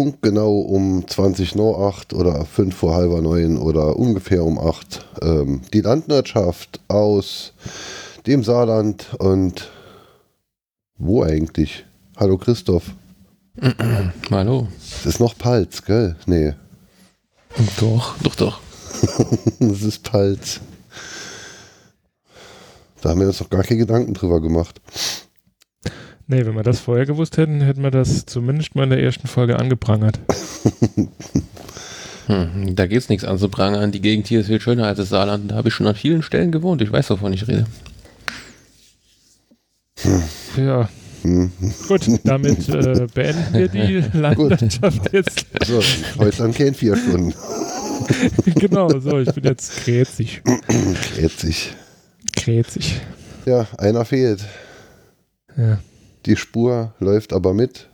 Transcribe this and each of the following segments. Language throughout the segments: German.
Punktgenau um 20 nach 8 oder 5 vor halber 9 oder ungefähr um 8. Ähm, die Landwirtschaft aus dem Saarland und wo eigentlich? Hallo Christoph. Hallo. Das ist noch Palz, gell? Nee. Doch, doch, doch. das ist Palz. Da haben wir uns noch gar keine Gedanken drüber gemacht. Nee, wenn wir das vorher gewusst hätten, hätten wir das zumindest mal in der ersten Folge angeprangert. hm, da es nichts anzuprangern. Die Gegend hier ist viel schöner als das Saarland. Da habe ich schon an vielen Stellen gewohnt. Ich weiß, wovon ich rede. Hm. Ja. Hm. Gut, damit äh, beenden wir die Landschaft jetzt. So, heute dann kein vier Stunden. genau, so, ich bin jetzt krätzig. krätzig. Krätzig. Ja, einer fehlt. Ja. Die Spur läuft aber mit.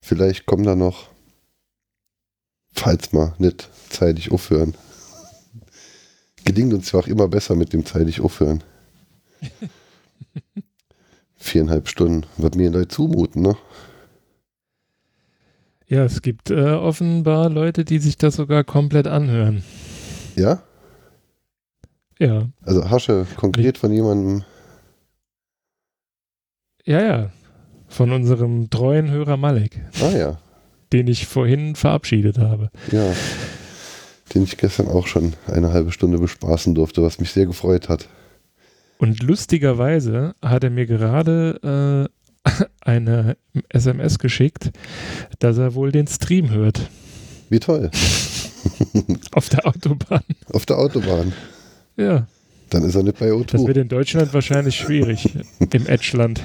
Vielleicht kommen da noch, falls mal nicht zeitig aufhören. Gelingt uns ja auch immer besser mit dem zeitig aufhören. Viereinhalb Stunden. Wird mir Leute zumuten, ne? Ja, es gibt äh, offenbar Leute, die sich das sogar komplett anhören. Ja? Ja. Also Hasche konkret von jemandem ja, ja. Von unserem treuen Hörer Malek. Ah ja. Den ich vorhin verabschiedet habe. Ja. Den ich gestern auch schon eine halbe Stunde bespaßen durfte, was mich sehr gefreut hat. Und lustigerweise hat er mir gerade äh, eine SMS geschickt, dass er wohl den Stream hört. Wie toll. Auf der Autobahn. Auf der Autobahn. Ja. Dann ist er nicht bei O2. Das wird in Deutschland wahrscheinlich schwierig. Im Edgeland.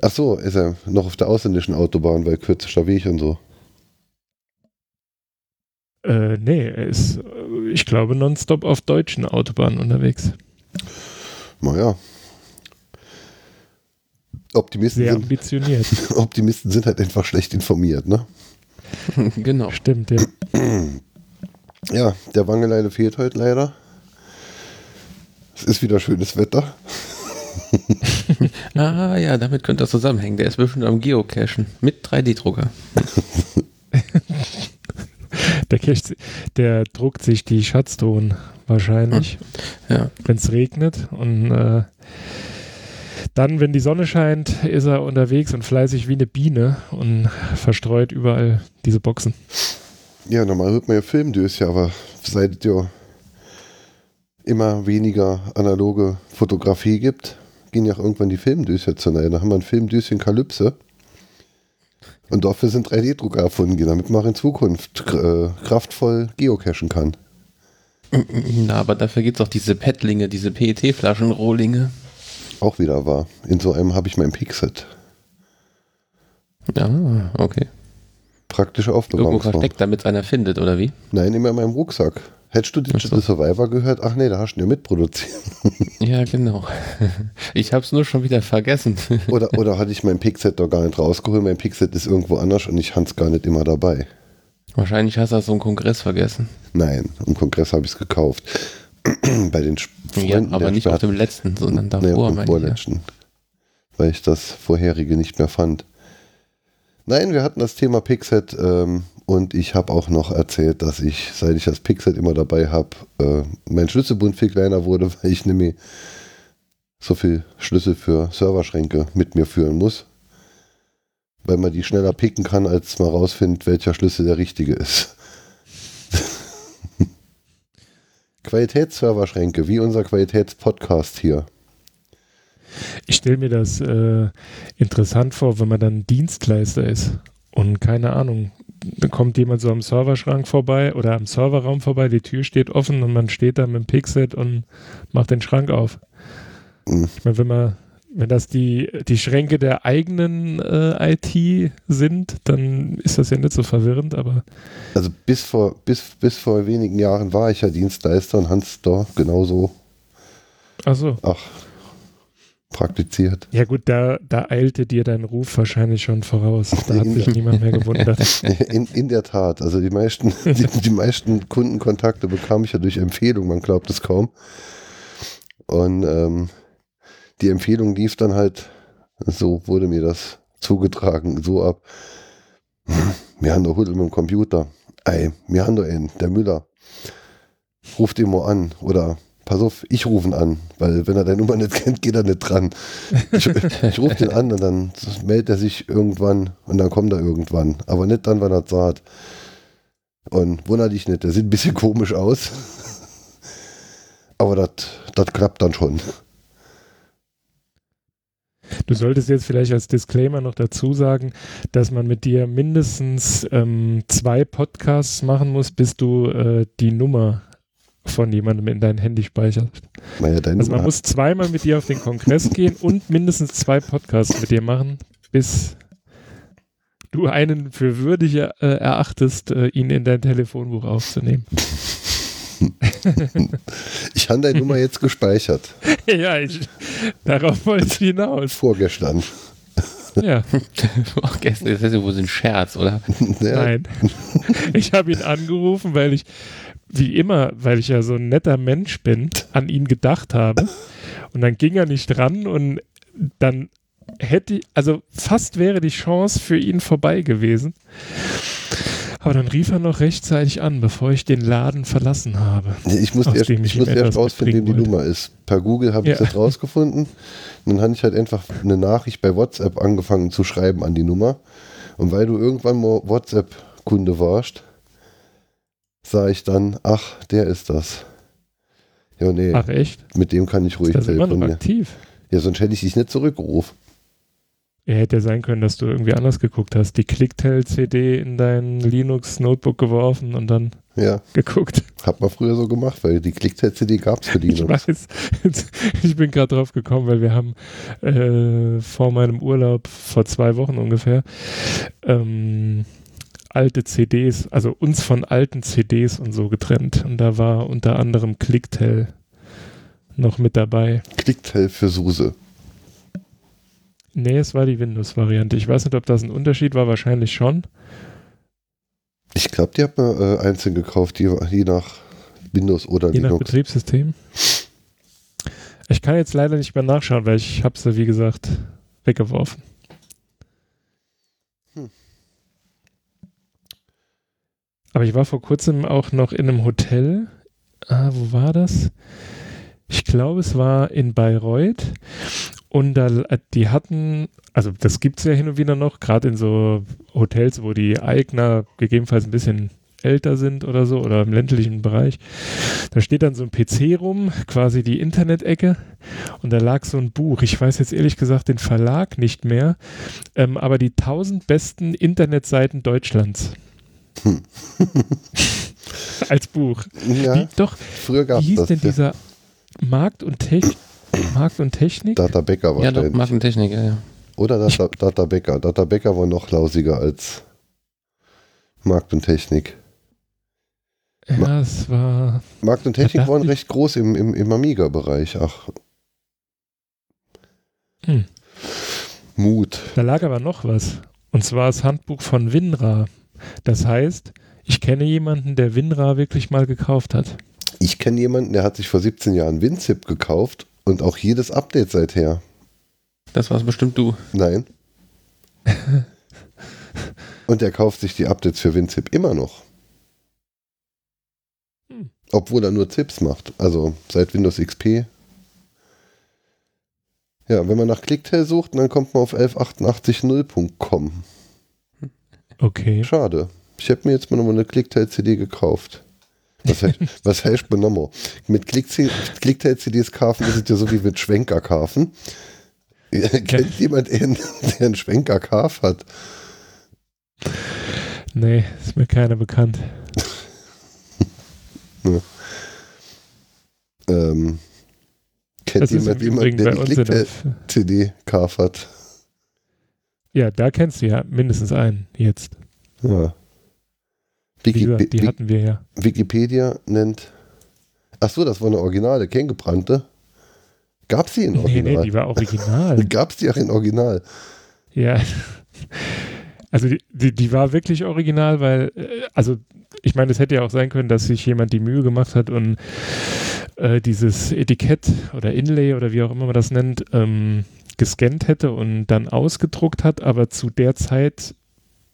Ach so, ist er noch auf der ausländischen Autobahn, weil kürzester Weg und so. Äh, nee, er ist, ich glaube, nonstop auf deutschen Autobahnen unterwegs. Naja. Optimisten Sehr sind, ambitioniert. Optimisten sind halt einfach schlecht informiert, ne? genau. Stimmt, ja. Ja, der Wangeleine fehlt heute leider. Es ist wieder schönes Wetter. Ah ja, damit könnte das zusammenhängen. Der ist bestimmt am Geocachen mit 3D-Drucker. der, der druckt sich die Schatzton wahrscheinlich, hm. ja. wenn es regnet. Und äh, dann, wenn die Sonne scheint, ist er unterwegs und fleißig wie eine Biene und verstreut überall diese Boxen. Ja, normal hört man ja Filmdöschen, aber seit ja immer weniger analoge Fotografie gibt, gehen ja auch irgendwann die Filmdüse zu Da haben wir ein Filmdüschen Kalypse. Und dafür sind 3D-Drucker erfunden, damit man auch in Zukunft äh, kraftvoll geocachen kann. Na, aber dafür gibt es auch diese Petlinge, diese PET-Flaschenrohlinge. Auch wieder wahr. In so einem habe ich mein Pixet. Ja, okay. Praktische Aufbewahrung. Irgendwo versteckt, damit es einer findet, oder wie? Nein, immer in meinem Rucksack. Hättest du Digital so. Survivor gehört? Ach nee, da hast du ja mitproduziert. Ja, genau. Ich habe es nur schon wieder vergessen. Oder, oder hatte ich mein Pixet doch gar nicht rausgeholt? Mein Pixet ist irgendwo anders und ich habe es gar nicht immer dabei. Wahrscheinlich hast du so einen Kongress vergessen. Nein, im Kongress habe ich es gekauft. Bei den Freunden Ja, aber nicht auf dem letzten, sondern davor. Nee, vorletzten. Weil ich das vorherige nicht mehr fand. Nein, wir hatten das Thema Pixet ähm, und ich habe auch noch erzählt, dass ich, seit ich das Pixel immer dabei habe, äh, mein Schlüsselbund viel kleiner wurde, weil ich nämlich so viel Schlüssel für Serverschränke mit mir führen muss. Weil man die schneller picken kann, als man rausfindet, welcher Schlüssel der richtige ist. Qualitätsserverschränke, wie unser Qualitätspodcast hier. Ich stelle mir das äh, interessant vor, wenn man dann Dienstleister ist und keine Ahnung, dann kommt jemand so am Serverschrank vorbei oder am Serverraum vorbei, die Tür steht offen und man steht da mit dem Pixel und macht den Schrank auf. Mhm. Ich meine, wenn man, wenn das die, die Schränke der eigenen äh, IT sind, dann ist das ja nicht so verwirrend, aber. Also bis vor, bis, bis vor wenigen Jahren war ich ja Dienstleister und Hans da genauso. Ach so. Ach, praktiziert. Ja gut, da, da eilte dir dein Ruf wahrscheinlich schon voraus. Da hat sich niemand mehr gewundert. In, in der Tat. Also die meisten, die, die meisten Kundenkontakte bekam ich ja durch Empfehlung, man glaubt es kaum. Und ähm, die Empfehlung lief dann halt, so wurde mir das zugetragen, so ab. Wir haben doch Huddel mit dem Computer. Ey, wir haben doch einen, der Müller. Ruft ihn mal an. Oder pass auf, ich rufe ihn an. Weil wenn er deine Nummer nicht kennt, geht er nicht dran. Ich, ich rufe den an und dann meldet er sich irgendwann und dann kommt er irgendwann. Aber nicht dann, wenn er sagt. Und wunder dich nicht, der sieht ein bisschen komisch aus. Aber das klappt dann schon. Du solltest jetzt vielleicht als Disclaimer noch dazu sagen, dass man mit dir mindestens ähm, zwei Podcasts machen muss, bis du äh, die Nummer von jemandem in dein Handy speicherst. Naja, deine Also man muss zweimal mit dir auf den Kongress gehen und mindestens zwei Podcasts mit dir machen, bis du einen für würdig äh, erachtest, äh, ihn in dein Telefonbuch aufzunehmen. ich habe deine Nummer jetzt gespeichert. ja, ich, darauf wollte ich hinaus. Vorgestern. Ja, gestern ist das ja wohl so ein Scherz, oder? Ja, nein. Ich habe ihn angerufen, weil ich, wie immer, weil ich ja so ein netter Mensch bin, an ihn gedacht habe. Und dann ging er nicht ran und dann hätte ich, also fast wäre die Chance für ihn vorbei gewesen. Aber dann rief er noch rechtzeitig an, bevor ich den Laden verlassen habe. Ich muss Aus erst, ich ich muss erst rausfinden, wem die Nummer ist. Per Google habe ich Ja. das rausgefunden. Und dann habe ich halt einfach eine Nachricht bei WhatsApp angefangen zu schreiben an die Nummer. Und weil du irgendwann mal WhatsApp-Kunde warst, sah ich dann, ach, der ist das. Ja, nee, Ach echt? mit dem kann ich ruhig Ist das immer noch aktiv? Ja, sonst hätte ich dich nicht zurückgerufen. Ja, hätte ja sein können, dass du irgendwie anders geguckt hast. Die Clicktel-CD in dein Linux-Notebook geworfen und dann Ja, geguckt. hat man früher so gemacht, weil die Klickzeit-CD gab es für Ich Linux. weiß, ich bin gerade drauf gekommen, weil wir haben äh, vor meinem Urlaub, vor zwei Wochen ungefähr, ähm, alte CDs, also uns von alten CDs und so getrennt. Und da war unter anderem Clicktel noch mit dabei. Klicktel für Suse. Nee, es war die Windows-Variante. Ich weiß nicht, ob das ein Unterschied war, wahrscheinlich schon. Ich glaube, die hat man äh, einzeln gekauft, je, je nach Windows oder Je nach Linux. Betriebssystem. Ich kann jetzt leider nicht mehr nachschauen, weil ich habe sie, wie gesagt, weggeworfen. Hm. Aber ich war vor kurzem auch noch in einem Hotel. Ah, wo war das? Ich glaube, es war in Bayreuth. Und da, die hatten, also das gibt es ja hin und wieder noch, gerade in so Hotels, wo die Eigner gegebenenfalls ein bisschen älter sind oder so, oder im ländlichen Bereich. Da steht dann so ein PC rum, quasi die Internet-Ecke, und da lag so ein Buch. Ich weiß jetzt ehrlich gesagt den Verlag nicht mehr, ähm, aber die 1000 besten Internetseiten Deutschlands. Als Buch. Ja, Wie, doch, früher wie gab es hieß das. denn dieser Markt und, Tech Markt und Technik? Data Becker Ja, doch, wahrscheinlich. Markentechnik, ja, ja. Oder Data, Data Becker. Data Becker war noch lausiger als Markt und Technik. Ja, es war. Markt und Technik waren recht groß im, im, im Amiga-Bereich. Ach, Hm. Mut. Da lag aber noch was. Und zwar das Handbuch von WinRAR. Das heißt, ich kenne jemanden, der WinRAR wirklich mal gekauft hat. Ich kenne jemanden, der hat sich vor 17 Jahren WinZip gekauft und auch jedes Update seither. Das war's bestimmt du. Nein. und der kauft sich die Updates für WinZip immer noch. Hm. Obwohl er nur Zips macht. Also seit Windows XP. Ja, wenn man nach Clicktail sucht, dann kommt man auf 11880.com. Okay. Schade. Ich habe mir jetzt mal nochmal eine Clicktail-CD gekauft. Was heißt, was heißt benommen? Mit Clicktail-CDs kaufen ist es ja so wie mit Schwenker kaufen. Kennt jemand einen, der einen Schwenker Kaf hat? Nee, ist mir keiner bekannt. Ähm, kennt Das ist jemand jemand, der der, Clicktail-CD Kaf hat? Ja, da kennst du ja mindestens einen jetzt. Ja. Wiki gesagt, die Wiki- hatten wir ja. Wikipedia nennt. Ach so, das war eine Originale, kein gebrannte. Gab's die in Nee, Original? nee, die war original. Gab's die auch in Original? ja. Also die, die, die war wirklich original, weil, äh, also ich meine, es hätte ja auch sein können, dass sich jemand die Mühe gemacht hat und äh, dieses Etikett oder Inlay oder wie auch immer man das nennt, ähm, gescannt hätte und dann ausgedruckt hat, aber zu der Zeit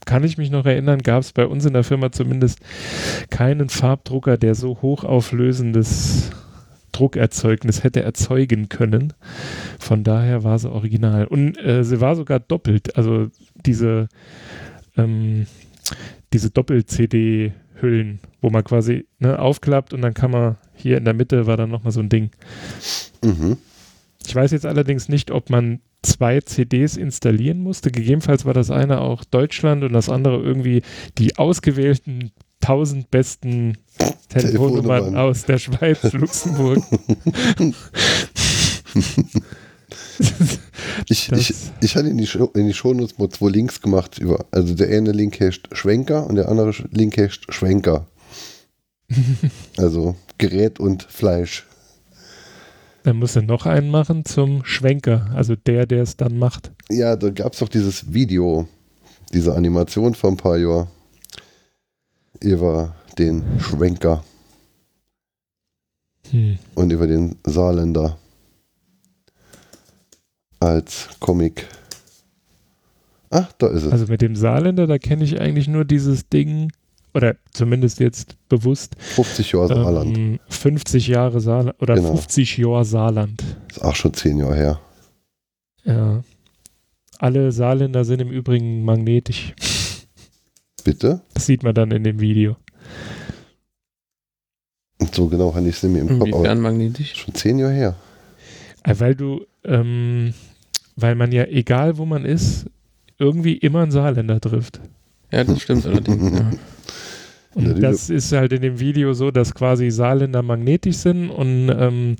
kann ich mich noch erinnern, gab es bei uns in der Firma zumindest keinen Farbdrucker, der so hochauflösendes Druckerzeugnis hätte erzeugen können. Von daher war sie original. Und äh, sie war sogar doppelt. Also diese, ähm, diese Doppel-CD-Hüllen, wo man quasi ne, aufklappt und dann kann man hier in der Mitte war dann nochmal so ein Ding. Mhm. Ich weiß jetzt allerdings nicht, ob man zwei CDs installieren musste. Gegebenenfalls war das eine auch Deutschland und das andere irgendwie die ausgewählten 1000 besten Telefonnummern aus der Schweiz, Luxemburg. Ich, ich, ich hatte in die, Show, in die Shownotes mal zwei Links gemacht. Über, also der eine Link heißt Schwenker und der andere Link heißt Schwenker. also Gerät und Fleisch. Dann muss er noch einen machen zum Schwenker, also der, der es dann macht. Ja, da gab es doch dieses Video, diese Animation vor ein paar Jahren. Über den Schwenker Hm. und über den Saarländer als Comic. Ah, da ist es. Also mit dem Saarländer, da kenne ich eigentlich nur dieses Ding, oder zumindest jetzt bewusst, 50 Jahre Saarland. ähm, 50 Jahre Saarland oder Genau. 50 Jahre Saarland. Ist auch schon 10 Jahre her. Ja. Alle Saarländer sind im Übrigen magnetisch. Bitte? Das sieht man dann in dem Video. Und so genau hatte ich es mehr im Kopf, Inwiefern magnetisch? schon 10 Jahre her. Äh, Weil du, ähm, weil man ja, egal wo man ist, irgendwie immer einen Saarländer trifft. Ja, das stimmt allerdings. Ja. Ja, das ist halt in dem Video so, dass quasi Saarländer magnetisch sind und ähm,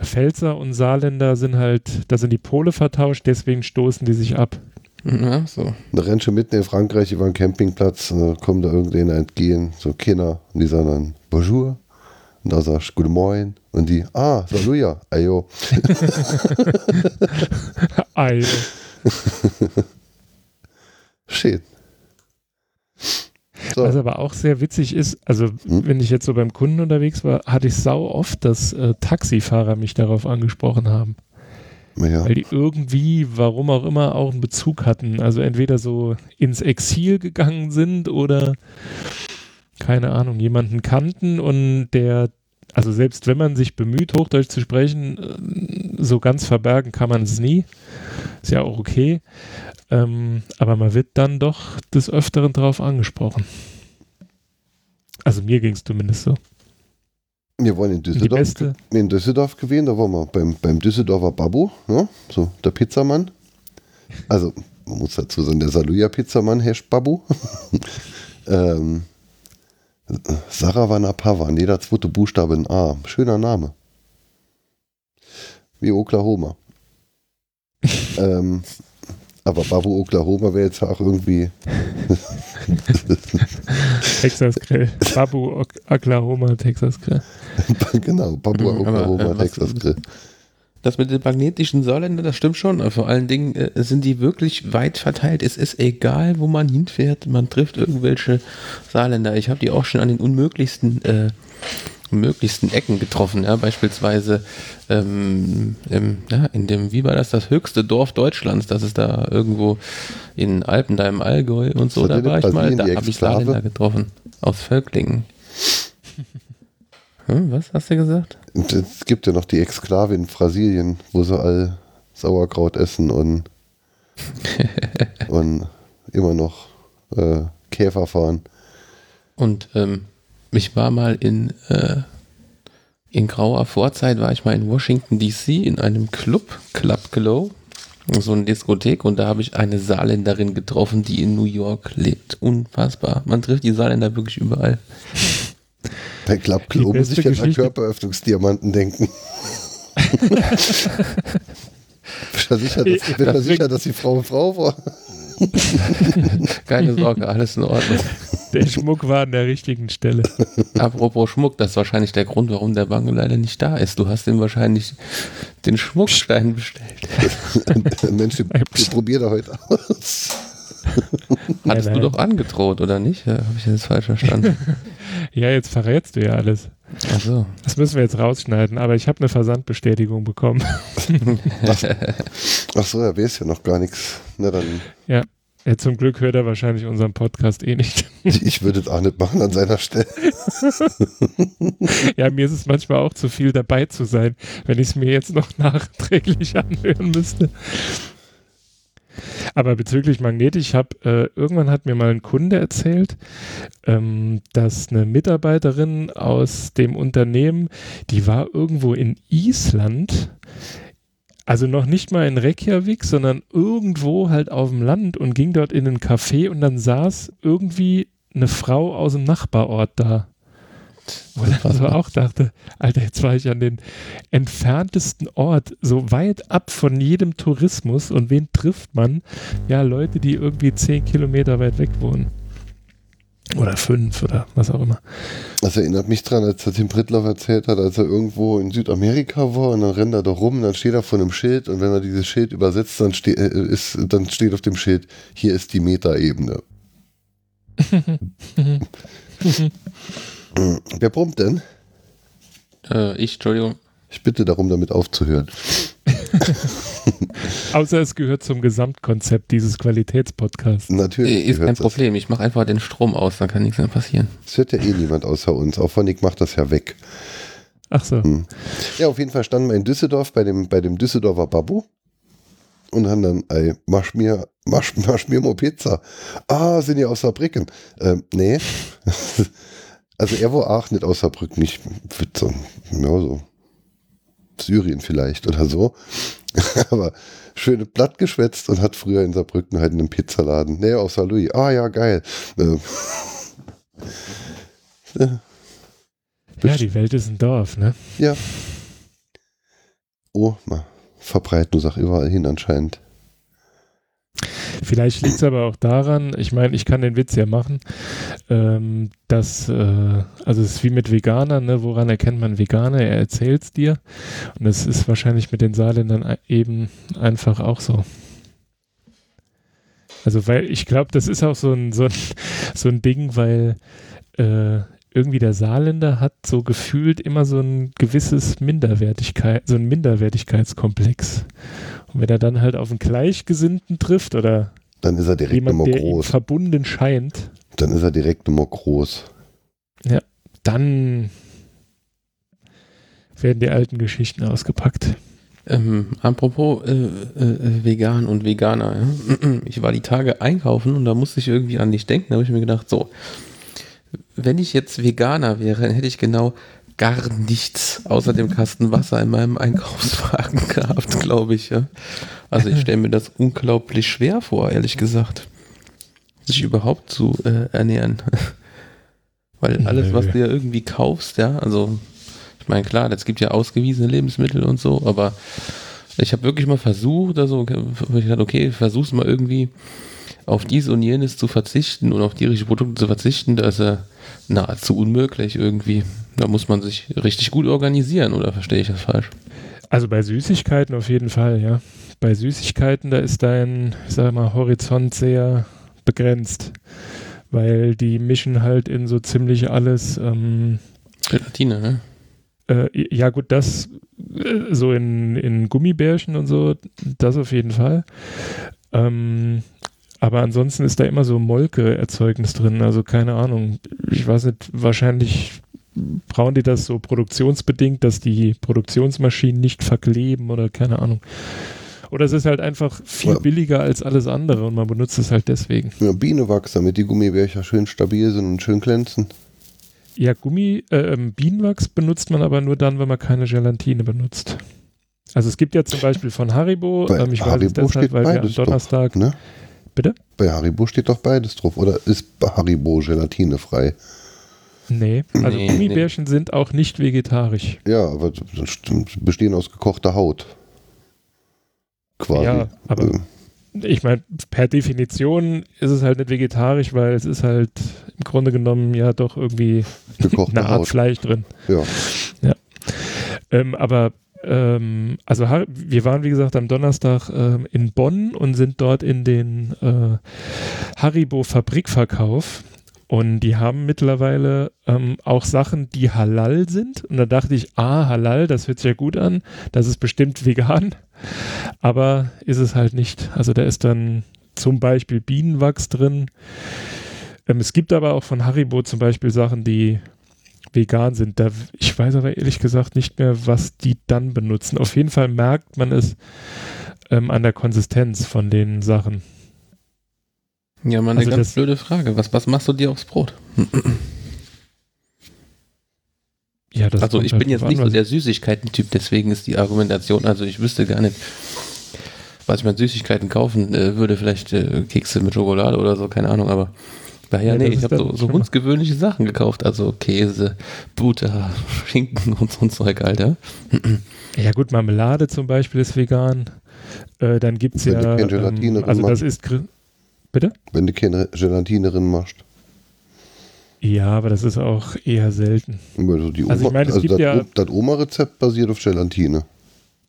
Pfälzer und Saarländer sind halt, da sind die Pole vertauscht, deswegen stoßen die sich ab. Ja, so. Da rennt schon mitten in Frankreich über einen Campingplatz, und da kommt da irgendeiner entgegen, so Kinder, und die sagen dann Bonjour. Und da sagst du Guten Morgen. Und die, ah, Saluja, ayo. Ei. Shit. So, Was aber auch sehr witzig ist, also Hm? wenn ich jetzt so beim Kunden unterwegs war, hatte ich sau oft, dass äh, Taxifahrer mich darauf angesprochen haben. ja. weil die irgendwie, warum auch immer, auch einen Bezug hatten. Also entweder so ins Exil gegangen sind oder keine Ahnung, jemanden kannten und der, also selbst wenn man sich bemüht, Hochdeutsch zu sprechen, äh, so ganz verbergen kann man es nie. Ist ja auch okay. Ähm, aber man wird dann doch des Öfteren darauf angesprochen. Also mir ging es zumindest so. Wir wollen in Düsseldorf, in Düsseldorf gewesen, da waren wir beim, beim Düsseldorfer Babu, ne? so der Pizzamann. Also, man muss dazu sagen, der Saluja-Pizzamann heißt Babu. ähm, Saravana Pavan, jeder zweite Buchstabe ein A. Schöner Name. Wie Oklahoma. ähm, aber Babu Oklahoma wäre jetzt auch irgendwie. Texas Grill. Babu, Ok- Oklahoma, Texas Grill. genau, Babu Mhm, aber, Oklahoma, äh, was- Texas Grill. Das mit den magnetischen Saarländern, das stimmt schon. Aber Vor allen Dingen äh, sind die wirklich weit verteilt. Es ist egal, wo man hinfährt, man trifft irgendwelche Saarländer. Ich habe die auch schon an den unmöglichsten, äh, unmöglichsten Ecken getroffen. Ja? Beispielsweise ähm, im, ja, in dem, wie war das, das höchste Dorf Deutschlands, das ist da irgendwo in Alpen, da im Allgäu und so. Da war ich mal, da habe ich? Saarländer getroffen. Aus Völklingen. Hm, was hast du gesagt? Und es gibt ja noch die Exklave in Brasilien, wo sie all Sauerkraut essen und, und immer noch äh, Käfer fahren. Und ähm, ich war mal in, äh, in grauer Vorzeit, war ich mal in Washington DC in einem Club, Club Glow, so eine Diskothek und da habe ich eine Saarländerin getroffen, die in New York lebt. Unfassbar. Man trifft die Saarländer wirklich überall. Bei Club Die muss ich an Geschichte- Körperöffnungsdiamanten denken. Bist du sicher, dass, bin mir Das sicher, dass die Frau Frau war? Keine Sorge, alles in Ordnung. Der Schmuck war an der richtigen Stelle. Apropos Schmuck, das ist wahrscheinlich der Grund, warum der Bango leider nicht da ist. Du hast ihm wahrscheinlich den Schmuckstein bestellt. Mensch, du, du probier da heute aus. Hattest Nein, du doch angedroht, oder nicht? Ja, Habe ich das falsch verstanden? Ja, jetzt verrätst du ja alles. Ach so. Das müssen wir jetzt rausschneiden, aber ich habe eine Versandbestätigung bekommen. Ach so, er weiß ja noch gar nichts. Na dann, Ja, zum Glück hört er wahrscheinlich unseren Podcast eh nicht. ich würde es auch nicht machen an seiner Stelle. Ja, mir ist es manchmal auch zu viel dabei zu sein, wenn ich es mir jetzt noch nachträglich anhören müsste. Aber bezüglich Magnet, ich habe, äh, irgendwann hat mir mal ein Kunde erzählt, ähm, dass eine Mitarbeiterin aus dem Unternehmen, die war irgendwo in Island, also noch nicht mal in Reykjavik, sondern irgendwo halt auf dem Land und ging dort in einen Café und dann saß irgendwie eine Frau aus dem Nachbarort da. Wo ich also auch dachte, Alter, jetzt war ich an den entferntesten Ort, so weit ab von jedem Tourismus und wen trifft man? Ja, Leute, die irgendwie zehn Kilometer weit weg wohnen. Oder fünf oder was auch immer. Das erinnert mich dran, als er Tim Prittloff erzählt hat, als er irgendwo in Südamerika war und dann rennt er da rum und dann steht er vor einem Schild und wenn er dieses Schild übersetzt, dann, ste äh, ist, dann steht auf dem Schild, hier ist die Metaebene. Hm, Wer brummt denn? Äh, ich, Entschuldigung. Ich bitte darum, damit aufzuhören. Außer es gehört zum Gesamtkonzept dieses Qualitätspodcasts. Natürlich. Ist kein gehört das. Problem. Ich mache einfach den Strom aus, dann kann nichts mehr passieren. Es hört ja eh niemand außer uns. Auch Nick macht das ja weg. Ach so. Ja, auf jeden Fall standen wir in Düsseldorf bei dem, bei dem Düsseldorfer Babu und haben dann, ey, mach mir, mach, mach mir mal Pizza. Ah, sind ihr aus Saarbrücken? Ähm, nee. also er war auch nicht aus Saarbrücken, ich würd so, ja, so Syrien vielleicht oder so. Aber schön platt geschwätzt und hat früher in Saarbrücken halt in einem Pizzaladen. Nee, aus Saarlouis. Ah ja, geil. Ähm, Ja, die Welt ist ein Dorf, ne? ja. Oh, mal verbreiten, sag überall hin anscheinend. Vielleicht liegt es aber auch daran, ich meine, ich kann den Witz ja machen, ähm, dass, äh, also es ist wie mit Veganern, ne? woran erkennt man Veganer? Er erzählt es dir. Und es ist wahrscheinlich mit den Saarländern eben einfach auch so. Also, weil ich glaube, das ist auch so ein, so ein, so ein Ding, weil äh, irgendwie der Saarländer hat so gefühlt immer so ein gewisses Minderwertigkeit, so ein Minderwertigkeitskomplex. Und wenn er dann halt auf einen Gleichgesinnten trifft oder Dann ist er direkt jemand, der ihm groß. verbunden scheint, Dann ist er direkt immer groß. dann werden die alten Geschichten ausgepackt. Ähm, apropos äh, äh, vegan und Veganer. Ja? Ich war die Tage einkaufen und da musste ich irgendwie an dich denken. Da habe ich mir gedacht, so, wenn ich jetzt Veganer wäre, dann hätte ich genau gar nichts außer dem Kasten Wasser in meinem Einkaufswagen gehabt, glaube ich. Ja? Also ich stelle mir das unglaublich schwer vor, ehrlich gesagt, sich überhaupt zu äh, ernähren. Weil alles, was du ja irgendwie kaufst, ja, also ich meine, klar, es gibt ja ausgewiesene Lebensmittel und so, aber ich habe wirklich mal versucht, also ich dachte, okay, versuch's mal irgendwie auf dies und jenes zu verzichten und auf tierische Produkte zu verzichten, das ist ja nahezu unmöglich irgendwie. Da muss man sich richtig gut organisieren, oder verstehe ich das falsch? Also bei Süßigkeiten auf jeden Fall, ja. Bei Süßigkeiten, da ist dein, ich sag mal, Horizont sehr begrenzt, weil die mischen halt in so ziemlich alles. Ähm, Gelatine, ne? äh, ja gut, das äh, so in, in Gummibärchen und so, das auf jeden Fall. Ähm, aber ansonsten ist da immer so Molke-Erzeugnis drin. Also keine Ahnung. Ich weiß nicht, wahrscheinlich brauchen die das so produktionsbedingt, dass die Produktionsmaschinen nicht verkleben oder keine Ahnung. Oder es ist halt einfach viel Ja. billiger als alles andere und man benutzt es halt deswegen. Ja, Bienenwachs, damit die Gummibärchen schön stabil sind und schön glänzen. Ja, Gummi, äh, ähm, Bienenwachs benutzt man aber nur dann, wenn man keine Gelatine benutzt. Also es gibt ja zum Beispiel von Haribo, Bei ähm, ich weiß es Haribo deshalb, steht weil wir am Donnerstag, Ne? bitte? Bei Haribo steht doch beides drauf. Oder ist Haribo gelatinefrei? Nee, also Nee, Gummibärchen sind auch nicht vegetarisch. Ja, aber stimmt, bestehen aus gekochter Haut. Quasi. Ja, aber Ähm, ich meine, per Definition ist es halt nicht vegetarisch, weil es ist halt im Grunde genommen ja doch irgendwie gekochte eine Art Haut. Fleisch drin. Ja. Ähm, aber ähm, also wir waren wie gesagt am Donnerstag ähm, in Bonn und sind dort in den äh, Haribo Fabrikverkauf und die haben mittlerweile ähm, auch Sachen, die halal sind und da dachte ich, ah, halal, das hört sich ja gut an, das ist bestimmt vegan, aber ist es halt nicht. Also da ist dann zum Beispiel Bienenwachs drin. Ähm, es gibt aber auch von Haribo zum Beispiel Sachen, die vegan sind. Da, ich weiß aber ehrlich gesagt nicht mehr, was die dann benutzen. Auf jeden Fall merkt man es ähm, an der Konsistenz von den Sachen. Ja, mal eine Also ganz das- blöde Frage. Was, was machst du dir aufs Brot? Ja, das also ich halt bin jetzt nicht an, so der Süßigkeiten-Typ, deswegen ist die Argumentation, also ich wüsste gar nicht, was ich mit Süßigkeiten kaufen äh, würde, vielleicht äh, Kekse mit Schokolade oder so, keine Ahnung, aber daher, Ja, nee, ich habe so, so hundsgewöhnliche Sachen gekauft, also Käse, Butter, Schinken und so ein Zeug, Alter. Ja gut, Marmelade zum Beispiel ist vegan. Äh, dann gibt es ja, ähm, also das ist, gr- bitte? Wenn du keine Gelatine drin machst. Ja, aber das ist auch eher selten. Also, Oma, Also ich meine, es also gibt das, ja- das Oma-Rezept basiert auf Gelatine.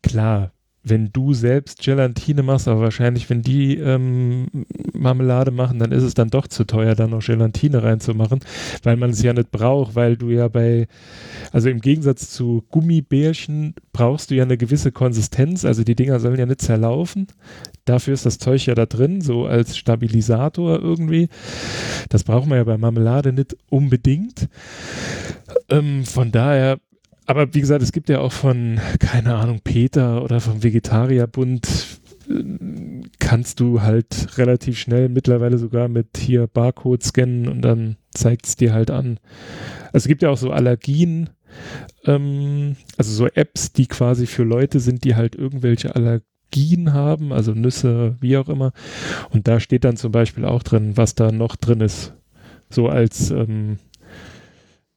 Klar, wenn du selbst Gelatine machst, aber wahrscheinlich, wenn die ähm, Marmelade machen, dann ist es dann doch zu teuer, da noch Gelatine reinzumachen, weil man es ja nicht braucht, weil du ja bei, also im Gegensatz zu Gummibärchen brauchst du ja eine gewisse Konsistenz, also die Dinger sollen ja nicht zerlaufen. Dafür ist das Zeug ja da drin, so als Stabilisator irgendwie. Das braucht man ja bei Marmelade nicht unbedingt. Ähm, von daher aber wie gesagt, es gibt ja auch von, keine Ahnung, Peter oder vom Vegetarierbund, äh, kannst du halt relativ schnell mittlerweile sogar mit hier Barcode scannen und dann zeigt es dir halt an. Also es gibt ja auch so Allergien, ähm, also so Apps, die quasi für Leute sind, die halt irgendwelche Allergien haben, also Nüsse, wie auch immer. Und da steht dann zum Beispiel auch drin, was da noch drin ist. So als ähm,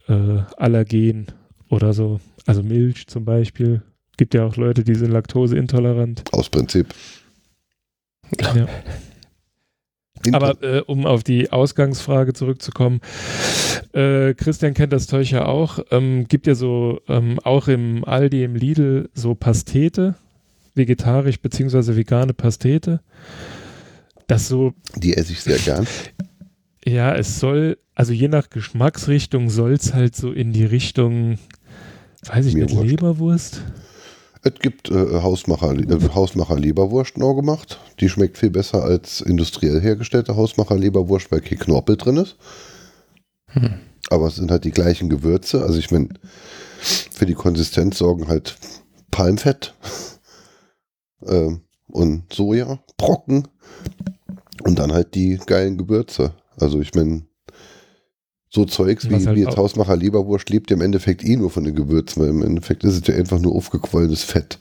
äh, Allergen oder so. Also Milch zum Beispiel. Gibt ja auch Leute, die sind laktoseintolerant. Aus Prinzip. Ja. Aber äh, um auf die Ausgangsfrage zurückzukommen, äh, Christian kennt das Zeug ja auch. Ähm, gibt ja so ähm, auch im Aldi, im Lidl so Pastete, vegetarisch beziehungsweise vegane Pastete. Das so die esse ich sehr gern. Ja, es soll, also je nach Geschmacksrichtung soll es halt so in die Richtung, weiß ich Mir nicht, wurscht. Leberwurst. Es gibt äh, Hausmacher, äh, Hausmacher Leberwurst noch gemacht. Die schmeckt viel besser als industriell hergestellte Hausmacher Leberwurst, weil kein Knorpel drin ist. Hm. Aber es sind halt die gleichen Gewürze. Also ich meine, für die Konsistenz sorgen halt Palmfett ähm, und Soja, Brocken und dann halt die geilen Gewürze. Also ich meine, so Zeugs wie, halt wie jetzt Hausmacher Leberwurst lebt ja im Endeffekt eh nur von den Gewürzen, weil im Endeffekt ist es ja einfach nur aufgequollenes Fett.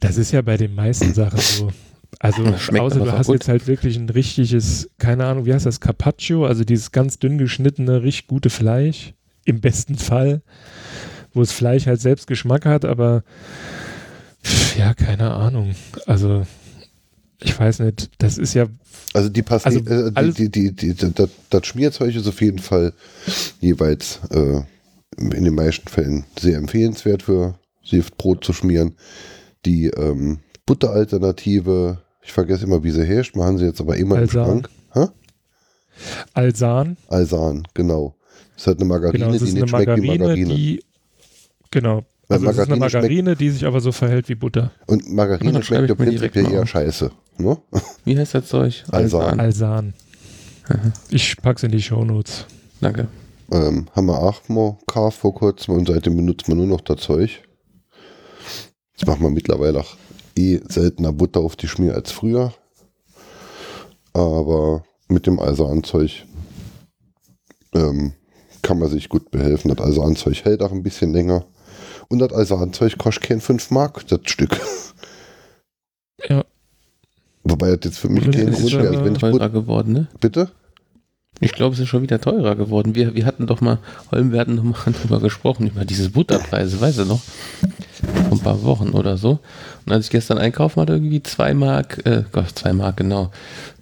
Das ist ja bei den meisten Sachen so. Also schmeckt außer du hast gut. jetzt halt wirklich ein richtiges, keine Ahnung, wie heißt das, Carpaccio, also dieses ganz dünn geschnittene, richtig gute Fleisch, im besten Fall, wo das Fleisch halt selbst Geschmack hat, aber ja, keine Ahnung. Also ich weiß nicht, das ist ja, Also die Pasti Also äh, die, die, die, das, das Schmierzeug ist auf jeden Fall jeweils äh, in den meisten Fällen sehr empfehlenswert für Brot zu schmieren. Die ähm, Butteralternative, ich vergesse immer, wie sie herrscht, machen sie jetzt aber immer im Alsan. Schrank. Hä? Alsan, Alsan, genau. Das ist halt eine Margarine, genau, die nicht schmeckt wie Margarine, Margarine. die, genau, also es ist eine Margarine Margarine, die sich aber so verhält wie Butter. Und Margarine schreibe schmeckt ja prinzipiell eher scheiße. Ne? Wie heißt das Zeug? Alsan. Alsan. Ich pack's in die Shownotes. Danke. Ähm, haben wir auch mal gekauft vor kurzem und seitdem benutzt man nur noch das Zeug. Jetzt macht man mittlerweile auch eh seltener Butter auf die Schmier als früher. Aber mit dem Alsanzeug ähm, kann man sich gut behelfen. Das Alsanzeug hält auch ein bisschen länger. Und das Alsanzeug kostet kein 5 Mark, das Stück. Ja. Wobei das jetzt für mich kein ist, Grund wäre. Also wenn teurer geworden, ne? bitte? Ich glaube, es ist schon wieder teurer geworden. Wir, wir hatten doch mal, Holm, wir hatten doch mal drüber gesprochen, über diese Butterpreise, weißt du noch? Vor ein paar Wochen oder so. Und als ich gestern einkaufen hatte, irgendwie 2 Mark, äh, Gott, 2 Mark, genau.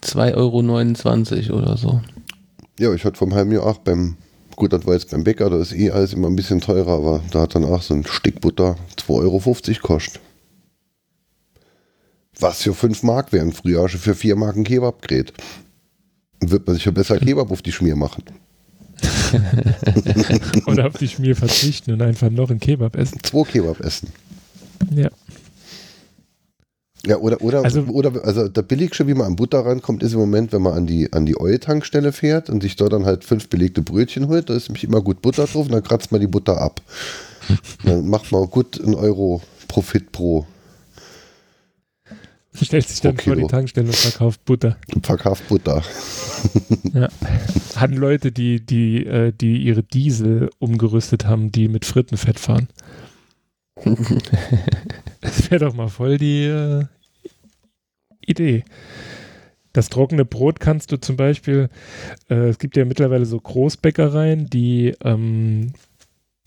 2,29 Euro oder so. Ja, ich hatte vom halben Jahr auch beim gut, das war jetzt beim Bäcker, da ist eh alles immer ein bisschen teurer, aber da hat dann auch so ein Stück Butter 2,50 Euro kostet. Was für 5 Mark wären früher für 4 Mark ein Kebab gerät. Wird man sich ja besser Kebab auf die Schmier machen. Oder auf die Schmier verzichten und einfach noch ein Kebab essen. Zwei Kebab essen. Ja. Ja, oder, oder, Also- oder, also der billigste, wie man an Butter rankommt, ist im Moment, wenn man an die, an die Oil-Tankstelle fährt und sich dort dann halt fünf belegte Brötchen holt, da ist nämlich immer gut Butter drauf und dann kratzt man die Butter ab. dann macht man gut einen Euro Profit pro Stellt sich dann vor die. Tankstelle und verkauft Butter. verkauft Butter. Hatten Leute, die, die, äh, die ihre Diesel umgerüstet haben, die mit Frittenfett fahren. Das wäre doch mal voll die äh, Idee. Das trockene Brot kannst du zum Beispiel, äh, es gibt ja mittlerweile so Großbäckereien, die ähm,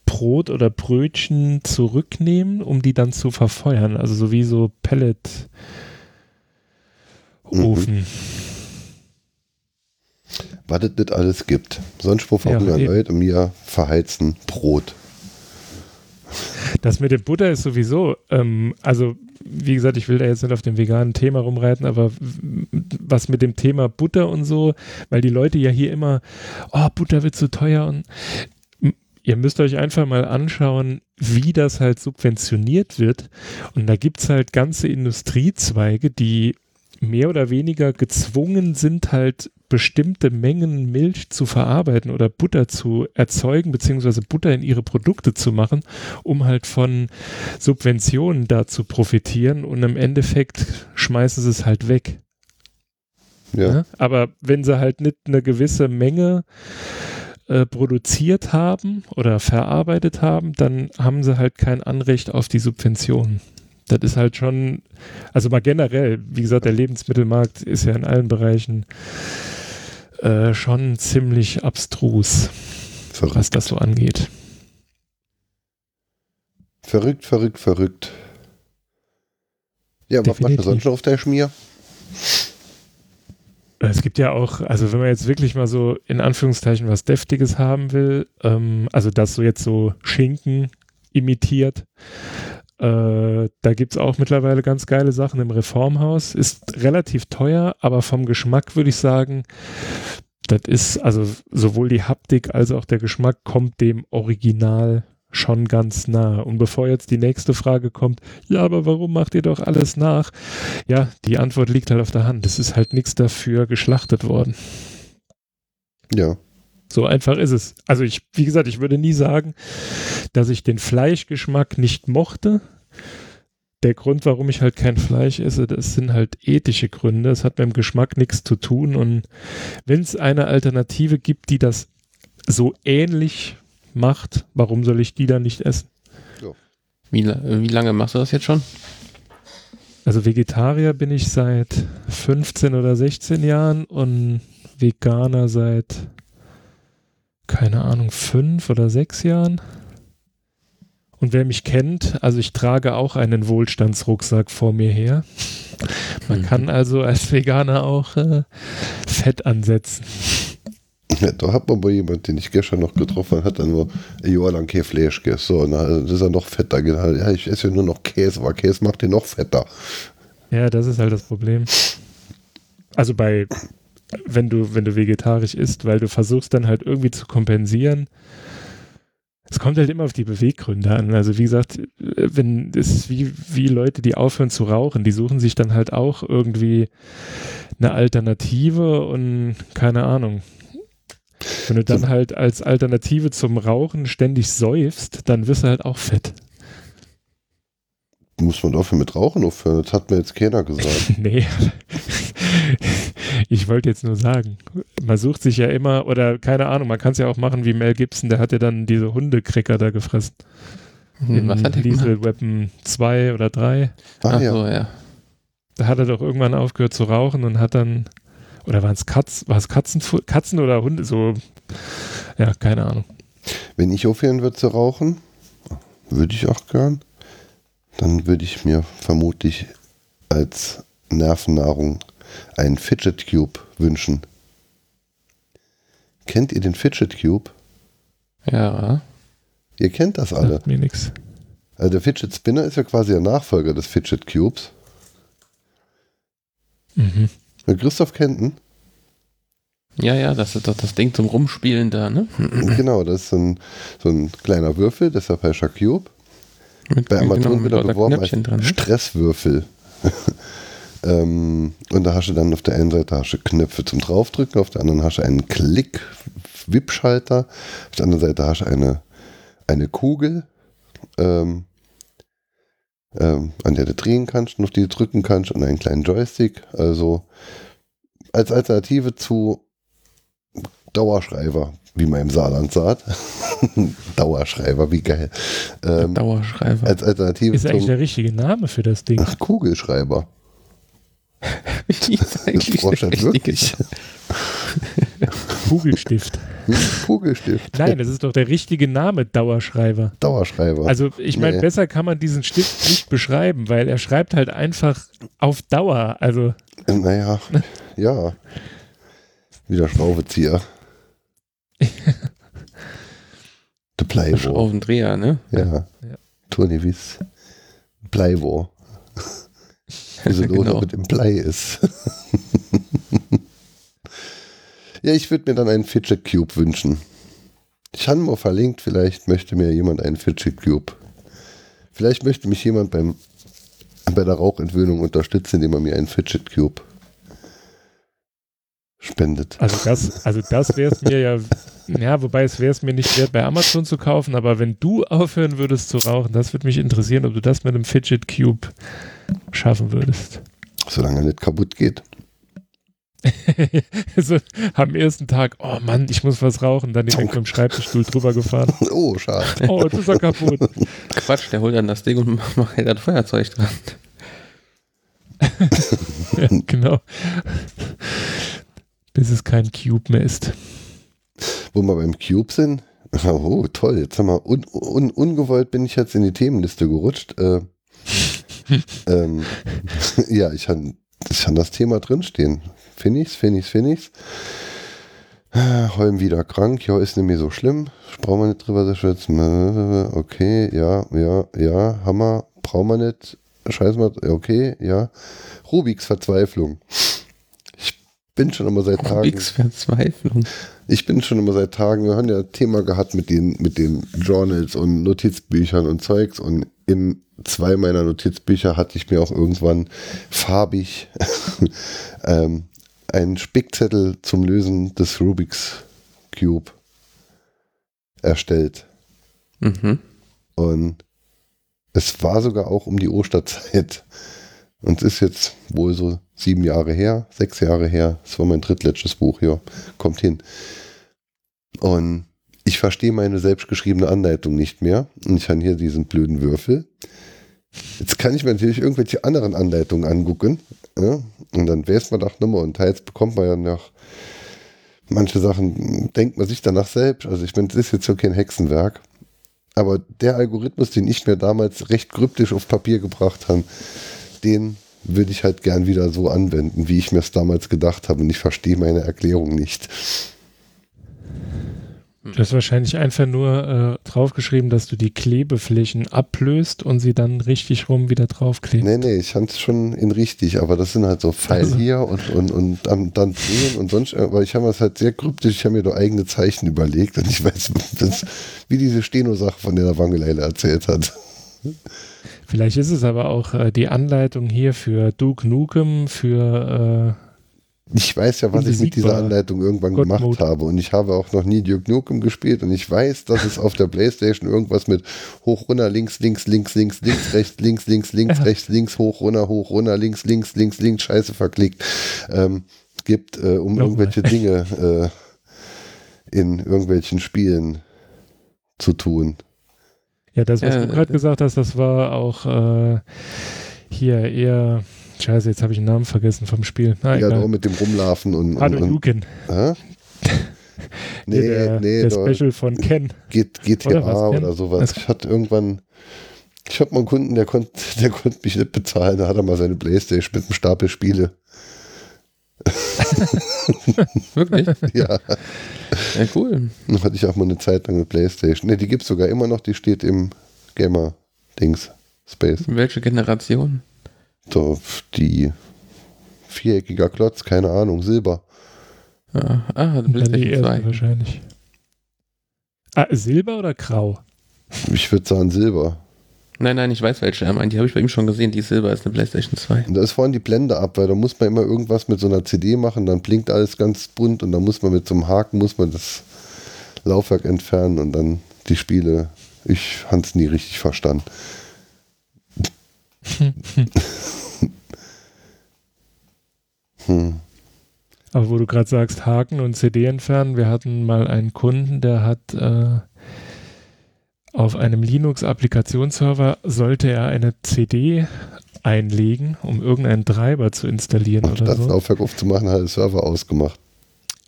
Brot oder Brötchen zurücknehmen, um die dann zu verfeuern. Also so wie so Pelletofen. Was es nicht alles gibt. Sonst wo verhungern eben. Leute und mir verheizen Brot. Das mit dem Butter ist sowieso, ähm, also wie gesagt, ich will da jetzt nicht auf dem veganen Thema rumreiten, aber was mit dem Thema Butter und so, weil die Leute ja hier immer, oh, Butter wird zu teuer und ihr müsst euch einfach mal anschauen, wie das halt subventioniert wird. Und da gibt es halt ganze Industriezweige, die mehr oder weniger gezwungen sind, halt bestimmte Mengen Milch zu verarbeiten oder Butter zu erzeugen, beziehungsweise Butter in ihre Produkte zu machen, um halt von Subventionen da zu profitieren und im Endeffekt schmeißen sie es halt weg. Ja. Ne? Aber wenn sie halt nicht eine gewisse Menge äh, produziert haben oder verarbeitet haben, dann haben sie halt kein Anrecht auf die Subventionen. Das ist halt schon, also mal generell, wie gesagt, der Lebensmittelmarkt ist ja in allen Bereichen äh, schon ziemlich abstrus, Verrückt. was das so angeht. Verrückt, verrückt, verrückt. Ja, was macht man Definitiv. sonst noch auf der Schmier? Es gibt ja auch, also wenn man jetzt wirklich mal so in Anführungszeichen was Deftiges haben will, ähm, also das so jetzt so Schinken imitiert, äh, da gibt es auch mittlerweile ganz geile Sachen im Reformhaus. Ist relativ teuer, aber vom Geschmack würde ich sagen, das ist, also sowohl die Haptik als auch der Geschmack kommt dem Original schon ganz nah. Und bevor jetzt die nächste Frage kommt, ja, aber warum macht ihr doch alles nach? Ja, die Antwort liegt halt auf der Hand. Es ist halt nichts dafür geschlachtet worden. Ja. So einfach ist es. Also ich, wie gesagt, ich würde nie sagen, dass ich den Fleischgeschmack nicht mochte. Der Grund, warum ich halt kein Fleisch esse, das sind halt ethische Gründe. Es hat mit dem Geschmack nichts zu tun. Und wenn es eine Alternative gibt, die das so ähnlich macht, warum soll ich die dann nicht essen? Wie, la- wie lange machst du das jetzt schon? Also Vegetarier bin ich seit 15 oder 16 Jahren und Veganer seit, keine Ahnung, fünf oder sechs Jahren. Und wer mich kennt, also ich trage auch einen Wohlstandsrucksack vor mir her. Man Mhm. kann also als Veganer auch äh, Fett ansetzen. Ja, da hat man bei jemand, den ich gestern noch getroffen habe, hat dann nur ein Jahr lang kein Fleisch gegessen. So, na, das ist er noch fetter. Ja, ich esse ja nur noch Käse, aber Käse macht den noch fetter. Ja, das ist halt das Problem. Also bei, wenn du, wenn du vegetarisch isst, weil du versuchst dann halt irgendwie zu kompensieren. Es kommt halt immer auf die Beweggründe an. Also wie gesagt, wenn es wie, wie Leute, die aufhören zu rauchen, die suchen sich dann halt auch irgendwie eine Alternative und keine Ahnung. Wenn du dann halt als Alternative zum Rauchen ständig säufst, dann wirst du halt auch fett. Muss man dafür mit Rauchen aufhören? Das hat mir jetzt keiner gesagt. Nee. Ich wollte jetzt nur sagen, man sucht sich ja immer, oder keine Ahnung, man kann es ja auch machen wie Mel Gibson, der hat ja dann diese Hundekricker da gefressen. In Was hat der gemacht? Weapon 2 oder 3. Ah, Ach ja. so, ja. Da hat er doch irgendwann aufgehört zu rauchen und hat dann, oder waren es Katz, war es Katzen, Katzen oder Hunde, so, ja, keine Ahnung. Wenn ich aufhören würde zu rauchen, würde ich auch gern, dann würde ich mir vermutlich als Nervennahrung einen Fidget Cube wünschen. Kennt ihr den Fidget Cube? Ja. Ihr kennt das alle. Sagt mir nichts. Also der Fidget Spinner ist ja quasi der Nachfolger des Fidget Cubes. Mhm. Und Christoph kennt ihn. Ja, ja, das ist doch das Ding zum Rumspielen da, ne? genau, das ist so ein, so ein kleiner Würfel, deshalb heißt er Cube. Mit, Bei Amazon genau, er lauter beworben als dran. Ne? Stresswürfel. ähm, und da hast du dann auf der einen Seite hast du Knöpfe zum draufdrücken, auf der anderen hast du einen Klick, Wippschalter, auf der anderen Seite hast du eine, eine Kugel, ähm, ähm, an der du drehen kannst und auf die du drücken kannst und einen kleinen Joystick. Also als Alternative zu Dauerschreiber, wie man im Saarland sagt. Dauerschreiber, wie geil. Ähm, Dauerschreiber. als Alternative Ist eigentlich zum der richtige Name für das Ding. Ach, Kugelschreiber. Wie ist eigentlich der richtige wirklich. Kugelstift. Kugelstift. Nein, das ist doch der richtige Name, Dauerschreiber. Dauerschreiber. Also ich meine, Nee. besser kann man diesen Stift nicht beschreiben, weil er schreibt halt einfach auf Dauer. Also naja, ja. Wieder Schraubezieher. Der Pleibo. Auf den Dreher, ne? Ja. Ja. Turnivis. Pleibo. Diese Dose Genau. mit dem Blei ist. ja, ich würde mir dann einen Fidget Cube wünschen. Ich habe mal verlinkt, vielleicht möchte mir jemand einen Fidget Cube. Vielleicht möchte mich jemand beim, bei der Rauchentwöhnung unterstützen, indem er mir einen Fidget Cube spendet. Also das, also das wäre es mir ja, ja, wobei es wäre es mir nicht wert, bei Amazon zu kaufen, aber wenn du aufhören würdest zu rauchen, das würde mich interessieren, ob du das mit einem Fidget Cube schaffen würdest. Solange er nicht kaputt geht. so am ersten Tag, oh Mann, ich muss was rauchen, dann direkt mit dem Schreibtischstuhl drüber gefahren. Oh, schade. Oh, das ist ja kaputt. Quatsch, der holt dann das Ding und macht halt das Feuerzeug dran. ja, genau. Bis es kein Cube mehr ist. Wo wir beim Cube sind. Oh, toll. Jetzt haben wir un, un, ungewollt bin ich jetzt in die Themenliste gerutscht. Äh, ähm, ja, ich habe ich hab das Thema drinstehen. Finde ich's, finde ich's, finde ich's. Äh, Holm wieder krank. Ja, ist nicht mehr so schlimm. Brauchen wir nicht drüber zu schützen. Äh, Okay, ja, ja, ja. Hammer. Brauchen wir nicht. Scheiß mal. Okay, ja. Rubiks Verzweiflung. Ich bin schon immer seit Tagen. Rubiks Verzweiflung. Ich bin schon immer seit Tagen, wir haben ja ein Thema gehabt mit den, mit den Journals und Notizbüchern und Zeugs und in zwei meiner Notizbücher hatte ich mir auch irgendwann farbig ähm, einen Spickzettel zum Lösen des Rubik's Cube erstellt. Mhm. Und es war sogar auch um die Osterzeit. Und es ist jetzt wohl so sieben Jahre her, sechs Jahre her. Das war mein drittletztes Buch, ja. Kommt hin. Und ich verstehe meine selbstgeschriebene Anleitung nicht mehr. Und ich habe hier diesen blöden Würfel. Jetzt kann ich mir natürlich irgendwelche anderen Anleitungen angucken. Ja? Und dann weiß man doch nochmal. Und teils bekommt man ja noch manche Sachen, denkt man sich danach selbst. Also ich meine, das ist jetzt so kein Hexenwerk. Aber der Algorithmus, den ich mir damals recht kryptisch auf Papier gebracht habe, den würde ich halt gern wieder so anwenden, wie ich mir es damals gedacht habe. Und ich verstehe meine Erklärung nicht. Du hast wahrscheinlich einfach nur äh, draufgeschrieben, dass du die Klebeflächen ablöst und sie dann richtig rum wieder draufklebst. Nee, nee, ich fand es schon in richtig, aber das sind halt so Pfeil Also. hier und, und, und dann, dann drehen und sonst, aber ich habe es halt sehr kryptisch, ich habe mir da eigene Zeichen überlegt und ich weiß, das, wie diese Steno-Sache, von der der Wangeleile erzählt hat. Vielleicht ist es aber auch äh, die Anleitung hier für Duke Nukem, für Ich weiß ja, was ich mit dieser. Anleitung irgendwann God gemacht Mode. habe und ich habe auch noch nie Duke Nukem gespielt und ich weiß, dass es auf der Playstation irgendwas mit hoch, runter, links, links, links, links, links, rechts, links, links, links, Ja. rechts, links, hoch, runter, hoch, runter, links, links, links, links, scheiße verklickt, ähm, gibt, äh, um Nochmal. irgendwelche Dinge äh, in irgendwelchen Spielen zu tun. Äh, ja, das, was Ja, du gerade äh, gesagt hast, das war auch äh, hier eher, scheiße, jetzt habe ich den Namen vergessen vom Spiel. Na, Ja, nur mit dem Rumlaufen und, und Nuken, hä? Nee, der, nee, der Special von Ken. GTA Oder was, oder, Ken? sowas. Was- Ich hatte irgendwann, ich habe mal einen Kunden, der konnte der konnte mich nicht bezahlen, da hat er mal seine Playstation mit einem Stapel Spiele Wirklich? Ja, Ja, cool. dann hatte ich auch mal eine Zeit lang eine Playstation. Ne, die gibt es sogar immer noch, die steht im Gamer-Dings Space. Welche Generation? So, die viereckiger Klotz, keine Ahnung, Silber. Ah, ah PlayStation erste 2. wahrscheinlich. Ah, Silber oder Grau? Ich würde sagen Silber. Nein, nein, ich weiß welche er meint. Die habe ich bei ihm schon gesehen. Die Silber ist eine PlayStation 2. Und da ist vorhin die Blende ab, weil da muss man immer irgendwas mit so einer CD machen, dann blinkt alles ganz bunt und dann muss man mit so einem Haken, muss man das Laufwerk entfernen und dann die Spiele. Ich habe es nie richtig verstanden. hm. Aber wo du gerade sagst, Haken und CD entfernen, wir hatten mal einen Kunden, der hat äh, auf einem Linux-Applikationsserver sollte er eine CD einlegen, um irgendeinen Treiber zu installieren oder Statt das so. Laufwerk aufzumachen, hat der Server ausgemacht.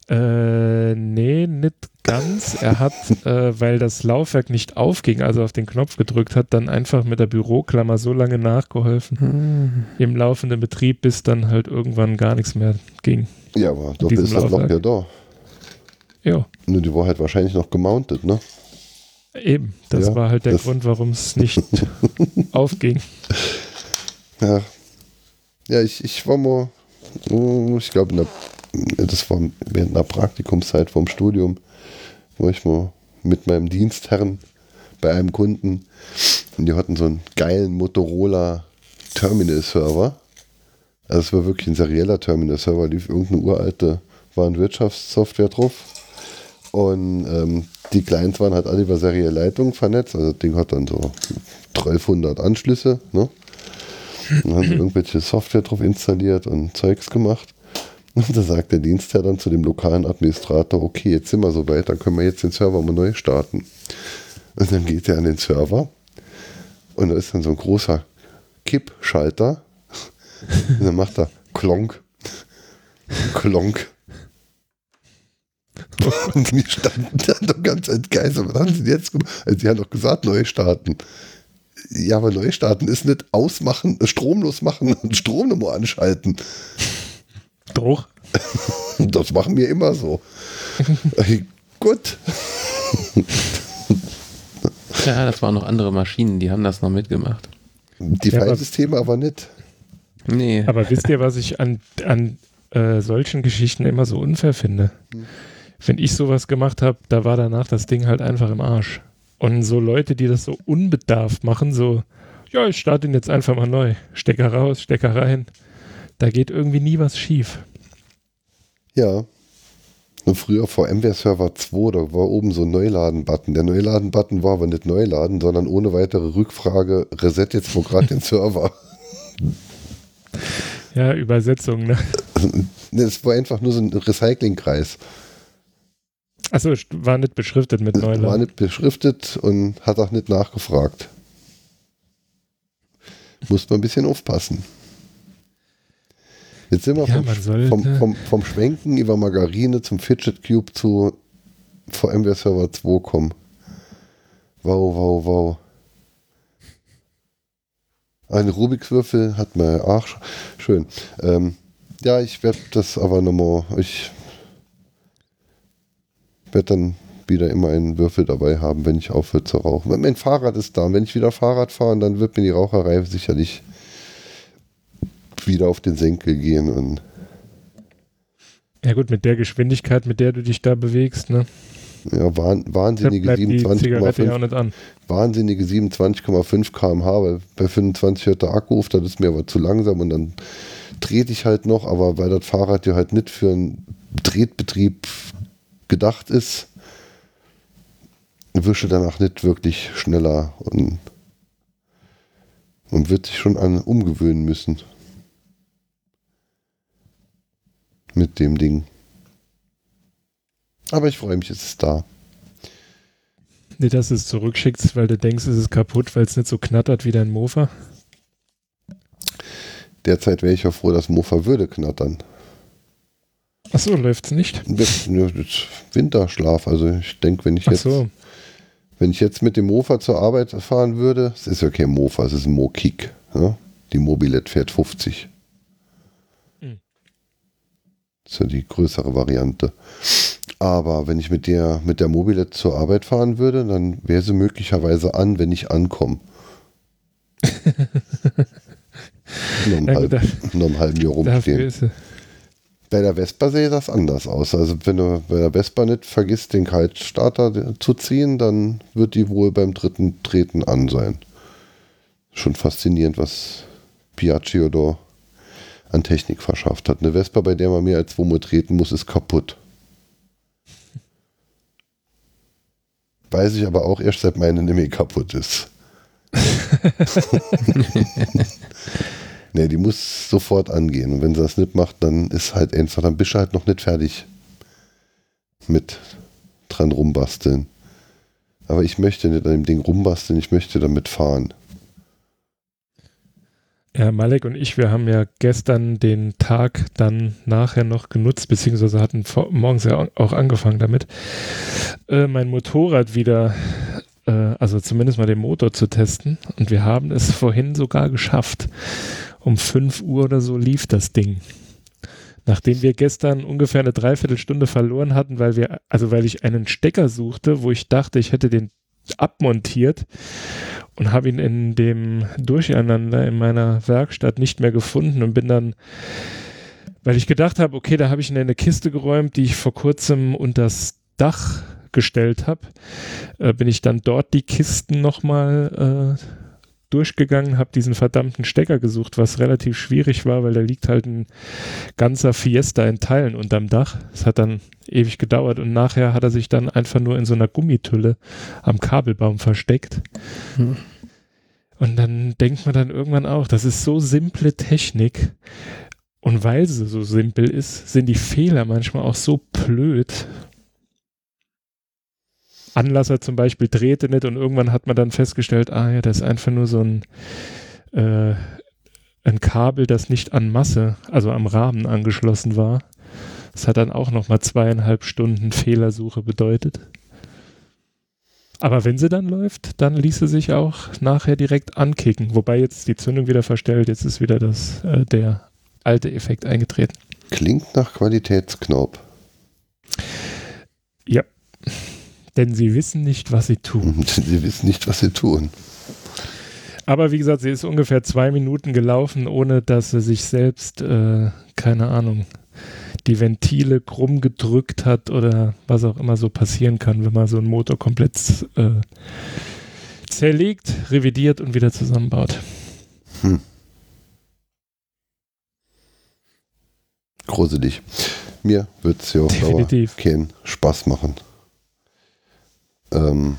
Äh, nee, nicht ganz. Er hat, äh, weil das Laufwerk nicht aufging, also auf den Knopf gedrückt hat, dann einfach mit der Büroklammer so lange nachgeholfen Hm. im laufenden Betrieb, bis dann halt irgendwann gar nichts mehr ging. Ja, aber diesem ist das Loch Laufwerk. ja da. Ja, Nur die war halt wahrscheinlich noch gemountet, ne? Eben. Das Ja, war halt der das- Grund, warum es nicht aufging. Ja. Ja, ich, ich war mal, oh, ich glaube, das war während einer Praktikumszeit vom Studium, war ich mal mit meinem Dienstherrn bei einem Kunden und die hatten so einen geilen Motorola Terminal-Server. Also es war wirklich ein serieller Terminal-Server, lief irgendeine uralte Warenwirtschaftssoftware drauf. Und ähm, die Clients waren halt alle über serielle Leitungen vernetzt. Also das Ding hat dann so 1200 Anschlüsse. Ne? Dann haben sie irgendwelche Software drauf installiert und Zeugs gemacht. Und da sagt der Dienstherr dann zu dem lokalen Administrator, okay, jetzt sind wir soweit, dann können wir jetzt den Server mal neu starten. Und dann geht er an den Server und da ist dann so ein großer Kippschalter. Und dann macht er Klonk, Klonk. Und die standen dann doch ganz entgeistert. Was haben sie denn jetzt gemacht? Also, sie haben doch gesagt, neu starten. Ja, aber neu starten ist nicht ausmachen, stromlos machen und Strom nochmal anschalten. Doch. Das machen wir immer so. Gut. Ja, das waren noch andere Maschinen, die haben das noch mitgemacht. Die Ja, aber- Filesysteme aber nicht. Nee. Aber wisst ihr, was ich an, an äh, solchen Geschichten immer so unfair finde? Wenn ich sowas gemacht habe, da war danach das Ding halt einfach im Arsch. Und so Leute, die das so unbedarft machen, so, ja, ich starte ihn jetzt einfach mal neu. Stecker raus, Stecker rein. Da geht irgendwie nie was schief. Ja. Und früher vor MWare Server 2, da war oben so ein Neuladen-Button. Der Neuladen-Button war aber nicht Neuladen, sondern ohne weitere Rückfrage, reset jetzt mal gerade den Server. Ja, Übersetzung, ne? Es war einfach nur so ein Recyclingkreis. Achso, war nicht beschriftet mit Es war Neuland. nicht beschriftet und hat auch nicht nachgefragt. Muss man ein bisschen aufpassen. Jetzt sind wir Ja, vom, vom, vom, vom Schwenken über Margarine zum Fidget Cube zu VMware Server 2 kommen. Wow, wow, wow. Ein Rubiks Würfel hat man ach sch- schön. Ähm, ja, ich werde das aber nochmal. Ich werde dann wieder immer einen Würfel dabei haben, wenn ich aufhöre zu rauchen. Mein Fahrrad ist da. Und wenn ich wieder Fahrrad fahre, dann wird mir die Raucherei sicherlich wieder auf den Senkel gehen. Und Ja gut, mit der Geschwindigkeit, mit der du dich da bewegst, ne? ja, wahnsinnige bleibt die Zigarette ja auch 27,5 nicht an. wahnsinnige 27,5 km/h, weil bei 25 hört der Akku auf, das ist mir aber zu langsam und dann trete ich halt noch, aber weil das Fahrrad ja halt nicht für einen Tretbetrieb gedacht ist, wische danach nicht wirklich schneller und man wird sich schon an umgewöhnen müssen. Mit dem Ding. Aber ich freue mich, es ist da. Nicht, dass du es zurückschickst, weil du denkst, es ist kaputt, weil es nicht so knattert wie dein Mofa. Derzeit wäre ich ja froh, dass Mofa würde knattern. Achso, läuft's nicht? Jetzt- jetzt Winterschlaf. Also ich denke, wenn ich jetzt, so. wenn ich jetzt mit dem Mofa zur Arbeit fahren würde, es ist ja kein Mofa, es ist ein Mo-Kick. Ja? Die Mobilette fährt 50. Hm. ist ja die größere Variante. Aber wenn ich mit der, mit der Mobilette zur Arbeit fahren würde, dann wäre sie möglicherweise an, wenn ich ankomme. nur, um Ja, halb, halben Jahr Dafür rumstehen. ist sie. Bei der Vespa sehe das anders aus. Also wenn du bei der Vespa nicht vergisst, den Kaltstarter zu ziehen, dann wird die wohl beim dritten Treten an sein. Schon faszinierend, was Piaggio da an Technik verschafft hat. Eine Vespa, bei der man mehr als zweimal treten muss, ist kaputt. Weiß ich aber auch erst seit meine nämlich kaputt ist. nee, die muss sofort angehen. Und wenn sie das nicht macht, dann ist halt einfach, dann bist du halt noch nicht fertig mit dran rumbasteln. Aber ich möchte nicht an dem Ding rumbasteln, ich möchte damit fahren. Ja, Malek und ich, wir haben ja gestern den Tag dann nachher noch genutzt, beziehungsweise hatten morgens ja auch angefangen damit, äh, mein Motorrad wieder, äh, also zumindest mal den Motor zu testen. Und wir haben es vorhin sogar geschafft. Um 5 Uhr oder so lief das Ding. Nachdem wir gestern ungefähr eine Dreiviertelstunde verloren hatten, weil wir, also weil ich einen Stecker suchte, wo ich dachte, ich hätte den abmontiert und habe ihn in dem Durcheinander in meiner Werkstatt nicht mehr gefunden und bin dann, weil ich gedacht habe, okay, da habe ich ihn in eine Kiste geräumt, die ich vor kurzem unter das Dach gestellt habe, äh, bin ich dann dort die Kisten nochmal äh, durchgegangen, habe diesen verdammten Stecker gesucht, was relativ schwierig war, weil da liegt halt ein ganzer Fiesta in Teilen unterm Dach. Es hat dann ewig gedauert und nachher hat er sich dann einfach nur in so einer Gummitülle am Kabelbaum versteckt. Hm. Und dann denkt man dann irgendwann auch, das ist so simple Technik. Und weil sie so simpel ist, sind die Fehler manchmal auch so blöd. Anlasser zum Beispiel drehte nicht und irgendwann hat man dann festgestellt, ah ja, das ist einfach nur so ein, äh, ein Kabel, das nicht an Masse, also am Rahmen angeschlossen war. Das hat dann auch nochmal zweieinhalb Stunden Fehlersuche bedeutet. Aber wenn sie dann läuft, dann ließ sie sich auch nachher direkt ankicken. Wobei jetzt die Zündung wieder verstellt, jetzt ist wieder das, äh, der alte Effekt eingetreten. Klingt nach Qualitätsknaub. Ja. Denn sie wissen nicht, was sie tun. Sie wissen nicht, was sie tun. Aber wie gesagt, sie ist ungefähr zwei Minuten gelaufen, ohne dass sie sich selbst, äh, keine Ahnung, die Ventile krumm gedrückt hat oder was auch immer so passieren kann, wenn man so einen Motor komplett äh, zerlegt, revidiert und wieder zusammenbaut. Hm. Gruselig. Mir wird es ja Definitiv. keinen Spaß machen. Ähm,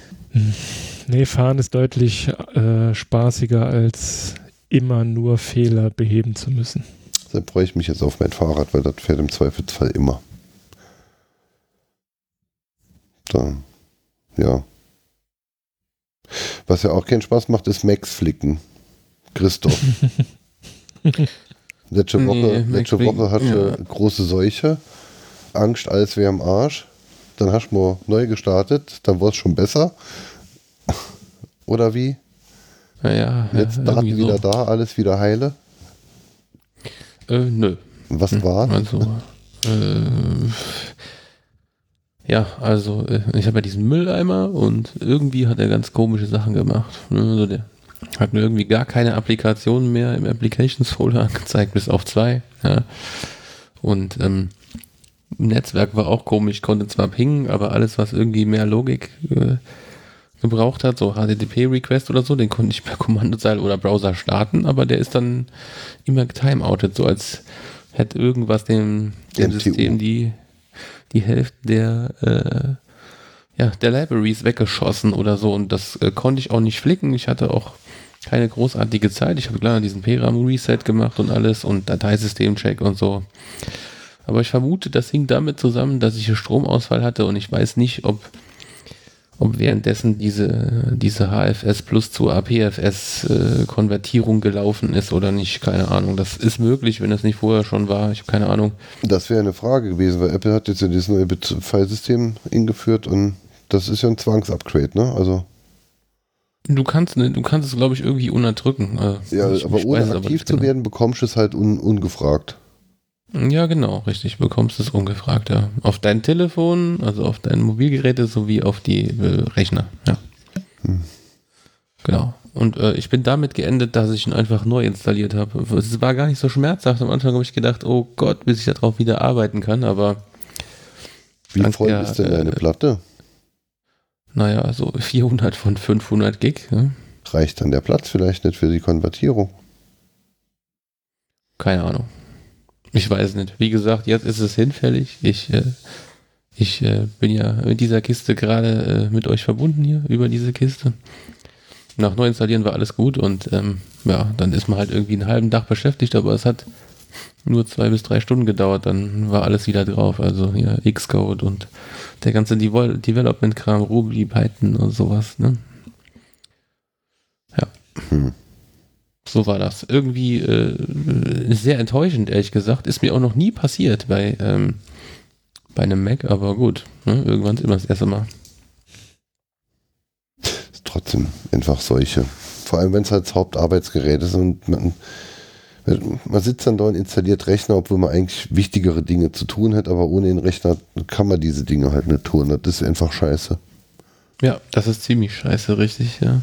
Nee, fahren ist deutlich äh, spaßiger, als immer nur Fehler beheben zu müssen. dann freue ich mich jetzt auf mein Fahrrad, weil das fährt im Zweifelsfall immer. Da, ja. Was ja auch keinen Spaß macht, ist Max flicken. Christoph. letzte Nee, Woche, Max letzte Woche hatte ja. große Seuche. Angst, alles wäre am Arsch. Dann hast du mal neu gestartet, dann war es schon besser. Oder wie? Naja, Jetzt ja, Daten irgendwie wieder so. da, alles wieder heile. Äh, nö. Was war? Also, äh, ja, also äh, ich habe ja diesen Mülleimer und irgendwie hat er ganz komische Sachen gemacht. Ne, Also der hat mir irgendwie gar keine Applikationen mehr im Applications Folder angezeigt, bis auf zwei. Ja. Und ähm, Netzwerk war auch komisch, konnte zwar pingen, aber alles, was irgendwie mehr Logik äh, gebraucht hat, so HTTP-Request oder so, den konnte ich per Kommandozeile oder Browser starten, aber der ist dann immer getimeoutet, so als hätte irgendwas dem, dem. System die, die Hälfte der, äh, ja, der Libraries weggeschossen oder so und das äh, konnte ich auch nicht flicken. Ich hatte auch keine großartige Zeit. Ich habe klar diesen PRAM-Reset gemacht und alles und Dateisystem-Check und so. Aber ich vermute, das hing damit zusammen, dass ich einen Stromausfall hatte und ich weiß nicht, ob, ob währenddessen diese, diese HFS plus zu APFS äh, Konvertierung gelaufen ist oder nicht. Keine Ahnung. Das ist möglich, wenn das nicht vorher schon war. Ich habe keine Ahnung. Das wäre eine Frage gewesen, weil Apple hat jetzt ja dieses neue Filesystem eingeführt und das ist ja ein Zwangsupgrade, ne? Also, Du kannst, ne, du kannst es, glaube ich, irgendwie unterdrücken. Also, ja, ich, aber ich ohne aktiv nicht zu genau. werden, bekommst du es halt un, ungefragt. Ja, genau, richtig. Bekommst es ungefragt, ja. Auf dein Telefon, also auf deine Mobilgeräte sowie auf die äh, Rechner, ja. Hm. Genau. Und äh, ich bin damit geendet, dass ich ihn einfach neu installiert habe. Es war gar nicht so schmerzhaft. Am Anfang habe ich gedacht, oh Gott, bis ich darauf wieder arbeiten kann, aber. Wie voll der, ist denn deine äh, Platte? Naja, so 400 von 500 Gig. Ja. Reicht dann der Platz vielleicht nicht für die Konvertierung? Keine Ahnung. Ich weiß nicht. Wie gesagt, jetzt ist es hinfällig. Ich, äh, ich äh, bin ja mit dieser Kiste gerade äh, mit euch verbunden hier, über diese Kiste. Nach neu installieren war alles gut und ähm, ja, dann ist man halt irgendwie einen halben Tag beschäftigt, aber es hat nur zwei bis drei Stunden gedauert, dann war alles wieder drauf. Also hier Xcode und der ganze Development-Kram, Ruby, Python und sowas. Ne? Ja. Hm. So war das. Irgendwie äh, sehr enttäuschend, ehrlich gesagt. Ist mir auch noch nie passiert bei, ähm, bei einem Mac, aber gut. Ne? Irgendwann ist immer das erste Mal. Ist trotzdem einfach solche. Vor allem, wenn es halt das Hauptarbeitsgerät ist und man, man sitzt dann da und installiert Rechner, obwohl man eigentlich wichtigere Dinge zu tun hat, aber ohne den Rechner kann man diese Dinge halt nicht tun. Das ist einfach scheiße. Ja, das ist ziemlich scheiße, richtig, ja.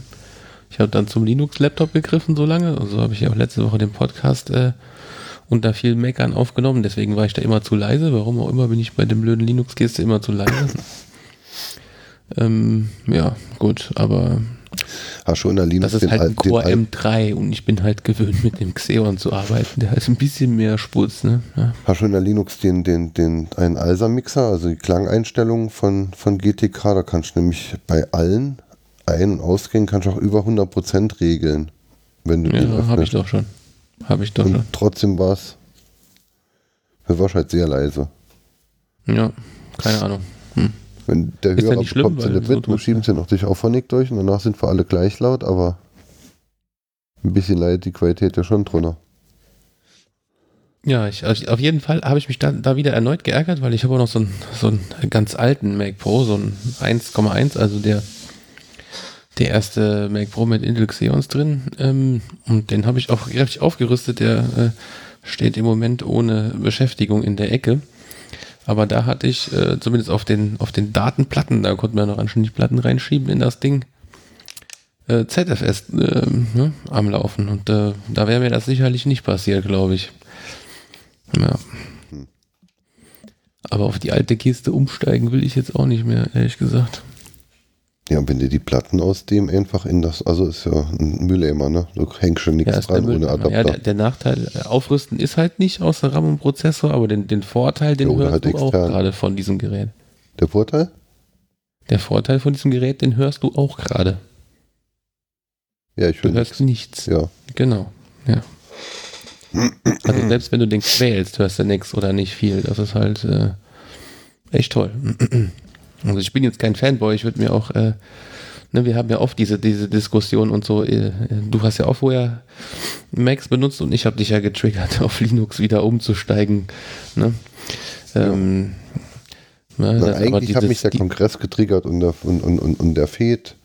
Ich habe dann zum Linux-Laptop gegriffen so lange. Also habe ich ja auch letzte Woche den Podcast äh, unter vielen Meckern aufgenommen. Deswegen war ich da immer zu leise. Warum auch immer bin ich bei dem blöden Linux-Kiste immer zu leise. ähm, ja, gut, aber Hast schon in Linux das ist halt ein Core M3 und ich bin halt gewöhnt mit dem Xeon zu arbeiten. Der hat ein bisschen mehr Sputz. Ne? Ja. Hast du in der Linux den, den, den, einen ALSA-Mixer, also die Klangeinstellungen von, von GTK, da kannst du nämlich bei allen ein- und ausgehen kannst du auch über 100% regeln. Wenn du ja, habe ich doch schon. Habe ich doch und schon. Trotzdem war es. Mir war halt sehr leise. Ja, keine Ahnung. Hm. Wenn der Hörer ja bekommt sie nicht mit, so schieben sie noch durch Auphonic durch und danach sind wir alle gleich laut, aber ein bisschen leidet die Qualität ja schon drunter. Ja, ich, auf jeden Fall habe ich mich da, da wieder erneut geärgert, weil ich habe auch noch so einen, so einen ganz alten Mac Pro, so einen 1,1, also der der erste Mac Pro mit Intel Xeons drin. Ähm, und den habe ich auch kräftig aufgerüstet. Der äh, steht im Moment ohne Beschäftigung in der Ecke. Aber da hatte ich äh, zumindest auf den, auf den Datenplatten, da konnten wir noch anständig Platten reinschieben in das Ding, äh, ZFS äh, ne, am Laufen. Und äh, da wäre mir das sicherlich nicht passiert, glaube ich. Ja. Aber auf die alte Kiste umsteigen will ich jetzt auch nicht mehr, ehrlich gesagt. Ja, und wenn du die Platten aus dem einfach in das, also ist ja ein Mülleimer, ne? Du hängst schon nichts ja, dran ohne Adapter. Ja, der, der, Nachteil, äh, aufrüsten ist halt nicht außer RAM und Prozessor, aber den, den Vorteil, den ja, hörst halt du extern. auch gerade von diesem Gerät. Der Vorteil? Der Vorteil von diesem Gerät, den hörst du auch gerade. Ja, ich höre Du hörst nichts. Ja. Genau, ja. Also selbst wenn du den quälst, hörst du nichts oder nicht viel. Das ist halt äh, echt toll. Also ich bin jetzt kein Fanboy, ich würde mir auch, äh, ne, wir haben ja oft diese, diese Diskussion und so, äh, du hast ja auch vorher Macs benutzt und ich habe dich ja getriggert, auf Linux wieder umzusteigen. Ne? Ähm, ja, Na, eigentlich hat mich der Kongress getriggert und der, und, und, und, und der Fed,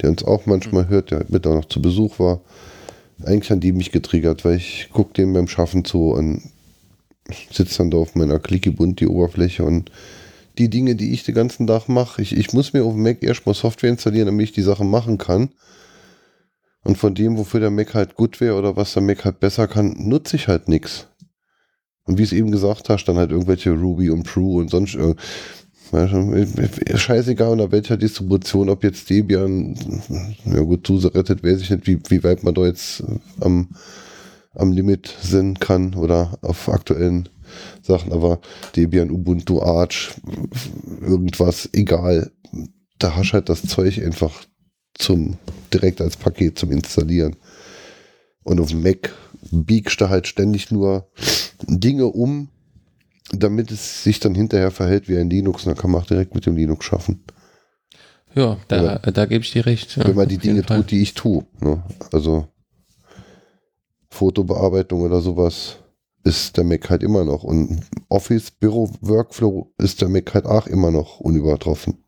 der uns auch manchmal hört, der mit auch noch zu Besuch war. Eigentlich haben die mich getriggert, weil ich gucke dem beim Schaffen zu und sitze dann da auf meiner Clicky bunt die Oberfläche und die Dinge, die ich den ganzen Tag mache. Ich, ich muss mir auf dem Mac erstmal Software installieren, damit ich die Sachen machen kann. Und von dem, wofür der Mac halt gut wäre oder was der Mac halt besser kann, nutze ich halt nichts. Und wie es eben gesagt hast, dann halt irgendwelche Ruby und True und sonst irgendwas. Scheißegal unter welcher Distribution, ob jetzt Debian, ja gut, SUSE rettet, weiß ich nicht, wie, wie weit man da jetzt am, am Limit sind kann oder auf aktuellen Sachen, aber Debian, Ubuntu, Arch, irgendwas, egal. Da hast du halt das Zeug einfach zum, direkt als Paket zum Installieren. Und auf dem Mac biegst du halt ständig nur Dinge um, damit es sich dann hinterher verhält wie ein Linux. Und dann kann man auch direkt mit dem Linux schaffen. Ja, da, ja. da gebe ich dir recht. Ja, wenn man die Dinge tut, die ich tue. Ne? Also Fotobearbeitung oder sowas ist der Mac halt immer noch. Und Office, Büro, Workflow ist der Mac halt auch immer noch unübertroffen.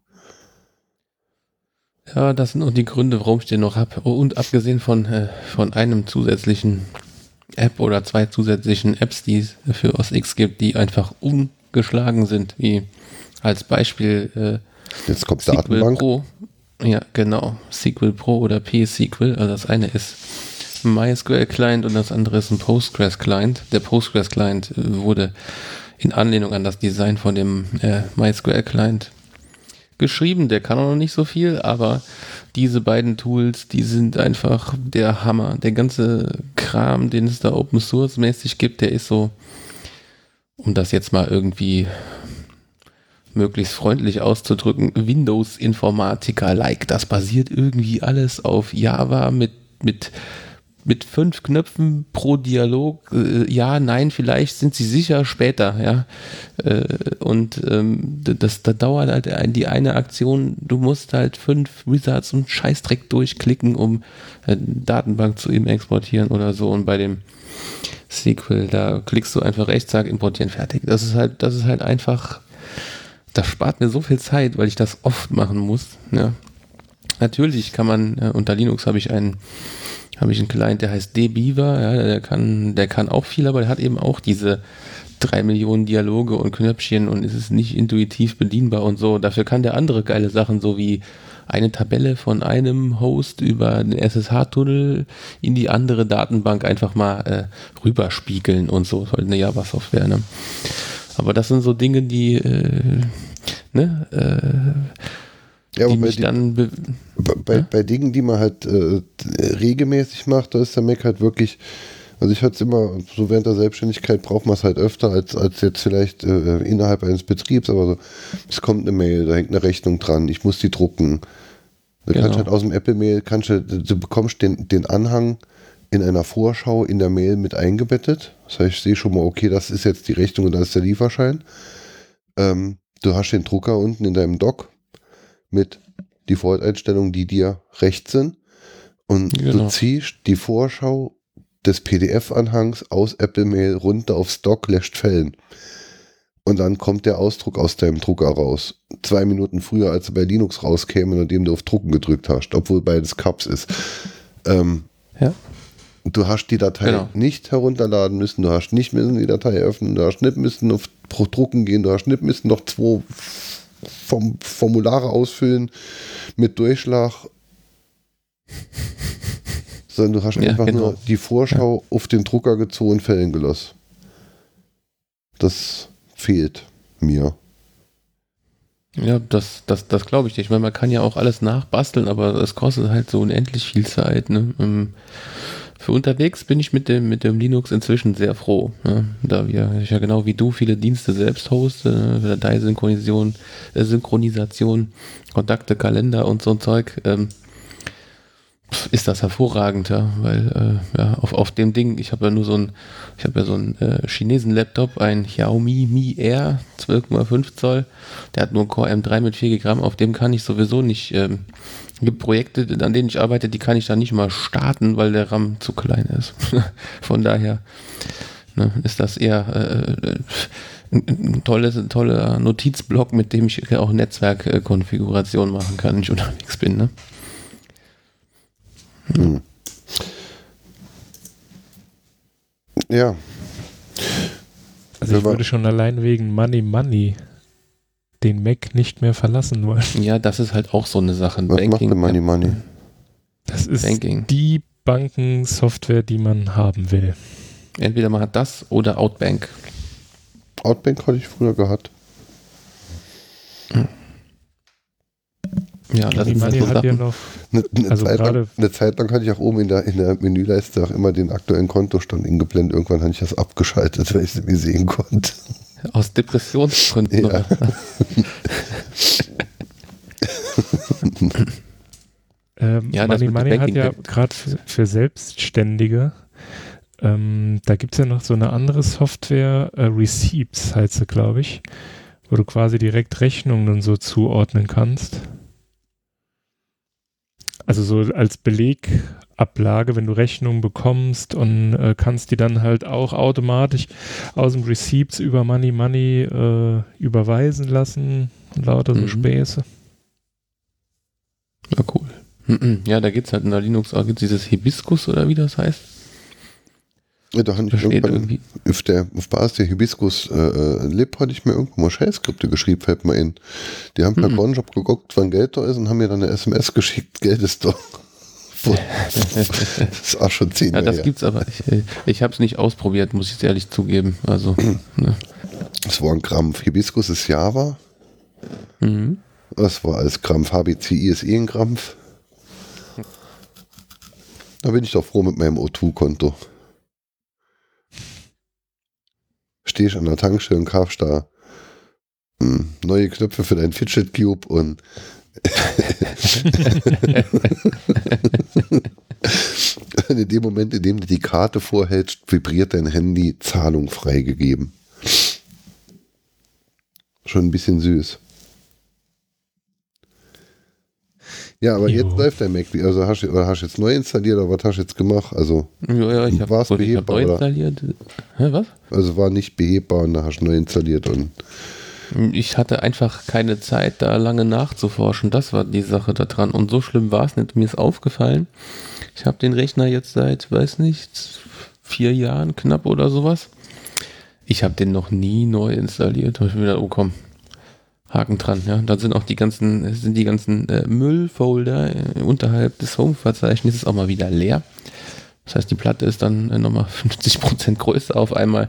Ja, das sind auch die Gründe, warum ich den noch habe. Und abgesehen von, äh, von einem zusätzlichen App oder zwei zusätzlichen Apps, die es für OS X gibt, die einfach ungeschlagen sind, wie als Beispiel äh, Jetzt kommt Datenbank. Pro. Ja, genau. SQL Pro oder PSQL. Also das eine ist MySQL Client und das andere ist ein Postgres Client. Der Postgres Client äh, wurde in Anlehnung an das Design von dem äh, MySQL Client geschrieben. Der kann auch noch nicht so viel, aber diese beiden Tools, die sind einfach der Hammer. Der ganze Kram, den es da Open Source mäßig gibt, der ist so, um das jetzt mal irgendwie möglichst freundlich auszudrücken, Windows-Informatiker-like. Das basiert irgendwie alles auf Java mit, mit mit fünf Knöpfen pro Dialog, äh, ja, nein, vielleicht sind sie sicher später, ja. Äh, und ähm, das, da dauert halt die eine Aktion, du musst halt fünf Wizards und Scheißdreck durchklicken, um äh, Datenbank zu ihm exportieren oder so. Und bei dem Sequel, da klickst du einfach rechts, sag importieren, fertig. Das ist halt, das ist halt einfach, das spart mir so viel Zeit, weil ich das oft machen muss, ja. Natürlich kann man, äh, unter Linux habe ich einen habe ich einen Client, der heißt dbeaver, ja, der kann, der kann auch viel, aber der hat eben auch diese drei Millionen Dialoge und Knöpfchen und ist es nicht intuitiv bedienbar und so. Dafür kann der andere geile Sachen, so wie eine Tabelle von einem Host über den SSH-Tunnel in die andere Datenbank einfach mal äh, rüberspiegeln und so. Halt eine Java-Software, ne? Aber das sind so Dinge, die äh, ne, äh, ja, die mich dann bei, ja? bei Dingen, die man halt äh, regelmäßig macht, da ist der Mac halt wirklich, also ich hatte es immer, so während der Selbstständigkeit braucht man es halt öfter als, als jetzt vielleicht äh, innerhalb eines Betriebs, aber so, es kommt eine Mail, da hängt eine Rechnung dran, ich muss die drucken. Du genau. kannst halt aus dem Apple-Mail, kannst du, du bekommst den, den Anhang in einer Vorschau in der Mail mit eingebettet. Das heißt, ich sehe schon mal, okay, das ist jetzt die Rechnung und das ist der Lieferschein. Ähm, du hast den Drucker unten in deinem Dock mit Default-Einstellungen, die dir recht sind. Und genau. du ziehst die Vorschau des PDF-Anhangs aus Apple Mail runter auf Stock, löscht Fällen. Und dann kommt der Ausdruck aus deinem Drucker raus. Zwei Minuten früher, als er bei Linux rauskäme, nachdem du auf Drucken gedrückt hast, obwohl beides Cups ist. Ähm, ja. Du hast die Datei genau. nicht herunterladen müssen, du hast nicht müssen die Datei öffnen, du hast nicht müssen auf Drucken gehen, du hast nicht müssen noch zwei vom Formulare ausfüllen mit Durchschlag, sondern du hast ja, einfach genau. nur die Vorschau ja. auf den Drucker gezogen, Fällen gelassen. Das fehlt mir. Ja, das, das, das glaube ich nicht. Ich meine, man kann ja auch alles nachbasteln, aber es kostet halt so unendlich viel Zeit. Ne? Ähm, für unterwegs bin ich mit dem, mit dem Linux inzwischen sehr froh, ne? da wir, ich ja genau wie du, viele Dienste selbst hoste, ne? Dateisynchronisation, äh, Synchronisation, Kontakte, Kalender und so ein Zeug. Ähm, ist das hervorragend, ja, weil äh, ja, auf, auf dem Ding, ich habe ja nur so ein, ich habe ja so einen äh, Chinesen-Laptop, ein Xiaomi Mi Air 12,5 Zoll, der hat nur Core M3 mit 4 Gramm, auf dem kann ich sowieso nicht ähm, gibt Projekte, an denen ich arbeite, die kann ich da nicht mal starten, weil der RAM zu klein ist. Von daher ne, ist das eher äh, ein, ein, tolles, ein toller Notizblock, mit dem ich auch Netzwerkkonfiguration machen kann, wenn ich unterwegs bin. Ne? Hm. Ja. Also ich würde schon allein wegen Money Money den Mac nicht mehr verlassen wollen. Ja, das ist halt auch so eine Sache. Was Banking, macht denn Money Money? Das ist Banking. die Bankensoftware, die man haben will. Entweder man hat das oder Outbank. Outbank hatte ich früher gehabt. Ja, das ist halt so hat ja noch eine, eine, also Zeit lang, eine, Zeit lang, hatte ich auch oben in der, in der Menüleiste auch immer den aktuellen Kontostand ingeblendet. Irgendwann hatte ich das abgeschaltet, weil ich es mir sehen konnte. Aus Depressionsgründen. Ja. ähm, ja, Money Money hat ja gerade für, für, Selbstständige, ähm, da gibt es ja noch so eine andere Software, äh, Receipts heißt sie, glaube ich, wo du quasi direkt Rechnungen so zuordnen kannst. Also so als Belegablage, wenn du Rechnungen bekommst und äh, kannst die dann halt auch automatisch aus dem Receipts über Money Money äh, überweisen lassen. Lauter so mhm. Späße. Ja, cool. Ja, da gibt es halt in der Linux auch gibt's dieses Hibiskus oder wie das heißt. Ja, da ich Versteht irgendwann irgendwie. auf der auf Basis der Hibiskus äh, äh, Lib hatte ich mir irgendwo mal Scheißskripte geschrieben, fällt mir in. Die haben per Mhm. Cronjob geguckt, wann Geld da ist und haben mir dann eine SMS geschickt, Geld ist da. Das ist auch schon zehn Ja, Jahre das her. gibt's aber. Ich, äh, ich habe es nicht ausprobiert, muss ich ehrlich zugeben. Also, ne. Das war ein Krampf. Hibiskus ist Java. mhm. Das war als Krampf. HBCI ist eh ein Krampf. Da bin ich doch froh mit meinem O2-Konto. Stehe ich an der Tankstelle und kaufst da hm, neue Knöpfe für dein Fidget Cube und Und in dem Moment, in dem du die Karte vorhältst, vibriert dein Handy Zahlung freigegeben. Schon ein bisschen süß. Ja, aber Jo. jetzt läuft dein Mac. Also hast du oder hast du jetzt neu installiert oder was hast du jetzt gemacht? Also, Ja, ja, ich War's hab behebbar, neu oder? installiert. Hä, was? also war nicht behebbar und da hast du neu installiert und Ich hatte einfach keine Zeit, da lange nachzuforschen. Das war die Sache daran. Und so schlimm war es nicht. Mir ist aufgefallen, ich habe den Rechner jetzt seit, weiß nicht, vier Jahren knapp oder sowas. Ich habe den noch nie neu installiert. Da hab ich mir gedacht, oh komm, Haken dran. Ja, da sind auch die ganzen, sind die ganzen äh, Müllfolder äh, unterhalb des Home-Verzeichnisses auch mal wieder leer. Das heißt, die Platte ist dann äh, nochmal 50% größer auf einmal.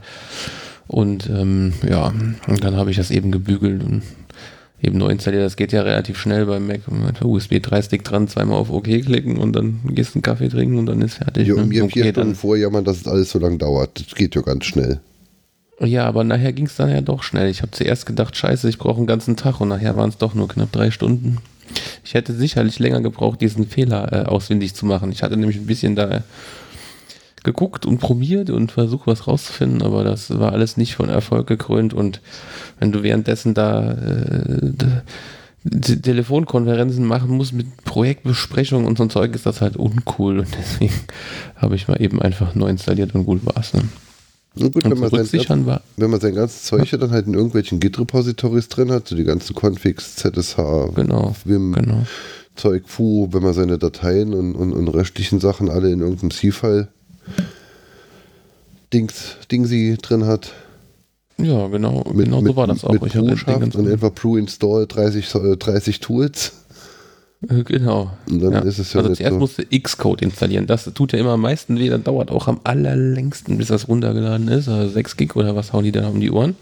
Und ähm, ja, und dann habe ich das eben gebügelt und eben neu installiert. Das geht ja relativ schnell beim Mac. Einfach USB 3-Stick dran, zweimal auf OK klicken und dann gehst du einen Kaffee trinken und dann ist fertig. ja, ne? und mir vier okay, Stunden dann, vorjammern, dass es alles so lang dauert. Das geht ja ganz schnell. ja, aber nachher ging es dann ja doch schnell. Ich habe zuerst gedacht, scheiße, ich brauche einen ganzen Tag und nachher waren es doch nur knapp drei Stunden. Ich hätte sicherlich länger gebraucht, diesen Fehler äh, ausfindig zu machen. Ich hatte nämlich ein bisschen da geguckt und probiert und versucht, was rauszufinden, aber das war alles nicht von Erfolg gekrönt. Und wenn du währenddessen da äh, Telefonkonferenzen machen musst mit Projektbesprechungen und so ein Zeug, ist das halt uncool. Und deswegen habe ich mal eben einfach neu installiert und gut war's. Ne? Und gut, wenn man, sein, war. wenn man sein ganzes Zeug ja dann halt in irgendwelchen Git-Repositories drin hat, so die ganzen Configs, ZSH, Genau, Vim, genau. Zeug, Fu, wenn man seine Dateien und, und, und restlichen Sachen alle in irgendeinem C-File Dings, Dingsy drin hat. Ja, genau, Mit, genau mit, so war das auch. Mit Ich ganzen- und etwa Brew install 30, äh, 30 Tools. Äh, Genau. Und dann Ja. ist es ja also zuerst so. musste Xcode installieren. Das tut ja immer am meisten weh. Dann dauert auch am allerlängsten, bis das runtergeladen ist. Also 6 Gig oder was hauen die da um die Ohren.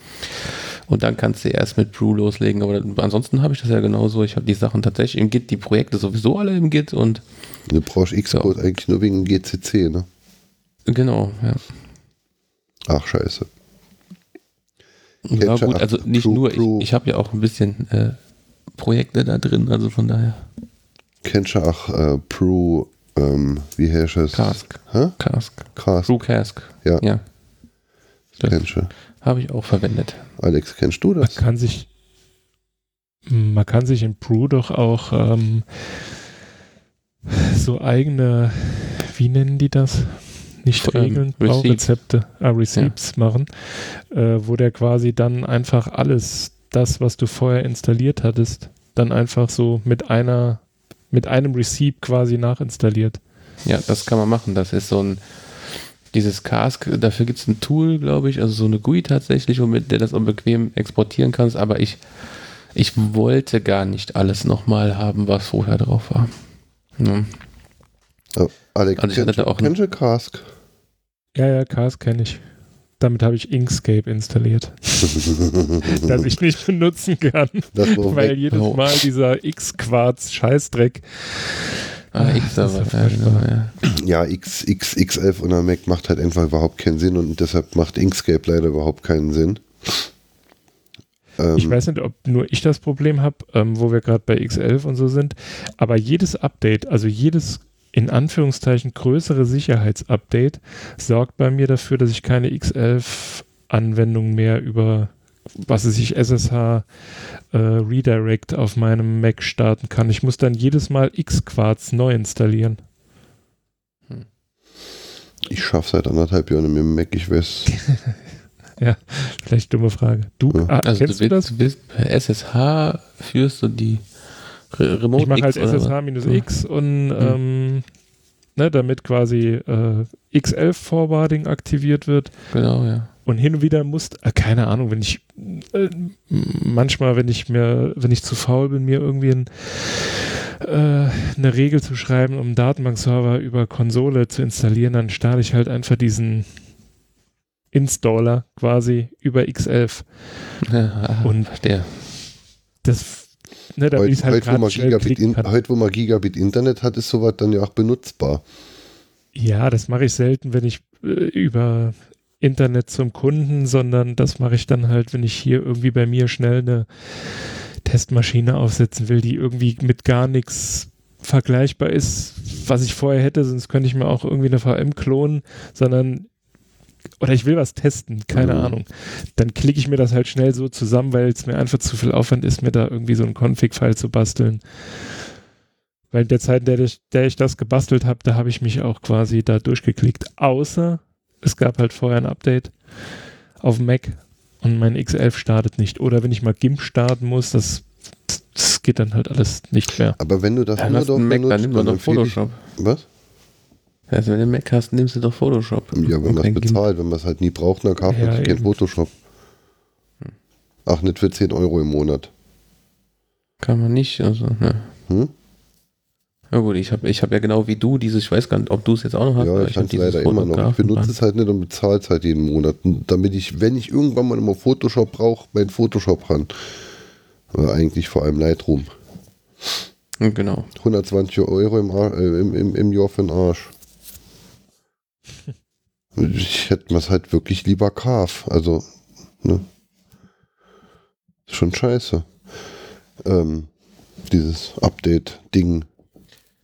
Und dann kannst du erst mit Brew loslegen. Aber ansonsten habe ich das ja genauso. Ich habe die Sachen tatsächlich im Git, die Projekte sowieso alle im Git und Du brauchst Xcode eigentlich nur wegen GCC, ne? Genau, ja. Ach, scheiße. Ja gut, also nicht Brew- nur, ich, ich habe ja auch ein bisschen äh, Projekte da drin, also von daher. Kennst du auch äh, Brew, ähm, wie heißt es? Cask. Hä? Cask. Cask. Brew Cask. Ja, Ja. Das kennst du. habe ich auch verwendet. Alex, kennst du Man das? kann sich, man kann sich in Brew doch auch ähm, so eigene, wie nennen die das? Nicht Ähm, Regeln. Baurezepte, äh, Receipts machen, äh, wo der quasi dann einfach alles, das, was du vorher installiert hattest, dann einfach so mit einer, mit einem Receipt quasi nachinstalliert. Ja, das kann man machen. Das ist so ein, dieses Cask, dafür gibt es ein Tool, glaube ich, also so eine GUI tatsächlich, womit der das auch bequem exportieren kannst, aber ich, ich wollte gar nicht alles nochmal haben, was vorher drauf war. Ja. Äh, Alex, Also ich kennst, hatte du- auch kennst du Cask? Ja, ja, Cars kenne ich. Damit habe ich Inkscape installiert, das ich nicht benutzen kann, weil weg. jedes Oh. Mal dieser X-Quarz-Scheißdreck. Ah, Ah, das ist aber, ja ja, genau, ja. Ja, X, X, X11 und der Mac macht halt einfach überhaupt keinen Sinn und deshalb macht Inkscape leider überhaupt keinen Sinn. Ähm, Ich weiß nicht, ob nur ich das Problem habe, ähm, wo wir gerade bei X11 und so sind, aber jedes Update, also jedes in Anführungszeichen größere Sicherheitsupdate, sorgt bei mir dafür, dass ich keine X11-Anwendung mehr über, was weiß ich, SSH äh, Redirect auf meinem Mac starten kann. Ich muss dann jedes Mal Xquartz neu installieren. ich schaffe seit anderthalb Jahren mit dem Mac, ich weiß. Vielleicht dumme Frage. Du, Ja. ah, Also kennst du du das? willst, willst per SSH führst du die Re Remote Ich mache halt? SSH-X und Hm. ähm, ne, damit quasi äh, X11 Forwarding aktiviert wird. Genau, ja. Und hin und wieder muss, äh, keine Ahnung, wenn ich äh, manchmal, wenn ich mir, wenn ich zu faul bin, mir irgendwie ein, äh, eine Regel zu schreiben, um einen Datenbankserver über Konsole zu installieren, dann starte ich halt einfach diesen Installer quasi über X11. ja Und- verstehe. Das, ne, damit Heute, halt heute, wo man Gigabit in, heute, wo man Gigabit Internet hat, ist sowas dann ja auch benutzbar. Ja, das mache ich selten, wenn ich äh, über Internet zum Kunden, sondern das mache ich dann halt, wenn ich hier irgendwie bei mir schnell eine Testmaschine aufsetzen will, die irgendwie mit gar nichts vergleichbar ist, was ich vorher hätte, sonst könnte ich mir auch irgendwie eine VM klonen, sondern oder ich will was testen, keine Mhm. Ahnung. Dann klicke ich mir das halt schnell so zusammen, weil es mir einfach zu viel Aufwand ist, mir da irgendwie so ein Config-File zu basteln. Weil in der Zeit, in der ich, der ich das gebastelt habe, da habe ich mich auch quasi da durchgeklickt. Außer es gab halt vorher ein Update auf Mac und mein X11 startet nicht. Oder wenn ich mal GIMP starten muss, das, das geht dann halt alles nicht mehr. Aber wenn du das Dann du doch einen Mac, dann benutzt, nimm doch doch empfehle ich- Photoshop. Was? Also wenn du Mac hast, nimmst du doch Photoshop. Ja, wenn man es bezahlt, wenn man es halt nie braucht, dann kauft man Ja, sich kein. Photoshop. Ach, nicht für 10 Euro im Monat. Kann man nicht. Also, ne. Hm? Ja gut, ich habe ich hab ja genau wie du dieses, ich weiß gar nicht, ob du es jetzt auch noch hast. Ja, ich kann es leider immer noch. Ich benutze es halt nicht und bezahle es halt jeden Monat. Damit ich, wenn ich irgendwann mal mal Photoshop brauche, mein Photoshop ran. Aber eigentlich vor allem Lightroom. Genau. 120 Euro im, Ar- äh, im, im, im Jahr für den Arsch. Ich hätte mir halt wirklich lieber Carve. Also, ne? Ist schon scheiße. Ähm, dieses Update-Ding.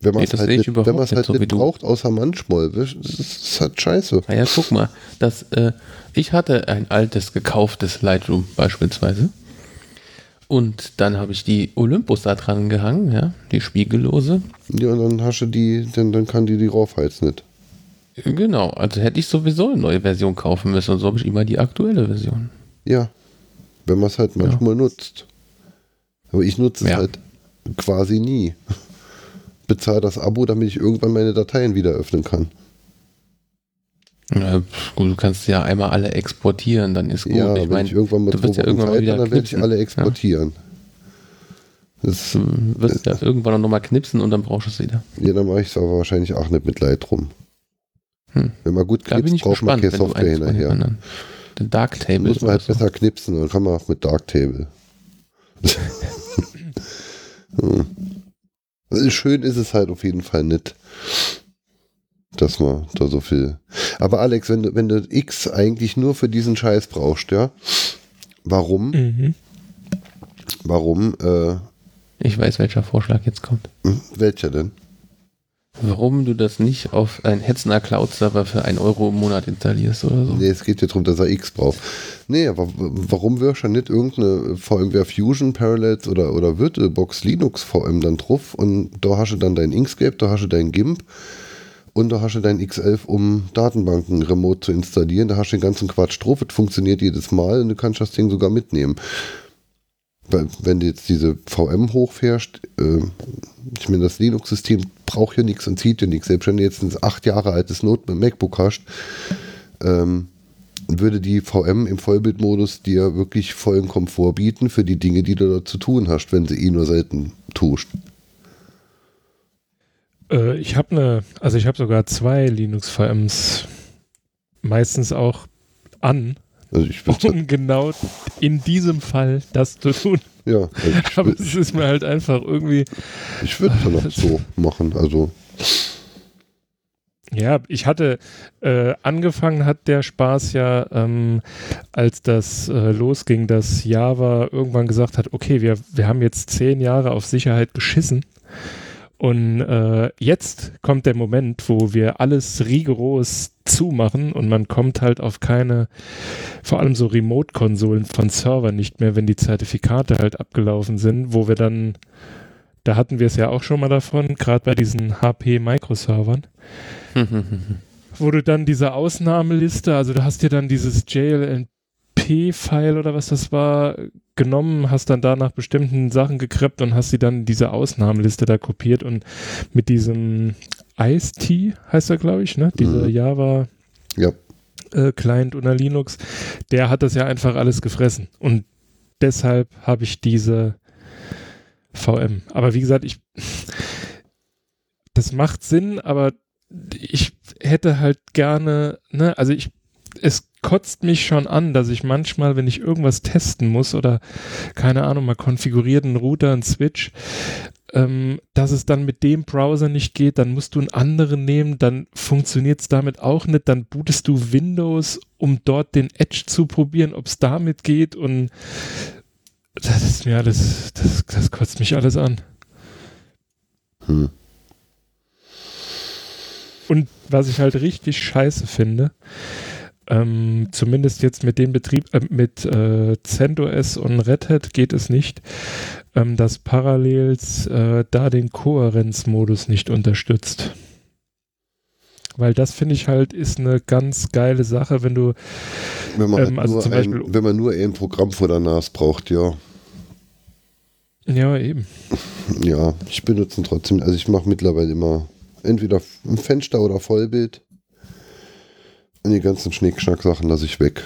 Wenn man Nee, es das halt nicht, wenn man's halt so nicht braucht, außer manchmal, das ist halt scheiße. Naja, guck mal, das, äh, ich hatte ein altes gekauftes Lightroom beispielsweise. Und dann habe ich die Olympus da dran gehangen, ja, die spiegellose. Ja, und dann hast du die, dann, dann kann die die raufheizen nicht. Genau, also hätte ich sowieso eine neue Version kaufen müssen und so habe ich immer die aktuelle Version. Ja. Wenn man es halt manchmal nutzt. Aber ich nutze es Ja. halt quasi nie. Bezahle das Abo, damit ich irgendwann meine Dateien wieder öffnen kann. Ja, gut, du kannst ja einmal alle exportieren, dann ist gut. ja, ich wenn meine, ich irgendwann mal du wirst ja irgendwann Zeit wieder dann werde ich alle exportieren. Das, du wirst ja irgendwann noch mal knipsen und dann brauchst du es wieder. ja, dann mache ich es aber wahrscheinlich auch nicht mit Lightroom. Hm. Wenn man gut knipst, braucht man keine Software den hinterher. Den Darktable. Muss man halt so. besser knipsen, dann kann man auch mit Darktable. hm. Also schön ist es halt auf jeden Fall nicht, dass man da so viel. Aber Alex, wenn du, wenn du X eigentlich nur für diesen Scheiß brauchst, ja, warum, Mhm. warum, äh, Ich weiß, welcher Vorschlag jetzt kommt. hm, welcher denn? Warum du das nicht auf einen Hetzner Cloud-Server für 1 Euro im Monat installierst oder so. Nee, es geht ja darum, dass er X braucht. Nee, aber warum wirst du nicht irgendeine VMware Fusion Parallels oder, oder VirtualBox Linux VM dann drauf und da hast du dann dein Inkscape, da hast du dein GIMP und da hast du dein X11, um Datenbanken remote zu installieren. Da hast du den ganzen Quatsch drauf, es funktioniert jedes Mal und du kannst das Ding sogar mitnehmen. Wenn jetzt diese VM hochfährst, äh, ich meine, das Linux-System braucht ja nichts und zieht ja nichts. Selbst wenn du jetzt ein acht Jahre altes Note MacBook hast, ähm, würde die VM im Vollbildmodus dir wirklich vollen Komfort bieten für die Dinge, die du dort zu tun hast, wenn sie eh nur selten tust. Äh, ich habe eine, also ich habe sogar zwei Linux-VMs meistens auch an, Also ich um genau in diesem Fall das zu tun. ja, also Aber es ist mir halt einfach irgendwie, ich würde es dann auch so machen. Also ja, ich hatte, äh, angefangen hat der Spaß ja, ähm, als das äh, losging, dass Java irgendwann gesagt hat, okay, wir, wir haben jetzt zehn Jahre auf Sicherheit geschissen. Und äh, jetzt kommt der Moment, wo wir alles rigoros zumachen und man kommt halt auf keine, vor allem so Remote-Konsolen von Servern nicht mehr, wenn die Zertifikate halt abgelaufen sind, wo wir dann, da hatten wir es ja auch schon mal davon, gerade bei diesen HP-Microservern, wo du dann diese Ausnahmeliste, also du hast dir dann dieses JLNP-File oder was das war, genommen, hast dann da nach bestimmten Sachen gekreppt und hast sie dann diese Ausnahmeliste da kopiert und mit diesem Ice-T heißt er, glaube ich, ne? Dieser Mhm. Java Ja. äh, Client unter Linux, der hat das ja einfach alles gefressen. Und deshalb habe ich diese VM. Aber wie gesagt, ich das macht Sinn, aber ich hätte halt gerne, ne, also ich, es kotzt mich schon an, dass ich manchmal, wenn ich irgendwas testen muss oder keine Ahnung, mal konfiguriert einen Router, einen Switch, ähm, dass es dann mit dem Browser nicht geht, dann musst du einen anderen nehmen, dann funktioniert es damit auch nicht, dann bootest du Windows, um dort den Edge zu probieren, ob es damit geht und das ist mir alles, das, das kotzt mich alles an. Hm. Und was ich halt richtig scheiße finde, ähm, zumindest jetzt mit dem Betrieb, äh, mit äh, CentOS und Red Hat geht es nicht, ähm, dass Parallels äh, da den Kohärenzmodus nicht unterstützt. Weil das finde ich halt ist eine ganz geile Sache, wenn du Wenn man, Ähm, halt also nur zum ein, Beispiel- wenn man nur ein Programm vor der NAS braucht, ja. ja eben. Ja, ich benutze ihn trotzdem. Also ich mache mittlerweile immer entweder ein Fenster oder Vollbild. Und die ganzen Schnickschnack-Sachen lasse ich weg.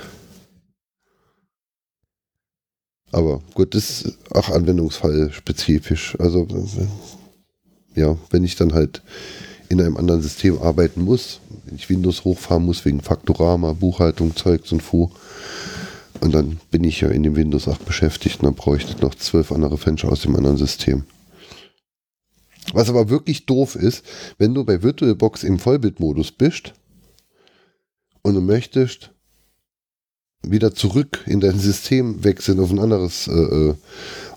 Aber gut, das ist auch Anwendungsfall spezifisch. Also ja, wenn ich dann halt in einem anderen System arbeiten muss, wenn ich Windows hochfahren muss wegen Faktorama, Buchhaltung, Zeugs und Fu, und dann bin ich ja in dem Windows 8 beschäftigt und dann brauche ich noch zwölf andere Fenster aus dem anderen System. Was aber wirklich doof ist, wenn du bei VirtualBox im Vollbildmodus bist und du möchtest wieder zurück in dein System wechseln auf ein anderes, äh, äh,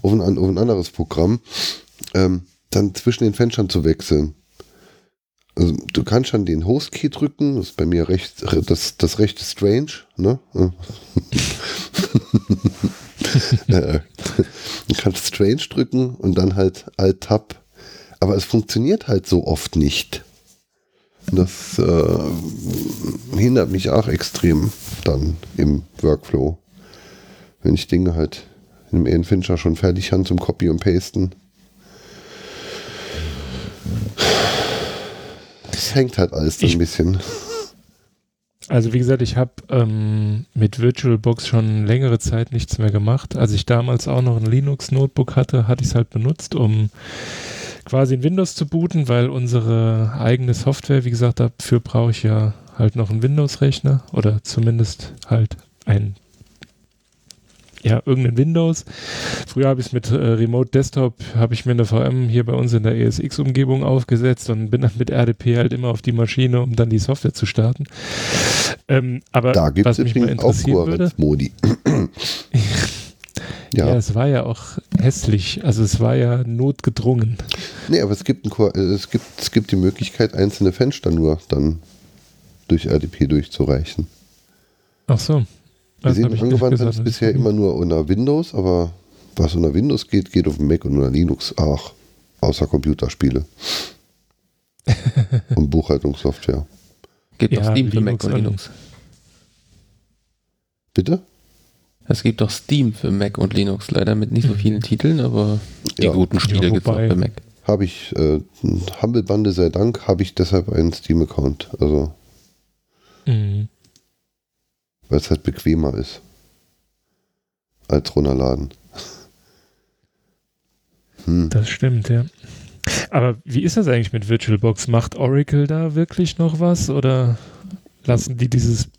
auf, ein, auf ein anderes Programm, ähm, dann zwischen den Fenstern zu wechseln. Also, du kannst schon den Host-Key drücken, das ist bei mir recht, das, das recht strange, ne? Äh, du kannst Strange drücken und dann halt Alt-Tab. Aber es funktioniert halt so oft nicht. Das äh, hindert mich auch extrem dann im Workflow. Wenn ich Dinge halt in einem Fincher schon fertig habe zum Copy und Pasten. Das hängt halt alles Ich- ein bisschen. Also wie gesagt, ich habe ähm, mit VirtualBox schon längere Zeit nichts mehr gemacht. Als ich damals auch noch ein Linux-Notebook hatte, hatte ich es halt benutzt, um quasi in Windows zu booten, weil unsere eigene Software, wie gesagt, dafür brauche ich ja halt noch einen Windows-Rechner oder zumindest halt ein ja, irgendein Windows. Früher habe ich es mit äh, Remote Desktop, habe ich mir eine VM hier bei uns in der ESX-Umgebung aufgesetzt und bin dann mit RDP halt immer auf die Maschine, um dann die Software zu starten. Ähm, aber Da gibt es was mich mal übrigens auch interessieren würde, Kohärenzmodi. ja. ja. es war ja auch hässlich, also es war ja notgedrungen. Nee, aber es gibt, ein, äh, es, gibt, es gibt die Möglichkeit, einzelne Fenster nur dann durch RDP durchzureichen. Ach so. Wir Das sehen, ich nicht angewandt hat es bisher immer nur unter Windows, aber was unter Windows geht, geht auf dem Mac und unter Linux auch. Außer Computerspiele. und Buchhaltungssoftware. Gibt Ja, doch Steam für Mac und- Linux. Bitte? Es gibt doch Steam für Mac und Linux, leider mit nicht so vielen Titeln, aber die Ja. guten Spiele Ja, gibt es auch für Mac. Habe ich, äh, Humble Bande sei Dank, habe ich deshalb einen Steam-Account. Also, Mhm. weil es halt bequemer ist. Als runterladen. Hm. Das stimmt, ja. Aber wie ist das eigentlich mit VirtualBox? Macht Oracle da wirklich noch was oder lassen die dieses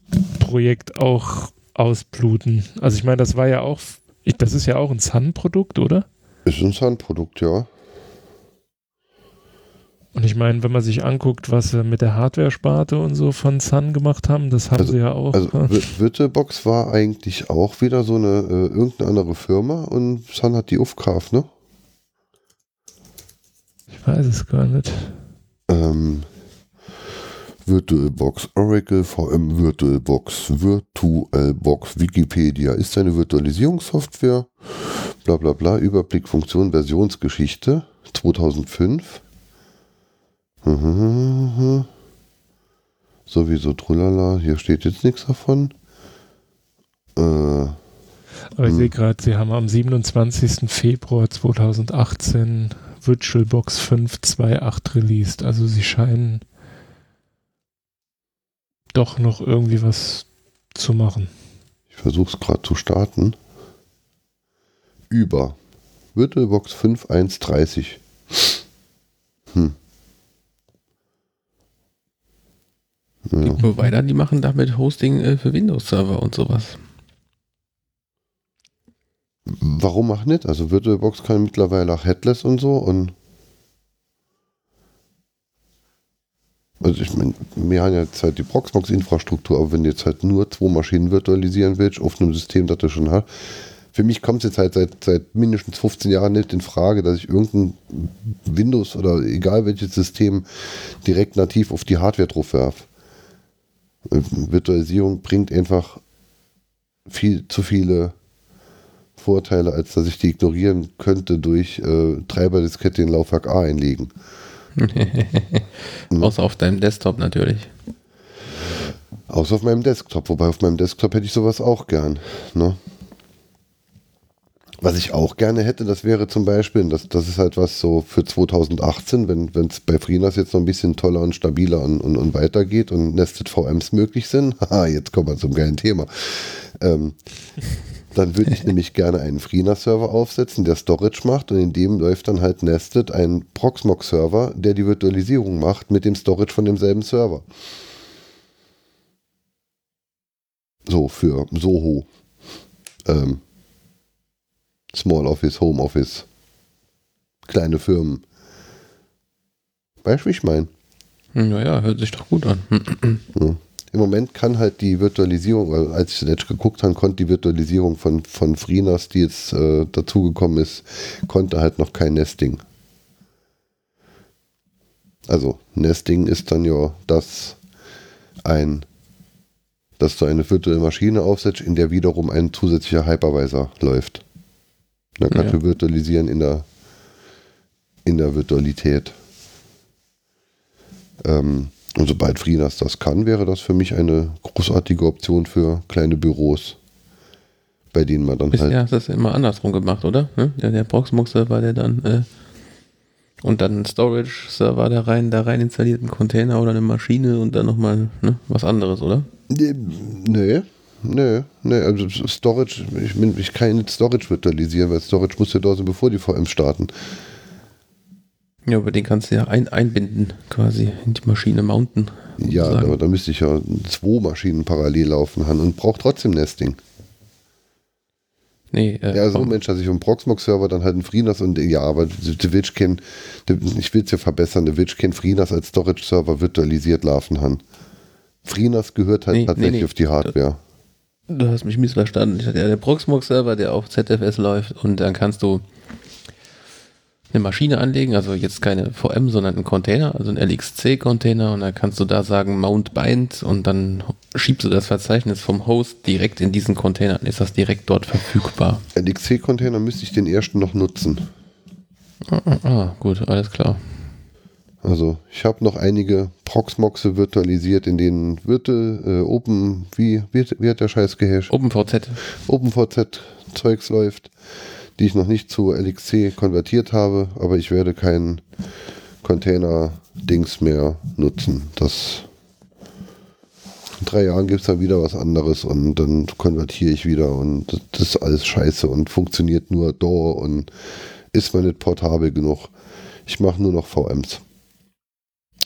Projekt auch ausbluten? Also ich meine, das war ja auch, ich, das ist ja auch ein Sun-Produkt, oder? Ist ein Sun-Produkt, ja. Und ich meine, wenn man sich anguckt, was sie mit der Hardware-Sparte und so von Sun gemacht haben, das haben Also- sie ja auch. Also Vi- VirtualBox war eigentlich auch wieder so eine äh, irgendeine andere Firma und Sun hat die aufgekauft, ne? ich weiß es gar nicht. Ähm, VirtualBox Oracle VM VirtualBox VirtualBox Wikipedia ist eine Virtualisierungssoftware. Bla bla bla. Überblick Funktion Versionsgeschichte 2005. Mhm. Sowieso Trulala. Hier steht jetzt nichts davon. Äh, Aber ich Hm. sehe gerade, sie haben am 27. Februar 2018 VirtualBox 5.2.8 released. Also sie scheinen doch noch irgendwie was zu machen. Ich versuche es gerade zu starten. Über VirtualBox 5.1.30. Hm. Ja. Die Provider, die machen damit Hosting äh, für Windows-Server und sowas. Warum auch nicht? Also VirtualBox kann mittlerweile auch Headless und so und also ich meine, wir haben jetzt halt die Proxmox-Infrastruktur, aber wenn du jetzt halt nur zwei Maschinen virtualisieren willst auf einem System, das du schon hast, für mich kommt es jetzt halt seit, seit mindestens 15 Jahren nicht in Frage, dass ich irgendein Windows oder egal welches System direkt nativ auf die Hardware drauf werfe. Virtualisierung bringt einfach viel zu viele Vorteile, als dass ich die ignorieren könnte durch äh, Treiberdiskette in Laufwerk A einlegen. Außer auf deinem Desktop natürlich. Außer auf meinem Desktop, wobei auf meinem Desktop hätte ich sowas auch gern. Ne? Was ich auch gerne hätte, das wäre zum Beispiel, das, das ist halt was so für 2018, wenn es bei FreeNAS jetzt noch ein bisschen toller und stabiler und, und, und weitergeht und Nested VMs möglich sind. Haha, jetzt kommen wir zum geilen Thema. Ähm, dann würde ich nämlich gerne einen FreeNAS-Server aufsetzen, der Storage macht und in dem läuft dann halt Nested ein Proxmox-Server, der die Virtualisierung macht mit dem Storage von demselben Server. So, für Soho. Ähm, Small Office, Home Office, kleine Firmen. Weißt du, wie ich meine? Naja, hört sich doch gut an. ja. Im Moment kann halt die Virtualisierung, als ich zuletzt geguckt habe, konnte die Virtualisierung von, von FreeNAS, die jetzt äh, dazugekommen ist, konnte halt noch kein Nesting. Also Nesting ist dann ja das ein, dass du eine virtuelle Maschine aufsetzt, in der wiederum ein zusätzlicher Hypervisor läuft. Dann kannst ja. du virtualisieren in der, in der Virtualität. Ähm, und sobald FreeNAS das kann, wäre das für mich eine großartige Option für kleine Büros, bei denen man dann Bisher halt. Ja, das ist immer andersrum gemacht, oder? Ne? Der, der Proxmox-Server, der dann äh, und dann ein Storage-Server da rein, da rein installierten Container oder eine Maschine und dann nochmal ne, was anderes, oder? Nee, nee, nee, also Storage, ich, ich kann nicht Storage virtualisieren, weil Storage muss ja da sein, bevor die VMs starten. Ja, aber den kannst du ja ein, einbinden, quasi in die Maschine mounten. Ja, aber da müsste ich ja zwei Maschinen parallel laufen haben und brauche trotzdem Nesting. Nee, äh, ja, so Mensch, dass ich vom Proxmox-Server dann halt einen FreeNAS und ja, aber der willst kein, ich will es ja verbessern, der willst kein FreeNAS als Storage-Server virtualisiert laufen haben. FreeNAS gehört halt nee, tatsächlich nee, nee. auf die Hardware. Du hast mich missverstanden. Ich hatte ja der Proxmox-Server, der auf ZFS läuft und dann kannst du eine Maschine anlegen, also jetzt keine VM, sondern einen Container, also einen LXC-Container und dann kannst du da sagen Mount Bind und dann schiebst du das Verzeichnis vom Host direkt in diesen Container, dann ist das direkt dort verfügbar. LXC-Container müsste ich den ersten noch nutzen. Ah, ah, ah gut, alles klar. Also ich habe noch einige Proxmoxe virtualisiert, in denen Virtual, äh, Open, wie, wie, wie hat der Scheiß gehasht? OpenVZ. OpenVZ Zeugs läuft die ich noch nicht zu LXC konvertiert habe, aber ich werde keinen Container-Dings mehr nutzen. Das in drei Jahren gibt es dann wieder was anderes und dann konvertiere ich wieder und das ist alles scheiße und funktioniert nur Door und ist mir nicht portabel genug. Ich mache nur noch VMs.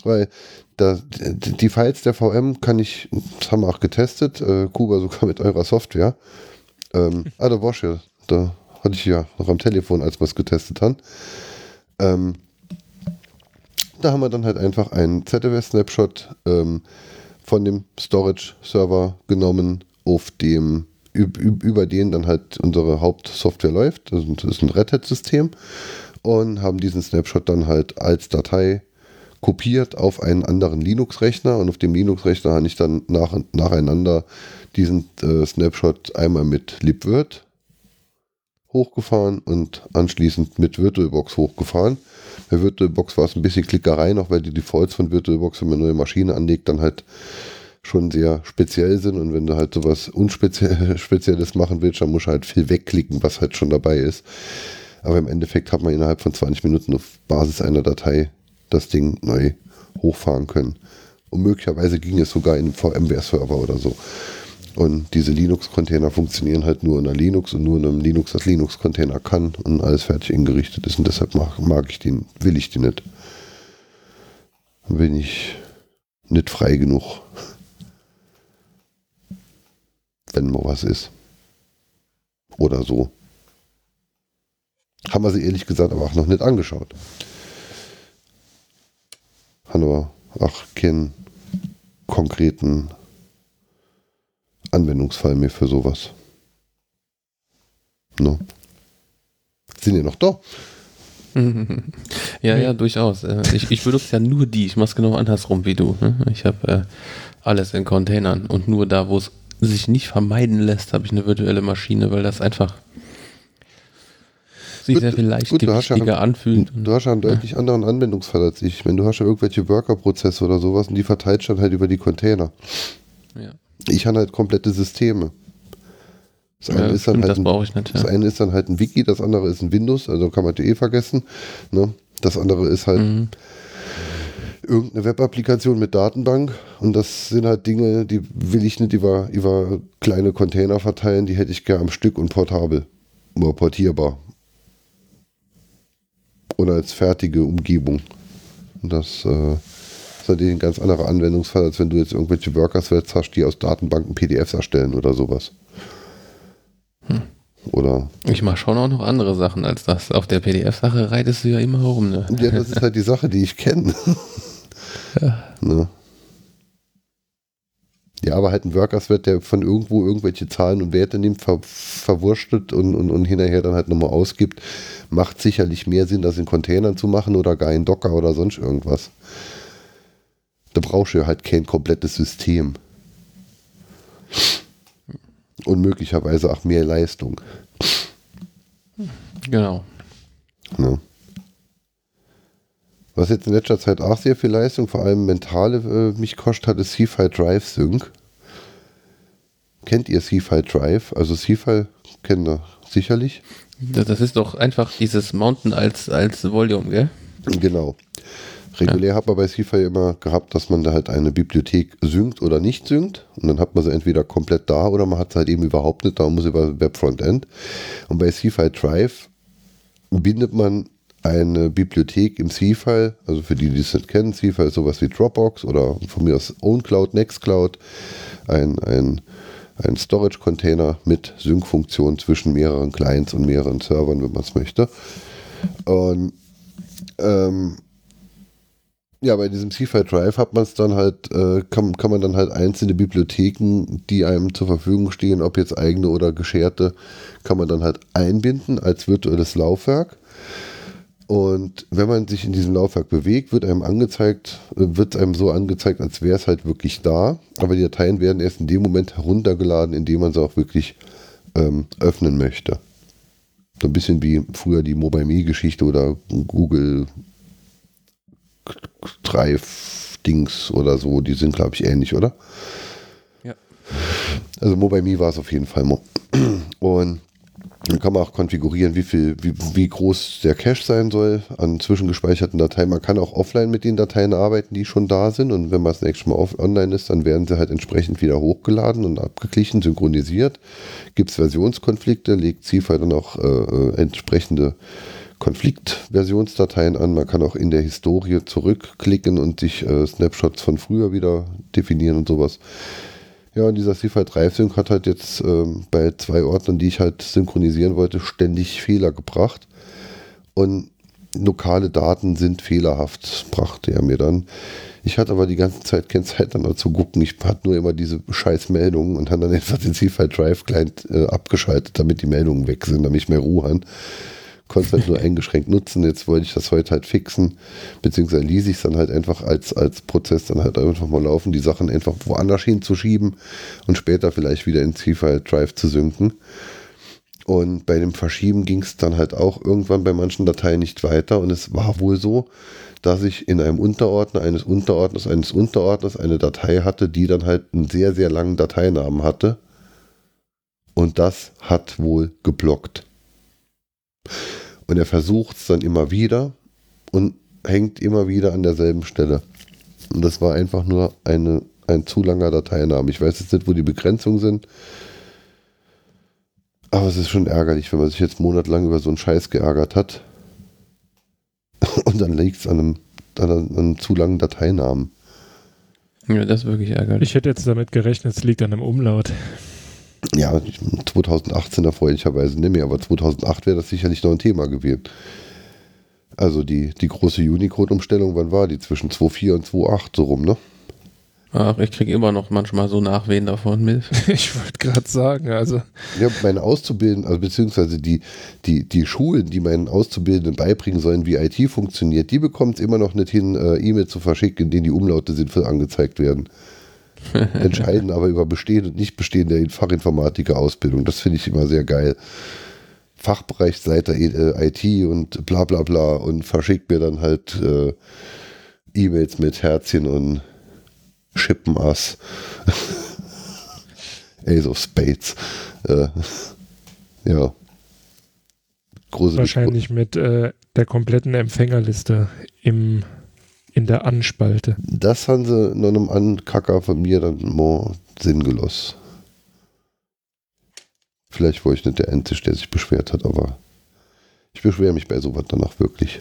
Weil da, die Files der VM kann ich, das haben wir auch getestet, äh, Kuba sogar mit eurer Software. Ähm, ah, da war ja, da hatte ich ja noch am Telefon, als wir es getestet haben. Ähm, da haben wir dann halt einfach einen ZFS-Snapshot ähm, von dem Storage-Server genommen, auf dem über den dann halt unsere Hauptsoftware läuft. Das ist ein Red Hat-System und haben diesen Snapshot dann halt als Datei kopiert auf einen anderen Linux-Rechner und auf dem Linux-Rechner habe ich dann nach, nacheinander diesen äh, Snapshot einmal mit libvirt hochgefahren und anschließend mit VirtualBox hochgefahren. Bei VirtualBox war es ein bisschen Klickerei noch, weil die Defaults von VirtualBox, wenn man eine neue Maschine anlegt, dann halt schon sehr speziell sind und wenn du halt sowas Unspezielles machen willst, dann musst du halt viel wegklicken, was halt schon dabei ist. Aber im Endeffekt hat man innerhalb von 20 Minuten auf Basis einer Datei das Ding neu hochfahren können. Und möglicherweise ging es sogar in einem VMware-Server oder so. Und diese Linux-Container funktionieren halt nur in einer Linux und nur in einem Linux, das Linux-Container kann und alles fertig ingerichtet ist. Und deshalb mag, mag ich den, will ich den nicht. Bin ich nicht frei genug. Wenn mal was ist. Oder so. Haben wir sie ehrlich gesagt aber auch noch nicht angeschaut. Haben wir auch keinen konkreten Anwendungsfall mehr für sowas. No. Sind ja noch da? ja, ja, durchaus. Äh, Ich, ich benutze ja nur die. Ich mache es genau andersrum wie du. ne? Ich habe äh, alles in Containern und nur da, wo es sich nicht vermeiden lässt, habe ich eine virtuelle Maschine, weil das einfach sich Gut, sehr viel hast ja- leichtgewichtiger anfühlt. Du hast ja einen deutlich anderen Anwendungsfall als ich. Wenn du hast ja irgendwelche Worker-Prozesse oder sowas und die verteilst dann halt über die Container. Ja. Ich habe halt komplette Systeme. Das eine, Ja, ist, dann stimmt, halt das ein, ich nicht. das eine ist dann halt ein Wiki, das andere ist ein Windows, also kann man eh vergessen. Ne? Das andere ist halt Mhm. irgendeine Web-Applikation mit Datenbank und das sind halt Dinge, die will ich nicht über, über kleine Container verteilen, die hätte ich gerne am Stück und portabel oder portierbar. Oder als fertige Umgebung. Und das äh, natürlich ein ganz anderer Anwendungsfall, als wenn du jetzt irgendwelche Worker-Threads hast, die aus Datenbanken PDFs erstellen oder sowas. Oder Ich mache schon auch noch andere Sachen als das. Auf der PDF-Sache reitest du ja immer rum. Ne? Ja, das ist halt die Sache, die ich kenne. ne? Ja, aber halt ein Workers-Wert, der von irgendwo irgendwelche Zahlen und Werte nimmt, ver verwurschtelt und, und, und hinterher dann halt nochmal ausgibt, macht sicherlich mehr Sinn, das in Containern zu machen oder gar in Docker oder sonst irgendwas. Da brauchst du ja halt kein komplettes System. Und möglicherweise auch mehr Leistung. Genau. Ne? Was jetzt in letzter Zeit auch sehr viel Leistung, vor allem mentale, äh, mich kostet, hat, ist C-File Drive Sync. Kennt ihr C-File Drive? Also C-File kennt ihr sicherlich. Das, das ist doch einfach dieses Mountain als, als Volume, gell? Genau. Regulär hat man bei C-File immer gehabt, dass man da halt eine Bibliothek synkt oder nicht synkt. Und dann hat man sie entweder komplett da oder man hat sie halt eben überhaupt nicht da und muss über Web-Frontend. Und bei C-File Drive bindet man eine Bibliothek im C-File, also für die, die es nicht kennen, C-File ist sowas wie Dropbox oder von mir aus OwnCloud, Nextcloud, ein, ein, ein Storage-Container mit Sync-Funktion zwischen mehreren Clients und mehreren Servern, wenn man es möchte. Und ähm, ja, bei diesem C-File Drive hat man es dann halt, äh, kann, kann man dann halt einzelne Bibliotheken, die einem zur Verfügung stehen, ob jetzt eigene oder gescherte, kann man dann halt einbinden als virtuelles Laufwerk. Und wenn man sich in diesem Laufwerk bewegt, wird einem angezeigt, äh, wird einem so angezeigt, als wäre es halt wirklich da. Aber die Dateien werden erst in dem Moment heruntergeladen, in dem man sie auch wirklich ähm, öffnen möchte. So ein bisschen wie früher die Mobile Me-Geschichte oder Google Drive-Dings oder so. Die sind, glaube ich, ähnlich, oder? Ja. Also Mobile Me war es auf jeden Fall. Mo- Und dann kann man auch konfigurieren, wie viel, wie, wie groß der Cache sein soll an zwischengespeicherten Dateien. Man kann auch offline mit den Dateien arbeiten, die schon da sind. Und wenn man das nächste Mal online ist, dann werden sie halt entsprechend wieder hochgeladen und abgeglichen, synchronisiert. Gibt es Versionskonflikte, legt CIFA dann auch äh, äh, entsprechende Konfliktversionsdateien an. Man kann auch in der Historie zurückklicken und sich äh, Snapshots von früher wieder definieren und sowas. Ja, und dieser CFI Drive Sync hat halt jetzt ähm, bei zwei Ordnern, die ich halt synchronisieren wollte, ständig Fehler gebracht. Und lokale Daten sind fehlerhaft, brachte er mir dann. Ich hatte aber die ganze Zeit keine Zeit dann zu gucken. Ich hatte nur immer diese scheiß Meldungen und habe dann einfach den CFI Drive Client äh, abgeschaltet, damit die Meldungen weg sind, damit ich mehr Ruhe habe. Konnte es halt nur eingeschränkt nutzen. Jetzt wollte ich das heute halt fixen, beziehungsweise ließ ich es dann halt einfach als, als Prozess dann halt einfach mal laufen, die Sachen einfach woanders hinzuschieben und später vielleicht wieder in C-File Drive zu synken. Und bei dem Verschieben ging es dann halt auch irgendwann bei manchen Dateien nicht weiter. Und es war wohl so, dass ich in einem Unterordner eines Unterordners eines Unterordners eine Datei hatte, die dann halt einen sehr, sehr langen Dateinamen hatte. Und das hat wohl geblockt. Und er versucht es dann immer wieder und hängt immer wieder an derselben Stelle. Und das war einfach nur eine, ein zu langer Dateiname. Ich weiß jetzt nicht, wo die Begrenzungen sind. Aber es ist schon ärgerlich, wenn man sich jetzt monatelang über so einen Scheiß geärgert hat. Und dann liegt es an einem, an einem, an einem zu langen Dateinamen. Ja, das ist wirklich ärgerlich. Ich hätte jetzt damit gerechnet, es liegt an einem Umlaut. Ja, 2018 erfreulicherweise nicht mehr, aber 2008 wäre das sicherlich noch ein Thema gewesen. Also die, die große Unicode-Umstellung, wann war die? Zwischen 2.4 und 2.8 so rum, ne? Ach, ich kriege immer noch manchmal so Nachwehen davon mit. Ich wollte gerade sagen, also. Ja, meine Auszubildenden, also beziehungsweise die, die, die Schulen, die meinen Auszubildenden beibringen sollen, wie IT funktioniert, die bekommen es immer noch nicht hin, äh, E-Mail zu verschicken, in denen die Umlaute sinnvoll angezeigt werden. Entscheiden aber über bestehende und nicht bestehende Fachinformatiker-Ausbildung. Das finde ich immer sehr geil. Fachbereichsleiter äh, IT und bla bla bla und verschickt mir dann halt äh, E-Mails mit Herzchen und Schippen Ass. Ace of Spades. Äh, ja. Große Wahrscheinlich mit äh, der kompletten Empfängerliste im, in der Anspalte. Das haben sie noch einem Ankacker von mir dann mal sinngelos. Vielleicht war ich nicht der Einzige, der sich beschwert hat, aber ich beschwere mich bei sowas danach wirklich.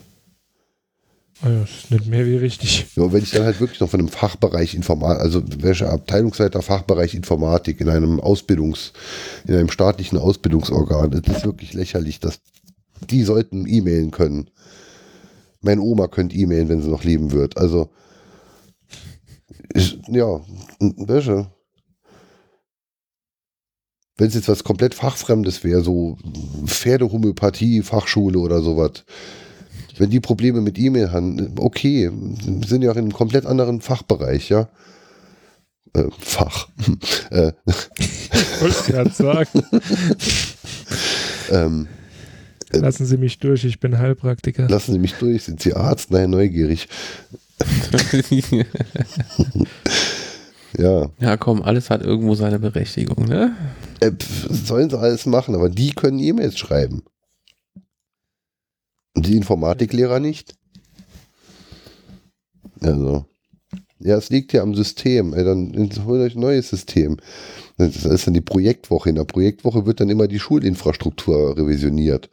Also, das ist nicht mehr wie richtig. Ja, wenn ich dann halt wirklich noch von einem Fachbereich Informatik, also welcher Abteilungsleiter Fachbereich Informatik in einem Ausbildungs, in einem staatlichen Ausbildungsorgan, das ist wirklich lächerlich, dass die sollten e-mailen können. Meine Oma könnte e-mailen, wenn sie noch leben wird. Also, ist, ja, welche? Wenn es jetzt was komplett Fachfremdes wäre, so Pferdehomöopathie, Fachschule oder sowas, wenn die Probleme mit E-Mail haben, okay, sind ja auch in einem komplett anderen Fachbereich, ja. Äh, Fach. äh. Ich wollte gerade sagen. ähm, äh, Lassen Sie mich durch, ich bin Heilpraktiker. Lassen Sie mich durch, sind Sie Arzt? Nein, neugierig. ja. Ja, komm, alles hat irgendwo seine Berechtigung, ne? Äh, sollen sie alles machen, aber die können E-Mails schreiben. Und die Informatiklehrer nicht. Also. Ja, es liegt ja am System. Ey, dann holt euch ein neues System. Das ist dann die Projektwoche. In der Projektwoche wird dann immer die Schulinfrastruktur revisioniert.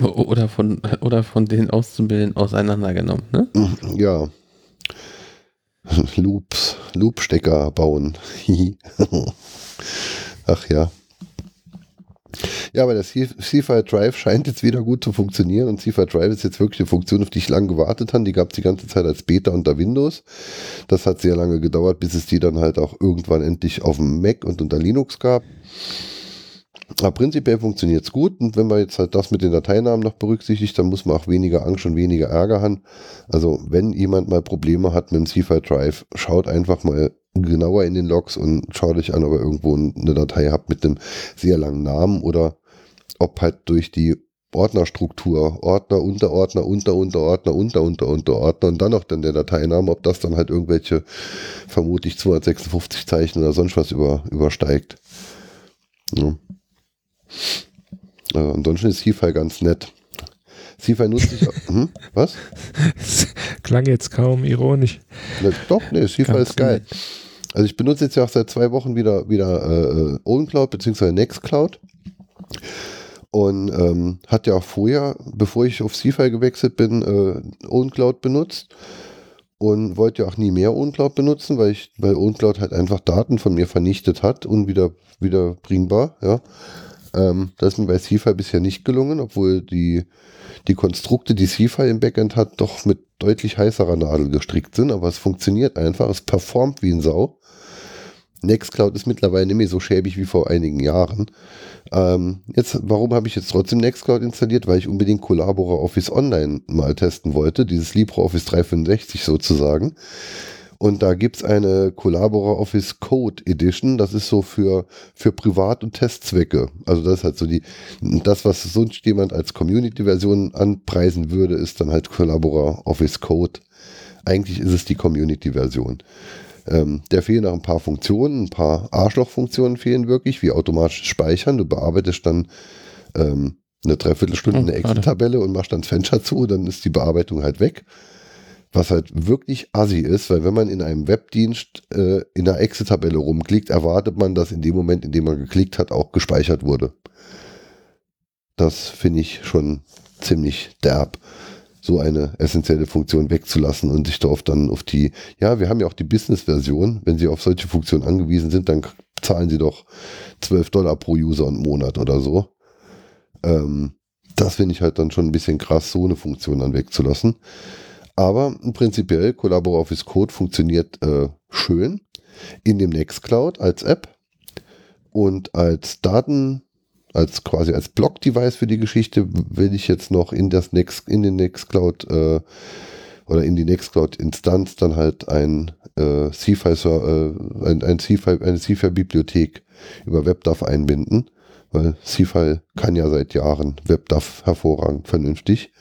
Oder von, oder von den Auszubildenden auseinandergenommen, ne? Ja. Loops, Loopstecker bauen. Ach ja. Ja, aber der CFI Drive scheint jetzt wieder gut zu funktionieren und CFI Drive ist jetzt wirklich eine Funktion, auf die ich lange gewartet habe. Die gab es die ganze Zeit als Beta unter Windows. Das hat sehr lange gedauert, bis es die dann halt auch irgendwann endlich auf dem Mac und unter Linux gab. Aber prinzipiell funktioniert es gut und wenn man jetzt halt das mit den Dateinamen noch berücksichtigt, dann muss man auch weniger Angst und weniger Ärger haben. Also wenn jemand mal Probleme hat mit dem CFI Drive, schaut einfach mal genauer in den Logs und schaut euch an, ob ihr irgendwo eine Datei habt mit einem sehr langen Namen oder ob halt durch die Ordnerstruktur, Ordner, Unterordner, Unter, Unterordner, Unter, Unter, Unterordner und dann noch dann der Dateiname, ob das dann halt irgendwelche vermutlich 256 Zeichen oder sonst was über, übersteigt. Ja. Also ansonsten ist CFI ganz nett. CFI nutze ich. Hm? Was? Klang jetzt kaum ironisch. Ne, doch, nee, CFI ist geil. Also ich benutze jetzt ja auch seit zwei Wochen wieder, wieder äh, OwnCloud bzw. Nextcloud. Und ähm, hat ja auch vorher, bevor ich auf CFI gewechselt bin, äh, OwnCloud benutzt. Und wollte ja auch nie mehr OwnCloud benutzen, weil ich, weil OwnCloud halt einfach Daten von mir vernichtet hat, unwieder, wiederbringbar, ja. Ähm, das ist mir bei CFI bisher nicht gelungen, obwohl die, die Konstrukte, die CFI im Backend hat, doch mit deutlich heißerer Nadel gestrickt sind, aber es funktioniert einfach, es performt wie ein Sau. Nextcloud ist mittlerweile nicht mehr so schäbig wie vor einigen Jahren. Ähm, jetzt, warum habe ich jetzt trotzdem Nextcloud installiert? Weil ich unbedingt Collabora Office Online mal testen wollte, dieses LibreOffice 365 sozusagen. Und da gibt es eine Collabora Office Code Edition. Das ist so für, für Privat- und Testzwecke. Also das ist halt so die, das, was sonst jemand als Community-Version anpreisen würde, ist dann halt Collabora Office Code. Eigentlich ist es die Community-Version. Ähm, der fehlen noch ein paar Funktionen, ein paar Arschlochfunktionen fehlen wirklich, wie automatisch speichern. Du bearbeitest dann ähm, eine Dreiviertelstunde Oh, eine. Excel-Tabelle und machst dann das Fenster zu, dann ist die Bearbeitung halt weg. Was halt wirklich assi ist, weil wenn man in einem Webdienst äh, in einer Excel-Tabelle rumklickt, erwartet man, dass in dem Moment, in dem man geklickt hat, auch gespeichert wurde. Das finde ich schon ziemlich derb, so eine essentielle Funktion wegzulassen und sich darauf dann auf die, ja, wir haben ja auch die Business-Version, wenn Sie auf solche Funktionen angewiesen sind, dann zahlen Sie doch 12 Dollar pro User im Monat oder so. Ähm, das finde ich halt dann schon ein bisschen krass, so eine Funktion dann wegzulassen. Aber prinzipiell CollaboraOffice Code funktioniert äh, schön in dem Nextcloud als App und als Daten, als quasi als Block-Device für die Geschichte will ich jetzt noch in das Next, in den Nextcloud äh, oder in die Nextcloud-Instanz dann halt ein äh, C-File, äh, ein, ein C-File, eine C-File-Bibliothek über WebDAV einbinden, weil C-File kann ja seit Jahren WebDAV hervorragend vernünftig.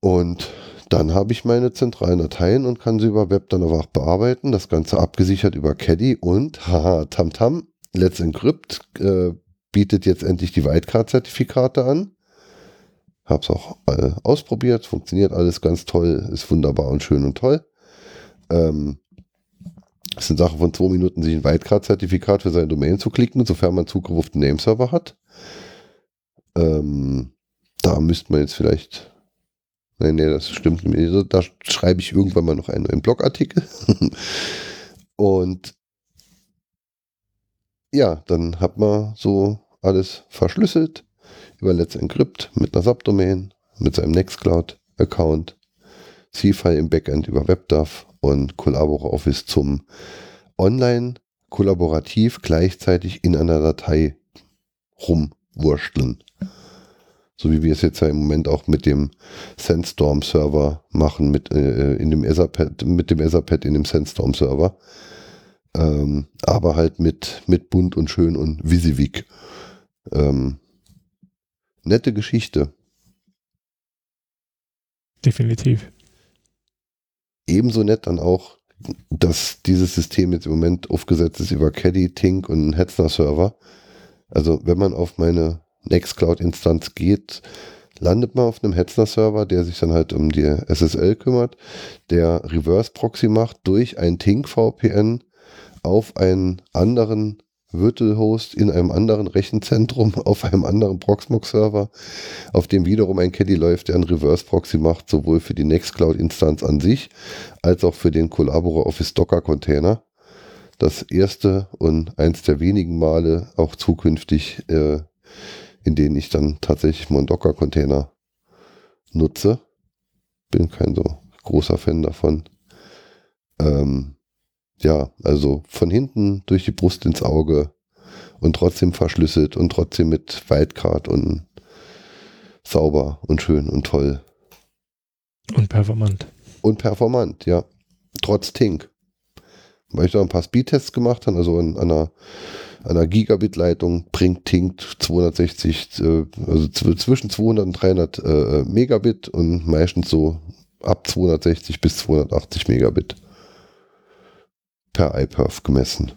Und dann habe ich meine zentralen Dateien und kann sie über Web dann aber auch bearbeiten. Das Ganze abgesichert über Caddy und haha, Tamtam, Let's Encrypt äh, bietet jetzt endlich die Wildcard-Zertifikate an. Habe es auch äh, ausprobiert, funktioniert alles ganz toll, ist wunderbar und schön und toll. Ähm, es sind Sachen von zwei Minuten, sich ein Wildcard-Zertifikat für seine Domain zu klicken, sofern man Zugriff auf den Nameserver hat. Ähm, da müsste man jetzt vielleicht Nein, nee, das stimmt nicht. mehr. Da schreibe ich irgendwann mal noch einen neuen Blogartikel. Und ja, dann hat man so alles verschlüsselt über Let's Encrypt mit einer Subdomain, mit seinem Nextcloud-Account, C-File im Backend über WebDAV und CollaboraOffice zum online kollaborativ gleichzeitig in einer Datei rumwursteln. So wie wir es jetzt ja im Moment auch mit dem Sandstorm-Server machen, mit, äh, in dem Etherpad, mit dem Etherpad in dem Sandstorm-Server. Ähm, aber halt mit, mit bunt und schön und Visivik. Ähm, nette Geschichte. Definitiv. Ebenso nett dann auch, dass dieses System jetzt im Moment aufgesetzt ist über Caddy, Tink und einen Hetzner-Server. Also wenn man auf meine Nextcloud-Instanz geht, landet man auf einem Hetzner-Server, der sich dann halt um die SSL kümmert, der Reverse-Proxy macht durch ein Tink-VPN auf einen anderen Virtual-Host in einem anderen Rechenzentrum auf einem anderen Proxmox-Server, auf dem wiederum ein Caddy läuft, der einen Reverse-Proxy macht, sowohl für die Nextcloud-Instanz an sich, als auch für den Collabora Office Docker-Container. Das erste und eins der wenigen Male auch zukünftig, äh, in denen ich dann tatsächlich mal einen Docker-Container nutze. Bin kein so großer Fan davon. Ähm, ja, also von hinten durch die Brust ins Auge und trotzdem verschlüsselt und trotzdem mit Wildcard und sauber und schön und toll. Und performant. Und performant, ja. Trotz Tink. Weil ich da ein paar Speedtests gemacht habe, also an einer, einer Gigabit-Leitung bringt Tink 260, äh, also zw- zwischen 200 und 300 äh, Megabit und meistens so ab 260 bis 280 Megabit per iPerf gemessen.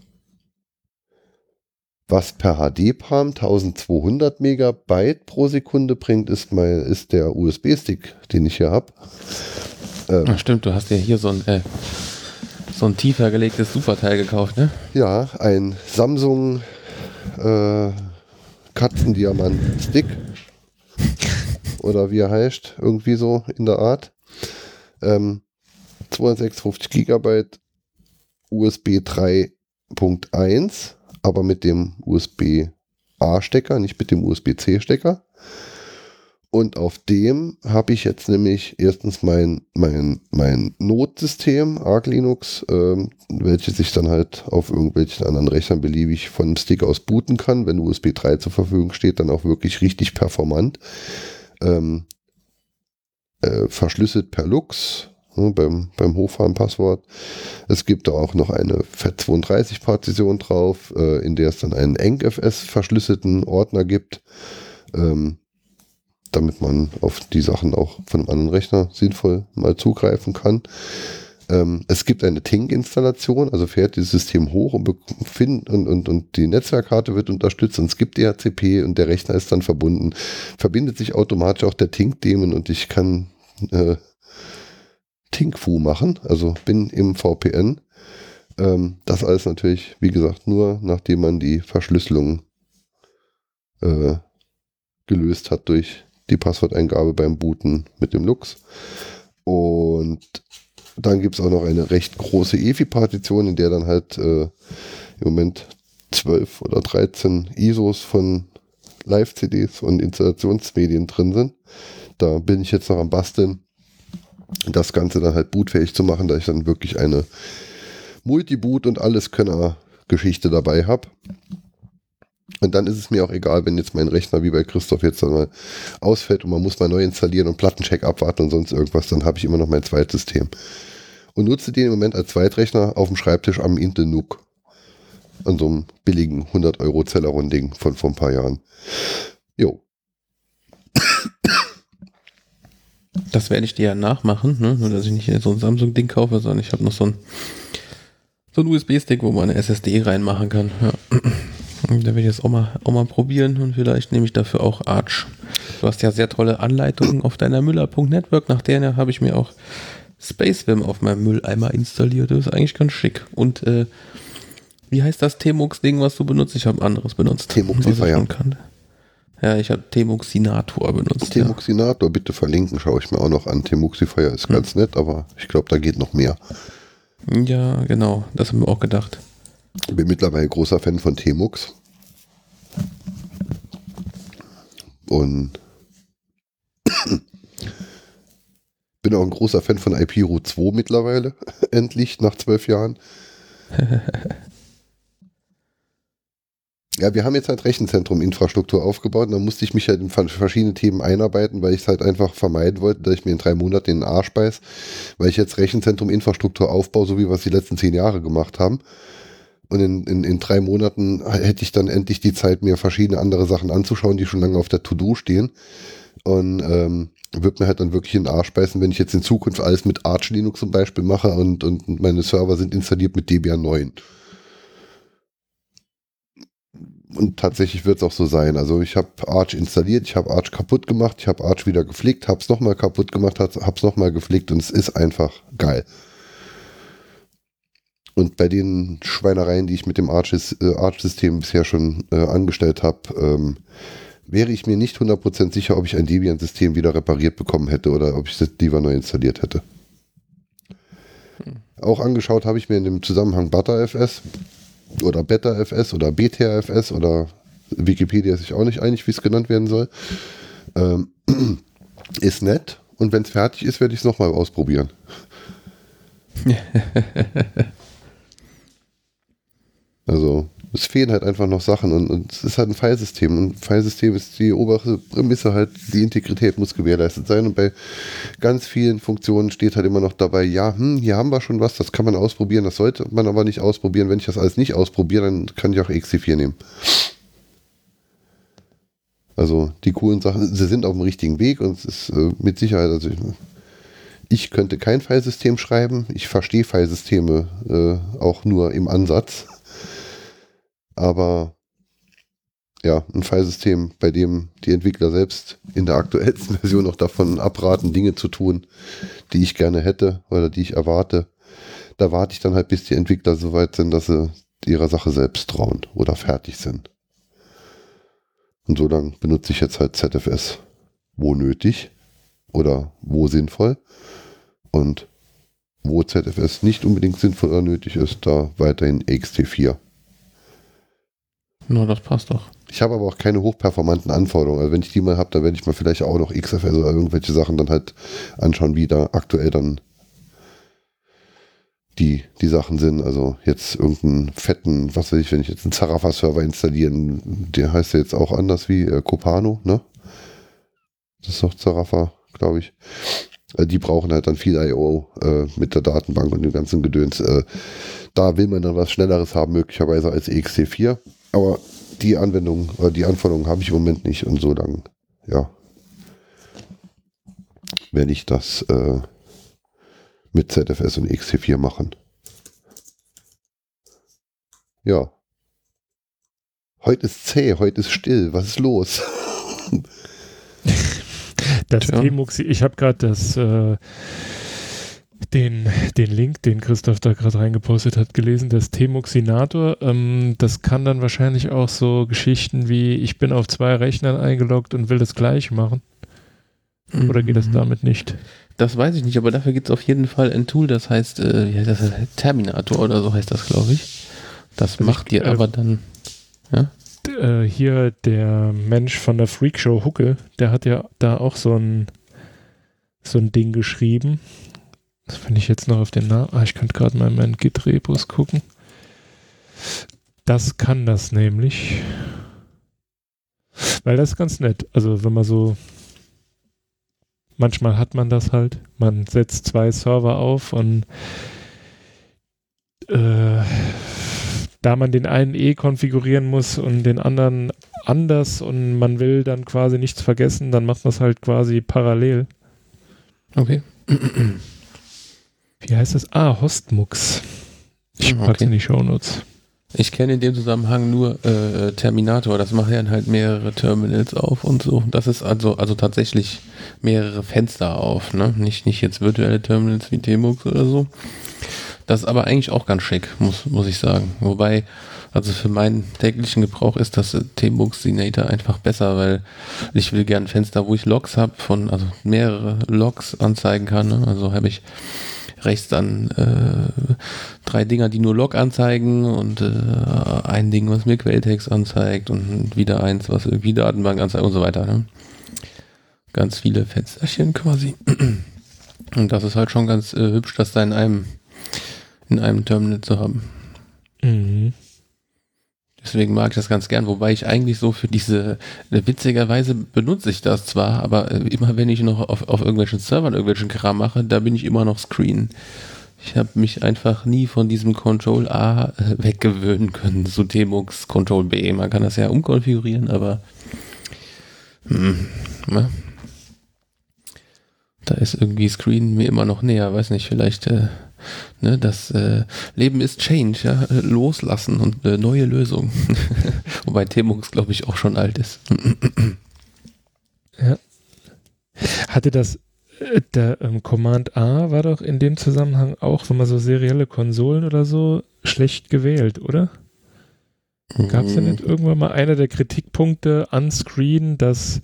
Was per HD-PAM 1200 Megabyte pro Sekunde bringt, ist, mein, ist der USB-Stick, den ich hier habe. Ähm, Ach, stimmt, du hast ja hier so ein, äh, so ein tiefer gelegtes Superteil gekauft, ne? Ja, ein Samsung äh, Katzendiamant-Stick. Oder wie er heißt, irgendwie so in der Art. Ähm, 256 Gigabyte USB 3.1, aber mit dem USB-A-Stecker, nicht mit dem USB-C-Stecker. Und auf dem habe ich jetzt nämlich erstens mein, mein, mein Notsystem, Arch Linux, ähm, welches ich dann halt auf irgendwelchen anderen Rechnern beliebig von dem Stick aus booten kann, wenn USB 3 zur Verfügung steht, dann auch wirklich richtig performant. Ähm, äh, verschlüsselt per Lux, beim, beim Hochfahren-Passwort. Es gibt da auch noch eine FAT32-Partition drauf, äh, in der es dann einen EncFS verschlüsselten Ordner gibt. Ähm, damit man auf die Sachen auch von einem anderen Rechner sinnvoll mal zugreifen kann. Ähm, es gibt eine Tink-Installation, also fährt dieses System hoch und, und, und, und die Netzwerkkarte wird unterstützt und es gibt DHCP und der Rechner ist dann verbunden. Verbindet sich automatisch auch der Tink-Daemon und ich kann äh, Tinkfu machen, also bin im VPN. Ähm, das alles natürlich, wie gesagt, nur nachdem man die Verschlüsselung äh, gelöst hat durch die Passworteingabe beim Booten mit dem Lux. Und dann gibt es auch noch eine recht große EFI-Partition, in der dann halt äh, im Moment 12 oder 13 ISOs von Live-CDs und Installationsmedien drin sind. Da bin ich jetzt noch am Basteln, das Ganze dann halt bootfähig zu machen, da ich dann wirklich eine Multiboot und alles Könner Geschichte dabei habe. Und dann ist es mir auch egal, wenn jetzt mein Rechner wie bei Christoph jetzt dann ausfällt und man muss mal neu installieren und Plattencheck abwarten und sonst irgendwas, dann habe ich immer noch mein zweites System. Und nutze den im Moment als Zweitrechner auf dem Schreibtisch am Intel NUC. An so einem billigen 100 Euro Celeron-Ding von vor ein paar Jahren. Jo. Das werde ich dir ja nachmachen, ne? nur dass ich nicht so ein Samsung-Ding kaufe, sondern ich habe noch so ein, so ein USB-Stick, wo man eine SSD reinmachen kann. Ja. Da werde ich jetzt auch mal, auch mal probieren und vielleicht nehme ich dafür auch Arch. Du hast ja sehr tolle Anleitungen auf deiner Müller.network, nach der habe ich mir auch Spacewim auf meinem Mülleimer installiert. Das ist eigentlich ganz schick. Und äh, wie heißt das Temux-Ding, was du benutzt? Ich habe ein anderes benutzt. Temuxifier. Ja, ich habe Temuxinator benutzt. Temuxinator, ja. bitte verlinken, schaue ich mir auch noch an. Temuxifier ist hm. ganz nett, aber ich glaube, da geht noch mehr. Ja, genau, das haben wir auch gedacht. Ich bin mittlerweile großer Fan von Temux. Und bin auch ein großer Fan von IP Route 2 mittlerweile. Endlich, nach zwölf Jahren. ja, wir haben jetzt halt Rechenzentrum-Infrastruktur aufgebaut und da musste ich mich halt in verschiedene Themen einarbeiten, weil ich es halt einfach vermeiden wollte, dass ich mir in drei Monaten den Arsch beiß, weil ich jetzt Rechenzentrum-Infrastruktur aufbaue, so wie wir es die letzten zehn Jahre gemacht haben. Und in, in, in drei Monaten hätte ich dann endlich die Zeit, mir verschiedene andere Sachen anzuschauen, die schon lange auf der To-Do stehen. Und ähm, wird mir halt dann wirklich in den Arsch beißen, wenn ich jetzt in Zukunft alles mit Arch Linux zum Beispiel mache und, und meine Server sind installiert mit Debian 9. Und tatsächlich wird es auch so sein. Also ich habe Arch installiert, ich habe Arch kaputt gemacht, ich habe Arch wieder gepflegt, habe es nochmal kaputt gemacht, habe es nochmal gepflegt und es ist einfach geil. Und bei den Schweinereien, die ich mit dem äh, Arch-System bisher schon äh, angestellt habe, ähm, wäre ich mir nicht 100% sicher, ob ich ein Debian-System wieder repariert bekommen hätte oder ob ich das lieber neu installiert hätte. Hm. Auch angeschaut habe ich mir in dem Zusammenhang ButterFS oder BetaFS oder BTRFS oder Wikipedia ist sich auch nicht einig, wie es genannt werden soll. Ähm, ist nett und wenn es fertig ist, werde ich es nochmal ausprobieren. Also es fehlen halt einfach noch Sachen und, und es ist halt ein Filesystem und ein Filesystem ist die oberste Prämisse halt, die Integrität muss gewährleistet sein und bei ganz vielen Funktionen steht halt immer noch dabei, ja, hm, hier haben wir schon was, das kann man ausprobieren, das sollte man aber nicht ausprobieren. Wenn ich das alles nicht ausprobiere, dann kann ich auch XC4 nehmen. Also die coolen Sachen, sie sind auf dem richtigen Weg und es ist äh, mit Sicherheit, also ich, ich könnte kein Filesystem schreiben, ich verstehe Filesysteme äh, auch nur im Ansatz aber ja, ein Filesystem, bei dem die Entwickler selbst in der aktuellsten Version noch davon abraten, Dinge zu tun, die ich gerne hätte oder die ich erwarte. Da warte ich dann halt, bis die Entwickler so weit sind, dass sie ihrer Sache selbst trauen oder fertig sind. Und so lange benutze ich jetzt halt ZFS, wo nötig oder wo sinnvoll. Und wo ZFS nicht unbedingt sinnvoll oder nötig ist, da weiterhin XT4. Na, das passt doch. Ich habe aber auch keine hochperformanten Anforderungen. Also wenn ich die mal habe, dann werde ich mal vielleicht auch noch XFS oder irgendwelche Sachen dann halt anschauen, wie da aktuell dann die, die Sachen sind. Also jetzt irgendeinen fetten, was weiß ich, wenn ich jetzt einen Zarafa-Server installieren, der heißt ja jetzt auch anders wie äh, Copano, ne? Das ist doch Zarafa, glaube ich. Äh, die brauchen halt dann viel I.O. Äh, mit der Datenbank und dem ganzen Gedöns. Äh, da will man dann was Schnelleres haben, möglicherweise als EXT4. Aber die Anwendung oder die Anforderungen habe ich im Moment nicht und so dann, ja, werde ich das äh, mit ZFS und XT4 machen. Ja. Heute ist zäh, heute ist still. Was ist los? Das Tja. T-Muxi, ich habe gerade das äh, den, den Link, den Christoph da gerade reingepostet hat, gelesen, das T-Muxinator. Ähm, das kann dann wahrscheinlich auch so Geschichten wie, ich bin auf zwei Rechnern eingeloggt und will das gleich machen. Oder geht das Mhm. damit nicht? Das weiß ich nicht, aber dafür gibt es auf jeden Fall ein Tool, das heißt, äh, wie heißt das? Terminator oder so heißt das, glaube ich. Das Also macht ich- dir äh, aber dann. D- Äh, hier der Mensch von der Freakshow Hucke, der hat ja da auch so ein so ein Ding geschrieben. Wenn ich jetzt noch auf den Namen, ah, ich könnte gerade mal in meinen Git-Repos gucken. Das kann das nämlich. Weil das ist ganz nett. Also wenn man so, manchmal hat man das halt. Man setzt zwei Server auf und äh, da man den einen eh konfigurieren muss und den anderen anders und man will dann quasi nichts vergessen, dann macht man es halt quasi parallel. Okay. Wie heißt das? Ah, Hostmux. Ich Ah, pack's okay. in die Shownotes. Ich kenne in dem Zusammenhang nur äh, Terminator. Das macht ja halt mehrere Terminals auf und so. Das ist also also tatsächlich mehrere Fenster auf, ne? Nicht nicht jetzt virtuelle Terminals wie Tmux oder so. Das ist aber eigentlich auch ganz schick, muss muss ich sagen. Wobei also für meinen täglichen Gebrauch ist das äh, Tmux-Sinator einfach besser, weil ich will gern Fenster, wo ich Logs habe, von also mehrere Logs anzeigen kann. Ne? Also habe ich rechts dann äh, drei Dinger, die nur Log anzeigen und äh, ein Ding, was mir Quelltext anzeigt und wieder eins, was irgendwie Datenbank anzeigt und so weiter. Ne? Ganz viele Fensterchen quasi. Und das ist halt schon ganz äh, hübsch, das da in einem in einem Terminal zu haben. Mhm. Deswegen mag ich das ganz gern, wobei ich eigentlich so für diese, äh, witzigerweise benutze ich das zwar, aber äh, immer wenn ich noch auf, auf irgendwelchen Servern irgendwelchen Kram mache, da bin ich immer noch Screen. Ich habe mich einfach nie von diesem Control A äh, weggewöhnen können, so Tmux Control B. Man kann das ja umkonfigurieren, aber hm, ne? da ist irgendwie Screen mir immer noch näher, weiß nicht, vielleicht äh, ne, das äh, Leben ist Change, ja, loslassen und äh, neue Lösungen. Wobei Tmux, glaube ich, auch schon alt ist. Hatte das, äh, der ähm, Command A war doch in dem Zusammenhang auch, wenn man so serielle Konsolen oder so, schlecht gewählt, oder? Gab es ja nicht irgendwann mal einer der Kritikpunkte an Screen, dass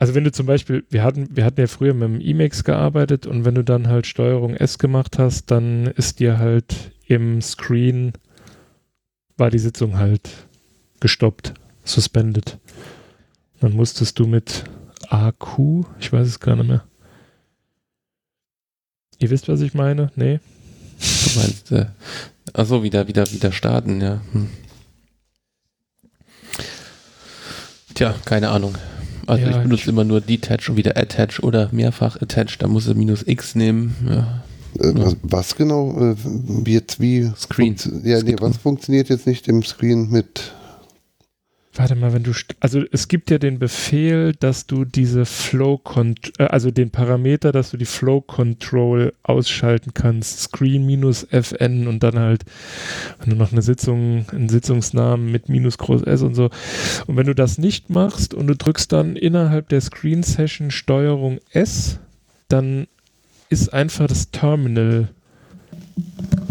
also wenn du zum Beispiel, wir hatten, wir hatten ja früher mit dem Emacs gearbeitet und wenn du dann halt Steuerung S gemacht hast, dann ist dir halt im Screen war die Sitzung halt gestoppt, suspended. Dann musstest du mit AQ, ich weiß es gar nicht mehr. Ihr wisst, was ich meine? Nee? Du meinst, äh, achso, wieder, wieder, wieder starten, ja. Hm. Tja, keine Ahnung. Also Ja, ich benutze ich- immer nur Detach und wieder Attach oder mehrfach Attach, da muss er minus X nehmen. Ja. Äh, was, was genau? Äh, wie jetzt wie? Screen. Ja, nee, Screen. was funktioniert jetzt nicht im Screen mit. Warte mal, wenn du, also es gibt ja den Befehl, dass du diese Flow, Cont- äh, also den Parameter, dass du die Flow Control ausschalten kannst, Screen minus FN und dann halt, wenn du noch eine Sitzung, einen Sitzungsnamen mit minus groß S und so. Und wenn du das nicht machst und du drückst dann innerhalb der Screen Session Steuerung S, dann ist einfach das Terminal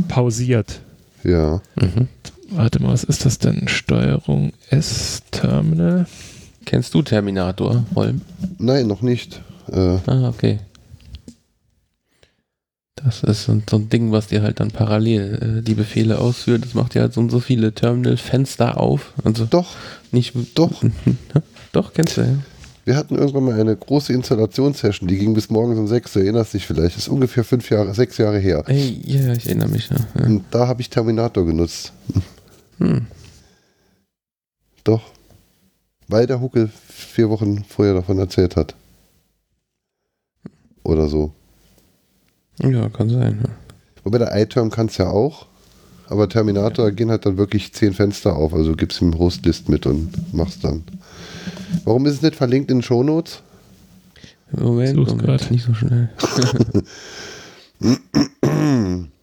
pausiert. Ja. Mhm. Warte mal, was ist das denn? Steuerung S Terminal? Kennst du Terminator, Holm? Nein, noch nicht. Äh, Ah, okay. Das ist so, so ein Ding, was dir halt dann parallel äh, die Befehle ausführt. Das macht dir halt so und so viele Terminal-Fenster auf. Also doch, nicht. Doch. Doch, kennst du, ja. wir hatten irgendwann mal eine große Installationssession, die ging bis morgens um sechs. Du erinnerst dich vielleicht. Das ist ungefähr fünf Jahre, sechs Jahre her. Ey, ja, ich erinnere mich. Ja. Ja. Und da habe ich Terminator genutzt. Hm. Doch. Weil der Huckel vier Wochen vorher davon erzählt hat. Oder so. ja, kann sein. Ja. Wobei der iTerm kann es ja auch. Aber Terminator gehen halt dann wirklich zehn Fenster auf. Also gibst ihm Hostlist mit und machst dann. Warum ist es nicht verlinkt in den Shownotes? Moment, Moment, nicht so schnell.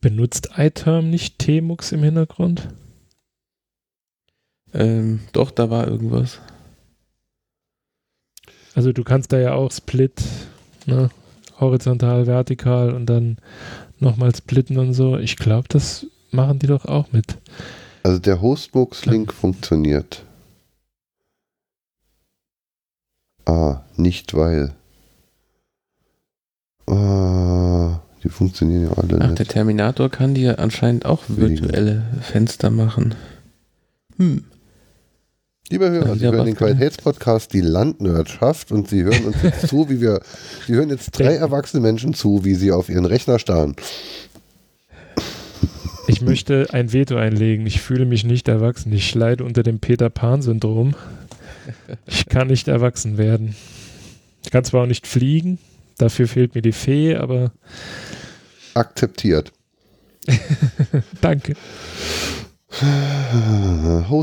Benutzt iTerm nicht Tmux im Hintergrund? ähm, doch, da war irgendwas. Also du kannst da ja auch Split, ne? horizontal, vertikal und dann nochmal splitten und so. Ich glaube, das machen die doch auch mit. Also der Hostmux-Link funktioniert. Ah, nicht weil. Ah, die funktionieren ja alle Ach, der nicht. Terminator kann dir anscheinend auch Wegen. virtuelle Fenster machen. Hm. Lieber Hörer, Ja, Sie hören den Qualitätspodcast Die Landnördschaft und Sie hören uns jetzt zu, wie wir, Sie hören jetzt drei erwachsene Menschen zu, wie sie auf ihren Rechner starren. Ich möchte ein Veto einlegen. Ich fühle mich nicht erwachsen. Ich leide unter dem Peter Pan-Syndrom. Ich kann nicht erwachsen werden. Ich kann zwar auch nicht fliegen, dafür fehlt mir die Fee, aber Akzeptiert. danke.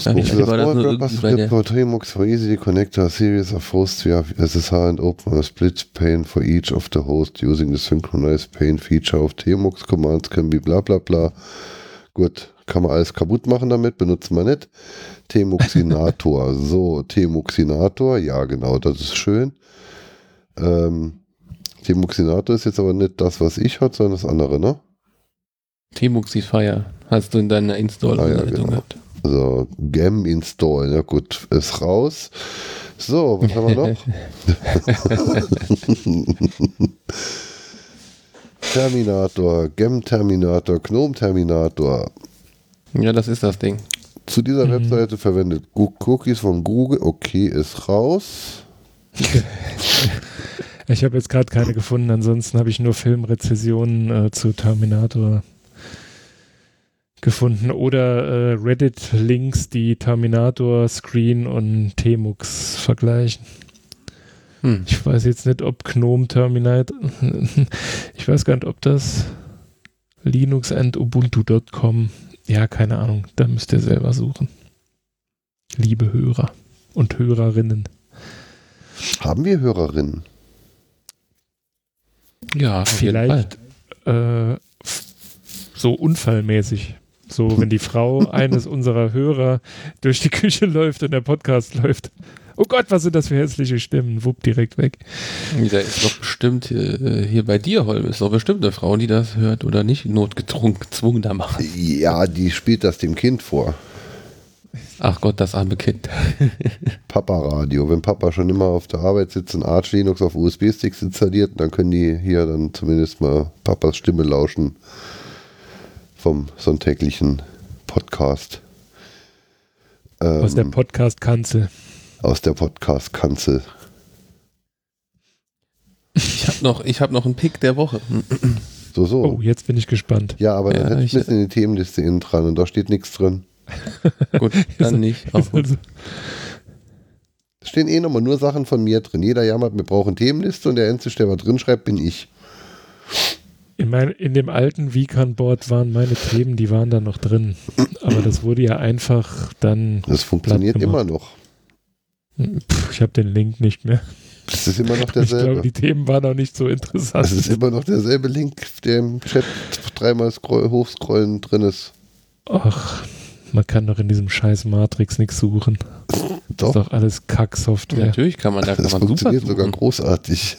War das bei der- for Tmux for easy to connect a series of hosts via SSH and open a split pane for each of the hosts using the synchronized pane feature of Tmux commands can be bla bla bla. Gut, kann man alles kaputt machen damit, benutzen wir nicht. Tmuxinator, so, Tmuxinator, ja genau, das ist schön. Ähm, Tmuxinator ist jetzt aber nicht das, was ich hatte, sondern das andere, ne? Tmuxifier hast du in deiner Install-Anleitung Ah, ja, genau. gehabt. Also Gem install, ja gut, ist raus. So, was haben wir noch? Terminator, Gem Terminator, Gnome Terminator. ja, das ist das Ding. Zu dieser Mhm. Webseite verwendet Cookies von Google. Okay, ist raus. Ich habe jetzt gerade keine gefunden, ansonsten habe ich nur Filmrezessionen äh, zu Terminator gefunden oder äh, Reddit-Links, die Terminator, Screen und Tmux vergleichen. Hm. Ich weiß jetzt nicht, ob Gnome Terminator, ich weiß gar nicht, ob das Linux and Ubuntu.com, ja, keine Ahnung, da müsst ihr selber suchen. Liebe Hörer und Hörerinnen. Haben wir Hörerinnen? Ja. Vielleicht äh, so unfallmäßig. So, wenn die Frau eines unserer Hörer durch die Küche läuft und der Podcast läuft. Oh Gott, was sind das für hässliche Stimmen? Wupp, direkt weg. Da ist doch bestimmt äh, hier bei dir, Holm, ist doch bestimmt eine Frau, die das hört oder nicht notgedrungen, gezwungenermaßen. Ja, die spielt das dem Kind vor. Ach Gott, das arme Kind. Papa-Radio. Wenn Papa schon immer auf der Arbeit sitzt und Arch Linux auf USB-Sticks installiert, dann können die hier dann zumindest mal Papas Stimme lauschen vom sonntäglichen Podcast. Ähm, Aus der Podcast-Kanzel. aus der Podcast-Kanzel. Ich habe noch, ich hab noch einen Pick der Woche. So, so. Oh, jetzt bin ich gespannt. Ja, aber dann Ja, hätte ich ich- ein bisschen in die Themenliste innen dran und da steht nichts drin. Gut, dann nicht. Auch gut. Also, Da stehen eh nochmal nur Sachen von mir drin. Jeder jammert, wir brauchen Themenliste und der Einzige, der was drin schreibt, bin ich. in, mein, in dem alten Vican-Board waren meine Themen, die waren da noch drin. Aber das wurde ja einfach dann. Das funktioniert immer noch. Pff, ich habe den Link nicht mehr. Das ist immer noch Ich glaube, derselbe. die Themen waren auch nicht so interessant. Das ist immer noch derselbe Link, der im Chat dreimal scroll, hochscrollen drin ist. Ach, man kann doch in diesem scheiß Matrix nichts suchen. Doch, Ist doch alles Kacksoftware. Natürlich kann man, da kann das man super funktioniert sogar suchen. großartig.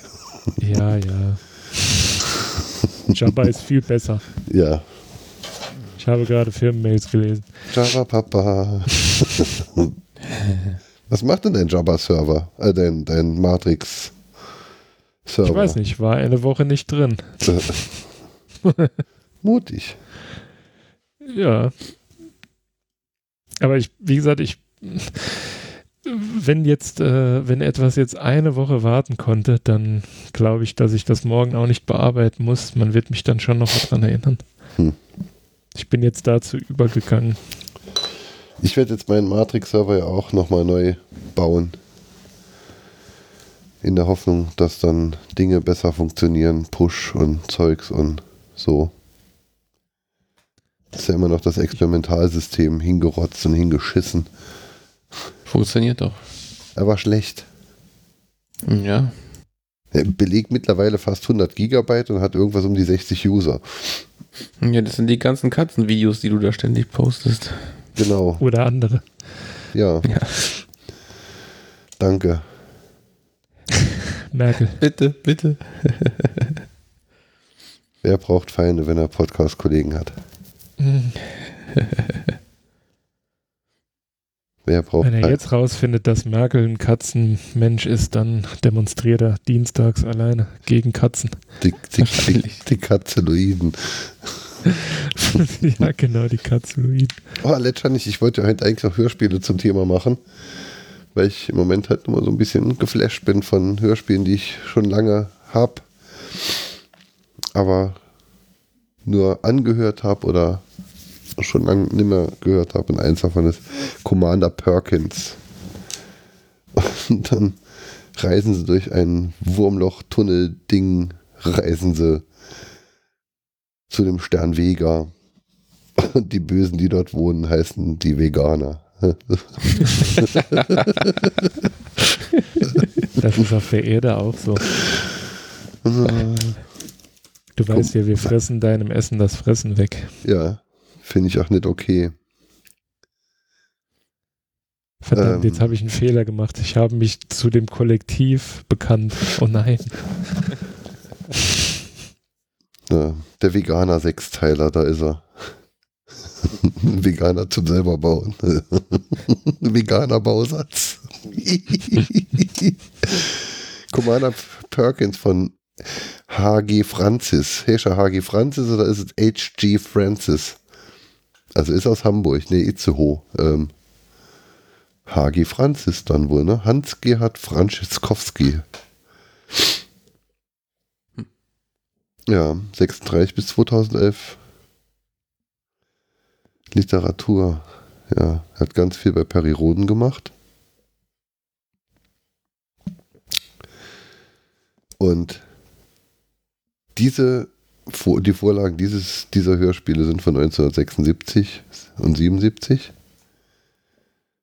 Ja, ja. Java ist viel besser. Ja. Ich habe gerade Firmenmails gelesen. Java Papa. Was macht denn dein Java-Server? Äh, dein, dein Matrix-Server? Ich weiß nicht, war eine Woche nicht drin. Mutig. Ja. Aber ich, wie gesagt, ich, wenn jetzt, äh, wenn etwas jetzt eine Woche warten konnte, dann glaube ich, dass ich das morgen auch nicht bearbeiten muss. Man wird mich dann schon noch daran erinnern. Hm. Ich bin jetzt dazu übergegangen. Ich werde jetzt meinen Matrix-Server ja auch nochmal neu bauen. In der Hoffnung, dass dann Dinge besser funktionieren, Push und Zeugs und so. Das ist ja immer noch das Experimentalsystem hingerotzt und hingeschissen. Funktioniert doch. Er war schlecht. Ja. Er belegt mittlerweile fast 100 Gigabyte und hat irgendwas um die 60 User. Ja, das sind die ganzen Katzenvideos, die du da ständig postest. Genau. Oder andere. Ja. Ja. Danke. Merkel. Bitte, bitte. Wer braucht Feinde, wenn er Podcast-Kollegen hat? Wer braucht Wenn er Feinde? jetzt rausfindet, dass Merkel ein Katzenmensch ist, dann demonstriert er dienstags alleine gegen Katzen. Die, die, die, die Katzeloiden. ja, genau, die Katzeloiden. Oh, letztendlich, ich wollte heute eigentlich noch Hörspiele zum Thema machen, weil ich im Moment halt immer so ein bisschen geflasht bin von Hörspielen, die ich schon lange habe, aber nur angehört habe oder schon lange nicht mehr gehört habe. Und eins davon ist Commander Perkins. Und dann reisen sie durch ein Wurmloch-Tunnel-Ding, reisen sie zu dem Stern Vega. Und die Bösen, die dort wohnen, heißen die Veganer. Das ist auf der Erde auch so. Du weißt ja, wir fressen deinem Essen das Fressen weg. Ja, finde ich auch nicht okay. Verdammt, Ähm. jetzt habe ich einen Fehler gemacht. Ich habe mich zu dem Kollektiv bekannt. Oh nein. Ja, der Veganer Sechsteiler, da ist er. Veganer zum selber bauen. Veganer Bausatz. Commander Perkins von HG Francis. Hescher HG Francis oder ist es HG Francis? Also ist aus Hamburg, ne, Itzehoe. Ähm, HG Francis dann wohl, ne? Hans-Gerhard Franziskowski. Ja, 36 bis 2011. Literatur. Ja, hat ganz viel bei Perry Roden gemacht. Und diese, die Vorlagen dieses, dieser Hörspiele sind von 1976 und 77.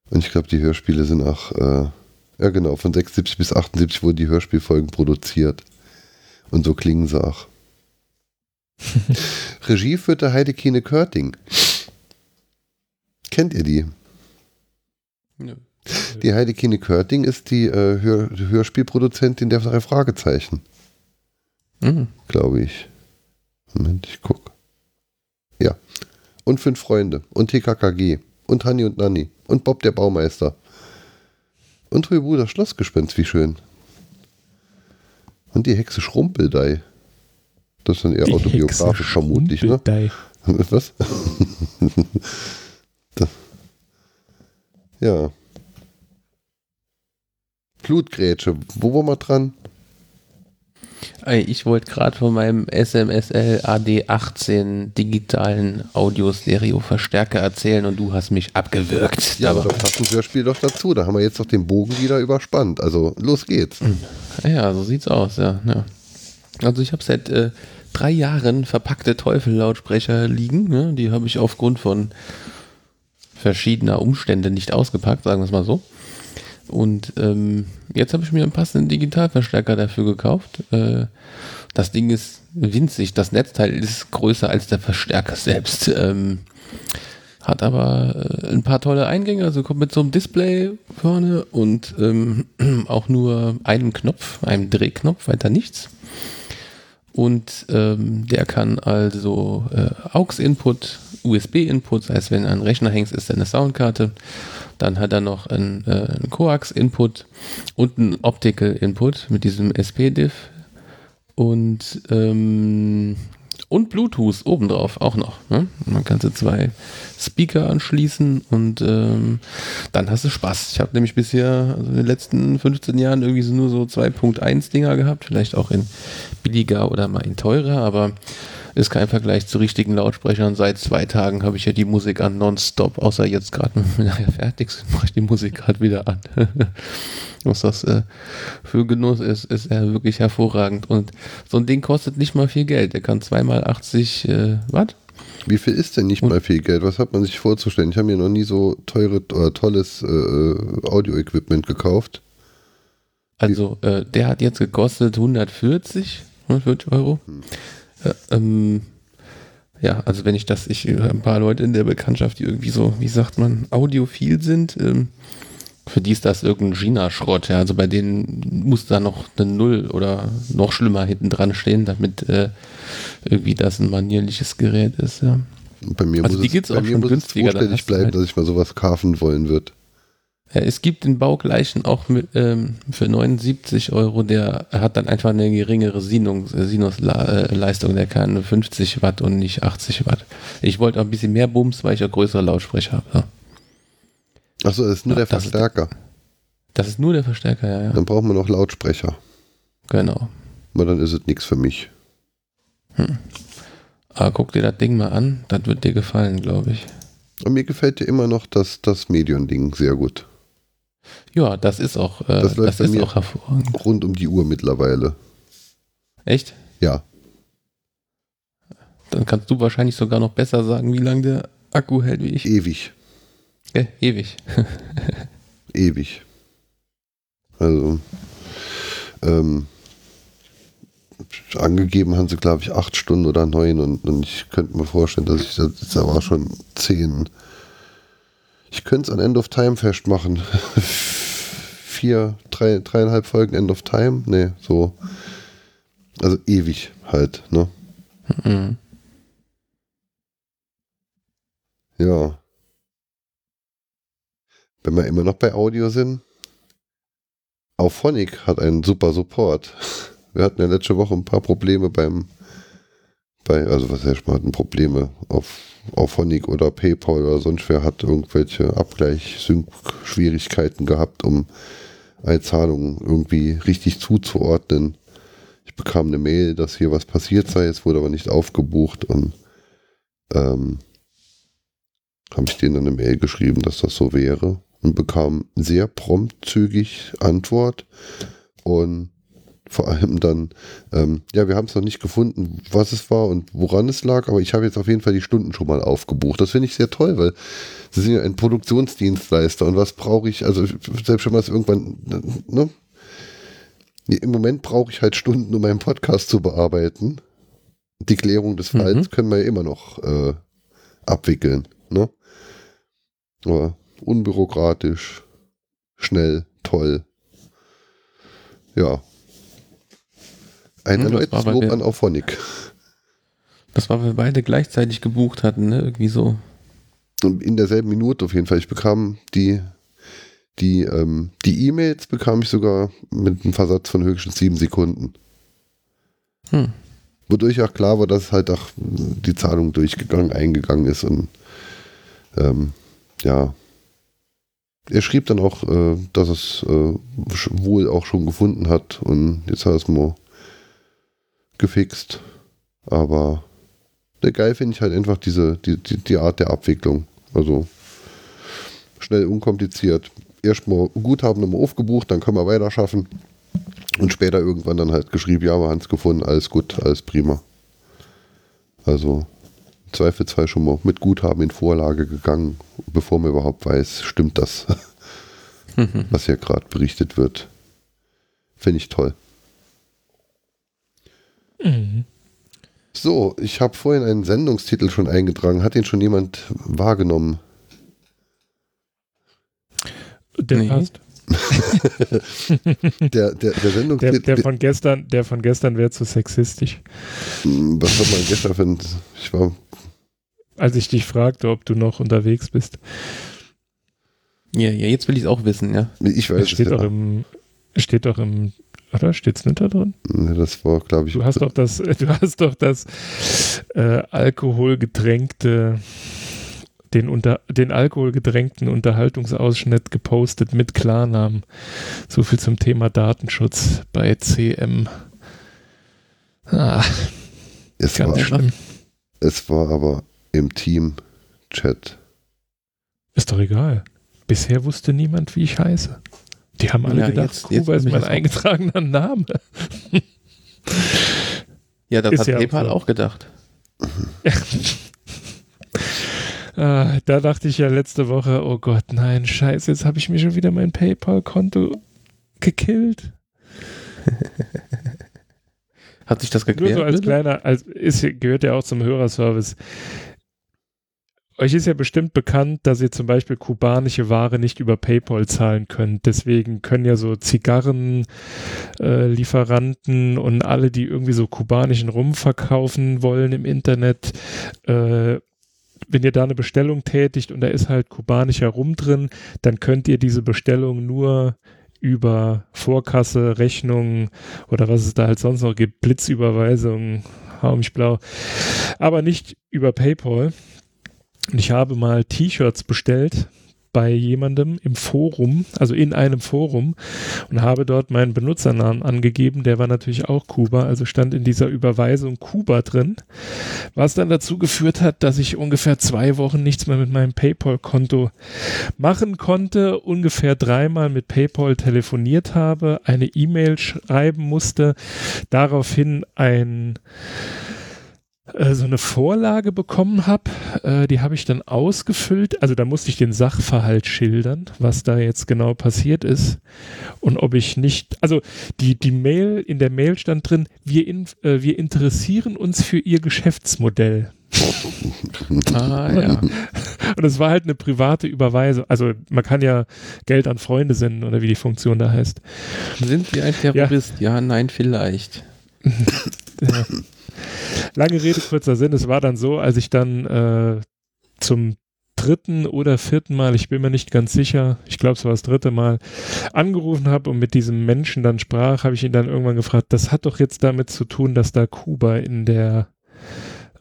Und ich glaube, die Hörspiele sind auch, äh, ja genau, von 76 bis 78 wurden die Hörspielfolgen produziert. Und so klingen sie auch. Regie führte Heidekine Körting. Kennt ihr die? Nö. Die Heidekine Körting ist die äh, Hör Hörspielproduzentin der drei Fragezeichen, Mhm. glaube ich. Moment, ich guck. Ja. Und fünf Freunde. Und TKKG. Und Hanni und Nanni. Und Bob der Baumeister. Und Huibu das Schlossgespenst, wie schön. Und die Hexe Schrumpeldei. Das ist dann eher Die autobiografisch vermutlich, ne? Was? Ja. Blutgrätsche, wo war man dran? Ich wollte gerade von meinem SMSL AD18 digitalen Audio-Stereo-Verstärker erzählen und du hast mich abgewürgt. Ja, aber da passt ein Hörspiel doch dazu. Da haben wir jetzt doch den Bogen wieder überspannt. Also, los geht's. Ja, so sieht's aus, ja. ja. Also ich habe seit äh, drei Jahren verpackte Teufel-Lautsprecher liegen. Ne? Die habe ich aufgrund von verschiedener Umstände nicht ausgepackt, sagen wir es mal so. Und ähm, jetzt habe ich mir einen passenden Digitalverstärker dafür gekauft. Äh, das Ding ist winzig, das Netzteil ist größer als der Verstärker selbst. Ähm, hat aber äh, ein paar tolle Eingänge, also kommt mit so einem Display vorne und ähm, auch nur einem Knopf, einem Drehknopf, weiter nichts. Und ähm, der kann also äh, AUX-Input, USB-Input, das heißt, wenn ein Rechner hängt, ist er eine Soundkarte. Dann hat er noch einen, äh, einen Coax-Input und einen Optical-Input mit diesem SP-Diff. Und, ähm, und Bluetooth obendrauf auch noch. Ne? Man kann so zwei Speaker anschließen und ähm, dann hast du Spaß. Ich habe nämlich bisher also in den letzten 15 Jahren irgendwie so nur so 2.1 Dinger gehabt, vielleicht auch in billiger oder mal in teurer, aber ist kein Vergleich zu richtigen Lautsprechern. Seit zwei Tagen habe ich ja die Musik an nonstop, außer jetzt gerade, wenn wir fertig sind, mache ich die Musik gerade wieder an. Was das äh, für Genuss ist, ist er wirklich hervorragend. Und so ein Ding kostet nicht mal viel Geld. Der kann zweimal 80 äh, Watt. Wie viel ist denn nicht Und- mal viel Geld? Was hat man sich vorzustellen? Ich habe mir noch nie so teure oder tolles äh, Audio-Equipment gekauft. Also, äh, der hat jetzt gekostet 140, 140 Euro. Hm. Äh, ähm, ja, also wenn ich das, ich ein paar Leute in der Bekanntschaft, die irgendwie so, wie sagt man, audiophil sind, ähm, für die ist das irgendein China-Schrott. Ja. Also bei denen muss da noch eine Null oder noch schlimmer hinten dran stehen, damit äh, irgendwie das ein manierliches Gerät ist. Ja. Bei mir Also muss die es, gibt's bei auch mir schon muss günstiger, es vorstellig bleiben, halt- dass ich mal sowas kaufen wollen wird. Ja, es gibt den baugleichen auch mit, ähm, für 79 Euro, der hat dann einfach eine geringere Sinus, äh, Sinusleistung, der kann 50 Watt und nicht 80 Watt. Ich wollte auch ein bisschen mehr Bums, weil ich ja größere Lautsprecher habe. Ja. Achso, das ist nur Ja, der das ist- Verstärker. Das ist nur der Verstärker, ja, ja. Dann brauchen wir noch Lautsprecher. Genau. Aber dann ist es nichts für mich. Aber guck dir das Ding mal an, das wird dir gefallen, glaube ich. Und mir gefällt ja immer noch das, das Medion-Ding sehr gut. Ja, das ist auch, äh, Das das, läuft bei ist mir. auch hervorragend. Rund um die Uhr mittlerweile. Echt? Ja. Dann kannst du wahrscheinlich sogar noch besser sagen, wie lange der Akku hält wie ich. Ewig. Äh, ewig. Ewig. Also, ähm, angegeben haben sie, glaube ich, acht Stunden oder neun und, und ich könnte mir vorstellen, dass ich das jetzt aber schon zehn. Ich könnte es an End of Time festmachen. Vier, drei, dreieinhalb Folgen End of Time? Nee, so. Also ewig halt, ne? Mhm. Ja. Wenn wir immer noch bei Audio sind, Auphonic hat einen super Support. Wir hatten ja letzte Woche ein paar Probleme beim, bei, also was heißt, wir hatten Probleme auf Auphonic oder PayPal oder sonst wer hat irgendwelche Abgleich-Sync-Schwierigkeiten gehabt, um eine Zahlung irgendwie richtig zuzuordnen. Ich bekam eine Mail, dass hier was passiert sei, es wurde aber nicht aufgebucht und ähm, habe ich denen dann eine Mail geschrieben, dass das so wäre und bekam sehr prompt zügig Antwort und vor allem dann, ähm, ja, wir haben es noch nicht gefunden, was es war und woran es lag, aber ich habe jetzt auf jeden Fall die Stunden schon mal aufgebucht. Das finde ich sehr toll, weil sie sind ja ein Produktionsdienstleister und was brauche ich, also selbst man es irgendwann, ne? Im Moment brauche ich halt Stunden, um meinen Podcast zu bearbeiten. Die Klärung des Falls Mhm. können wir ja immer noch äh, abwickeln. Ne? Aber unbürokratisch, schnell, toll. Ja. Ein Hm, erneutes bei Lob mir- an Auphonic. Das war, weil wir beide gleichzeitig gebucht hatten, ne? Irgendwie so. Und in derselben Minute auf jeden Fall. Ich bekam die die ähm, die E-Mails bekam ich sogar mit einem Versatz von höchstens sieben Sekunden. Hm. Wodurch auch klar war, dass halt auch die Zahlung durchgegangen, eingegangen ist und ähm, ja. Er schrieb dann auch, äh, dass es äh, wohl auch schon gefunden hat und jetzt hat er es mal gefixt. Aber der geil finde ich halt einfach diese, die, die, die Art der Abwicklung. Also schnell, unkompliziert. Erstmal Guthaben nochmal aufgebucht, dann können wir weiter schaffen. Und später irgendwann dann halt geschrieben, ja, wir haben es gefunden, alles gut, alles prima. Also im Zweifelsfall schon mal mit Guthaben in Vorlage gegangen, bevor man überhaupt weiß, stimmt das, was hier gerade berichtet wird. Finde ich toll. Mhm. So, ich habe vorhin einen Sendungstitel schon eingetragen. Hat den schon jemand wahrgenommen? Der Nee. passt. Der, der, der Der, Sendungstitel. der von gestern, der von gestern wäre zu sexistisch. Hm, was hat man gestern für ein, Ich war. Als ich dich fragte, ob du noch unterwegs bist. Ja, ja, jetzt will ich es auch wissen, ja. Ich weiß Es es steht ja. im, steht doch im, oder? Steht's nicht da drin? Nee, Das war, glaube ich. Du hast doch das, du hast doch das äh, alkoholgetränkte, den, unter, den alkoholgetränkten Unterhaltungsausschnitt gepostet mit Klarnamen. So viel zum Thema Datenschutz bei CM. Ah, es, ganz war, schlimm. es war aber im Team-Chat. Ist doch egal. Bisher wusste niemand, wie ich heiße. Die haben alle Ja, gedacht, jetzt- jetzt Gruber ist mein eingetragener Name. Ja, das Ist hat ja PayPal auch gedacht. Ah, da dachte ich ja letzte Woche, oh Gott, nein, scheiße, jetzt habe ich mir schon wieder mein PayPal-Konto gekillt. Hat sich das Nur geklärt? so als kleiner, als ist, gehört ja auch zum Hörerservice. Euch ist ja bestimmt bekannt, dass ihr zum Beispiel kubanische Ware nicht über PayPal zahlen könnt. Deswegen können ja so Zigarrenlieferanten äh, und alle, die irgendwie so kubanischen Rum verkaufen wollen im Internet, äh, wenn ihr da eine Bestellung tätigt und da ist halt kubanischer Rum drin, dann könnt ihr diese Bestellung nur über Vorkasse, Rechnung oder was es da halt sonst noch gibt, Blitzüberweisung, hau mich blau, aber nicht über PayPal. Und ich habe mal T-Shirts bestellt bei jemandem im Forum, also in einem Forum und habe dort meinen Benutzernamen angegeben, der war natürlich auch Kuba, also stand in dieser Überweisung Kuba drin, was dann dazu geführt hat, dass ich ungefähr zwei Wochen nichts mehr mit meinem PayPal-Konto machen konnte, ungefähr dreimal mit PayPal telefoniert habe, eine E-Mail schreiben musste, daraufhin ein äh, so eine Vorlage bekommen habe, äh, die habe ich dann ausgefüllt. Also da musste ich den Sachverhalt schildern, was da jetzt genau passiert ist und ob ich nicht, also die, die Mail, in der Mail stand drin, wir, in, äh, wir interessieren uns für Ihr Geschäftsmodell. Ah, ja. Und es war halt eine private Überweisung. Also man kann ja Geld an Freunde senden oder wie die Funktion da heißt. Sind Sie ein Terrorist? Ja, nein, vielleicht. Ja. Lange Rede, kurzer Sinn. Es war dann so, als ich dann äh, zum dritten oder vierten Mal, ich bin mir nicht ganz sicher, ich glaube es war das dritte Mal, angerufen habe und mit diesem Menschen dann sprach, habe ich ihn dann irgendwann gefragt, das hat doch jetzt damit zu tun, dass da Kuba in der,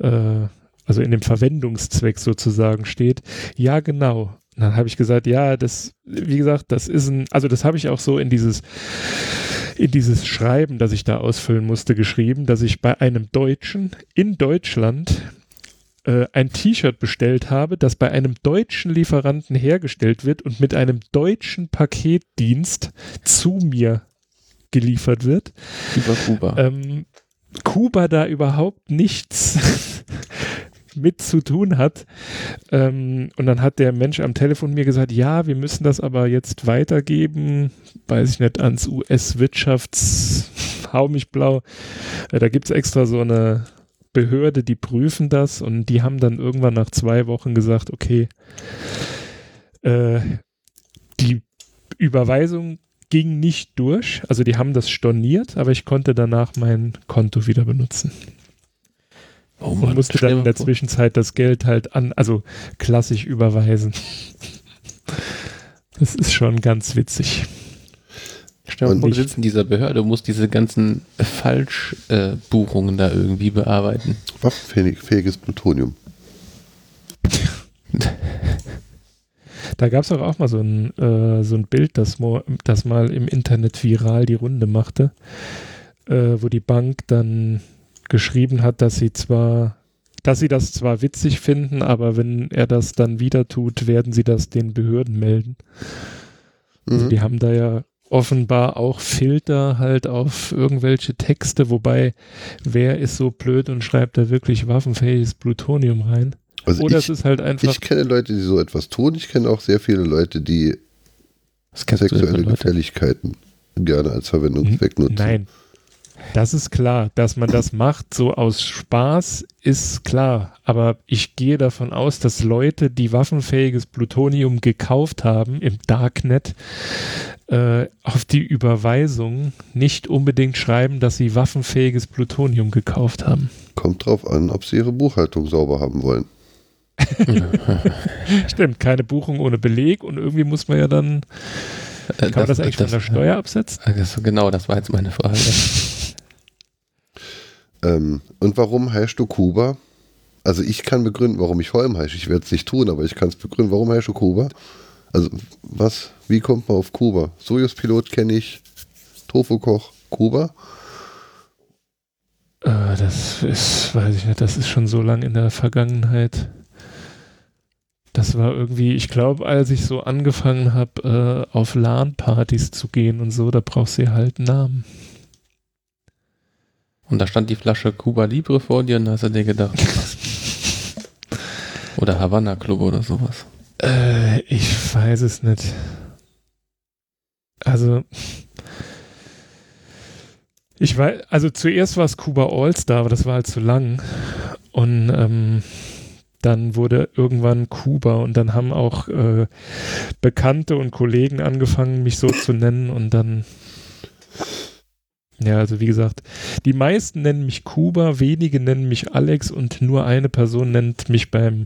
äh, also in dem Verwendungszweck sozusagen steht. Ja, genau. Dann habe ich gesagt, ja, das, wie gesagt, das ist ein, also das habe ich auch so in dieses in dieses Schreiben, das ich da ausfüllen musste, geschrieben, dass ich bei einem Deutschen in Deutschland äh, ein T-Shirt bestellt habe, das bei einem deutschen Lieferanten hergestellt wird und mit einem deutschen Paketdienst zu mir geliefert wird. Über Kuba. Ähm, Kuba da überhaupt nichts mit zu tun hat. Ähm, und dann hat der Mensch am Telefon mir gesagt, ja, wir müssen das aber jetzt weitergeben, weiß ich nicht, ans US-Wirtschafts, hau mich blau. Äh, da gibt es extra so eine Behörde, die prüfen das und die haben dann irgendwann nach zwei Wochen gesagt, okay, äh, die Überweisung ging nicht durch, also die haben das storniert, aber ich konnte danach mein Konto wieder benutzen oh und musste dann in der. Zwischenzeit das Geld halt an, also klassisch überweisen. Das ist schon ganz witzig. Stell Und mal vor, du sitzt in dieser Behörde und musst diese ganzen Falschbuchungen äh, Buchungen da irgendwie bearbeiten. Waffenfähiges Plutonium. Da gab es auch, auch mal so ein, äh, so ein Bild, das, mo, das mal im Internet viral die Runde machte, äh, wo die Bank dann geschrieben hat, dass sie zwar, dass sie das zwar witzig finden, aber wenn er das dann wieder tut, werden sie das den Behörden melden. Also Mhm. die haben da ja offenbar auch Filter halt auf irgendwelche Texte, wobei wer ist so blöd und schreibt da wirklich waffenfähiges Plutonium rein? Also Oder ich, es ist halt einfach ich kenne Leute, die so etwas tun. Ich kenne auch sehr viele Leute, die sexuelle Leute. Gefälligkeiten gerne als Verwendungszweck nutzen. Nein. Das ist klar, dass man das macht, so aus Spaß, ist klar. Aber ich gehe davon aus, dass Leute, die waffenfähiges Plutonium gekauft haben im Darknet, äh, auf die Überweisung nicht unbedingt schreiben, dass sie waffenfähiges Plutonium gekauft haben. Kommt drauf an, ob sie ihre Buchhaltung sauber haben wollen. Stimmt, keine Buchung ohne Beleg und irgendwie muss man ja dann, Äh, kann man das eigentlich von der Steuer absetzen? äh, das, genau, das war jetzt meine Frage. Ähm, und warum heißt du Kuba? Also ich kann begründen, warum ich Holm heiße. Ich werde es nicht tun, aber ich kann es begründen. Warum heißt du Kuba? Also was, wie kommt man auf Kuba? Sojus-Pilot kenne ich, Tofu-Koch, Kuba. Äh, das ist, weiß ich nicht, das ist schon so lang in der Vergangenheit. Das war irgendwie, ich glaube, als ich so angefangen habe, äh, auf LAN-Partys zu gehen und so, da brauchst du ja halt einen Namen. Und da stand die Flasche Cuba Libre vor dir und da hast du dir gedacht, was? Oder Havanna Club oder sowas. Äh, ich weiß es nicht. Also, Ich weiß, also zuerst war es Kuba All-Star, aber das war halt zu lang. Und ähm, dann wurde irgendwann Kuba und dann haben auch äh, Bekannte und Kollegen angefangen, mich so zu nennen und dann ja, also wie gesagt, die meisten nennen mich Kuba, wenige nennen mich Alex und nur eine Person nennt mich beim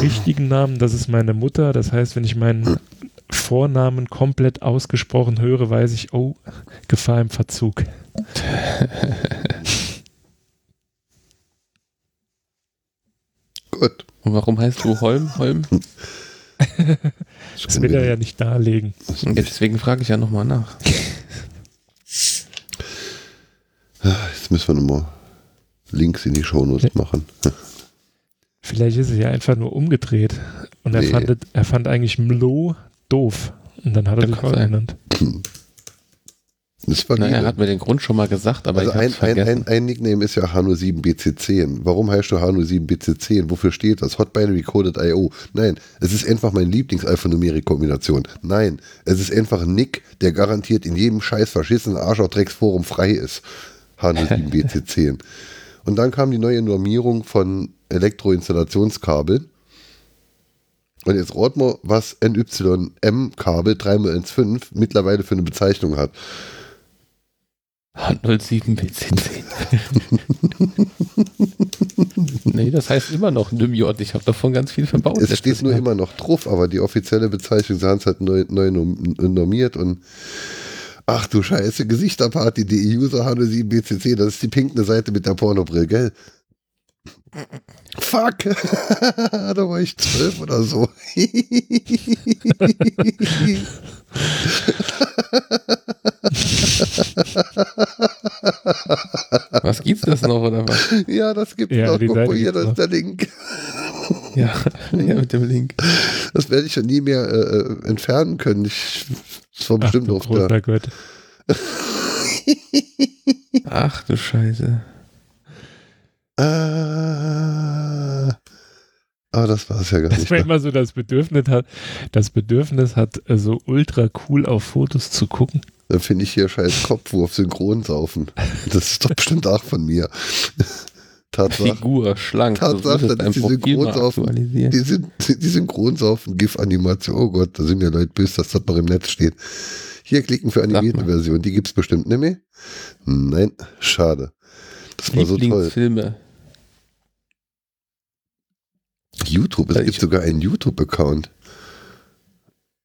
richtigen Namen, das ist meine Mutter. Das heißt, wenn ich meinen Vornamen komplett ausgesprochen höre, weiß ich, oh, Gefahr im Verzug. Gut. Und warum heißt du Holm? Holm? Das will er ja nicht darlegen. Deswegen frage ich ja nochmal nach. Jetzt müssen wir nochmal Links in die Shownotes machen. Vielleicht ist es ja einfach nur umgedreht. Und er, Nee. fand, er fand eigentlich Mlo doof. Und dann hat er Ja, sich auch genannt. Das war Na, er hat mir den Grund schon mal gesagt, aber also ein, ein, vergessen. ein, ein Nickname ist ja Hano7BC10. Warum heißt du Hano7BC10? Wofür steht das? Hot Binary Coded IO. Nein, es ist einfach meine Lieblings-Alphanumerik-Kombination. Nein, es ist einfach ein Nick, der garantiert in jedem scheiß verschissenen Arschloch-Drecks-Forum frei ist. Hano7BC10. Und dann kam die neue Normierung von Elektroinstallationskabeln. Und jetzt rot mal, was NYM-Kabel 3x15 mittlerweile für eine Bezeichnung hat. 07 BC10. nee, das heißt immer noch NymJ. Ich habe davon ganz viel verbaut. Es steht nur immer noch drauf, aber die offizielle Bezeichnung, sie haben es halt neu, neu nom- normiert und ach du Scheiße, Gesichterparty.de User Hanno 7 BCC, das ist die pinkne Seite mit der Pornobrille, gell? Fuck, da war ich zwölf oder so. Was gibt's das noch oder was? ja, das gibt's Ja, noch. die Guck Seite mal hier, das ist der Link. Ja, ja mit dem Link. Das werde ich schon nie mehr äh, äh, entfernen können. Ich, das war Ach, bestimmt auf der. großer Gott. Ach du Scheiße. Ah, aber das war es ja gar Dass nicht. man ne? immer so das Bedürfnis hat, das Bedürfnis hat, äh, so ultra cool auf Fotos zu gucken. Dann finde ich hier scheiß Kopfwurf synchron saufen. Das ist doch bestimmt auch von mir. Tatsache. Figur, schlank. Tatsache, so dass die Synchronsaufen- aktualisieren. Die, sind, die Synchronsaufen, GIF-Animation. Oh Gott, da sind ja Leute böse, dass das noch im Netz steht. Hier klicken für animierte. Version. Die gibt es bestimmt nicht mehr. Nein, schade. Das war so toll. Lieblingsfilme. YouTube, es gibt sogar einen YouTube-Account.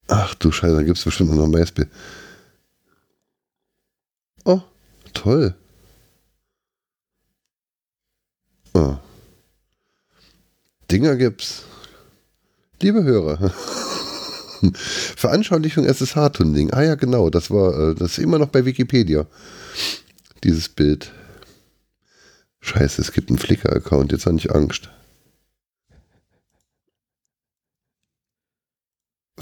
Ach du Scheiße, da gibt es bestimmt noch ein Beispiel. Oh, toll. Oh. Dinger gibt's. Liebe Hörer. Veranschaulichung SSH-Tuning. Ah ja, genau, das war, äh, das ist immer noch bei Wikipedia. Dieses Bild. Scheiße, es gibt einen Flickr-Account, jetzt habe ich Angst.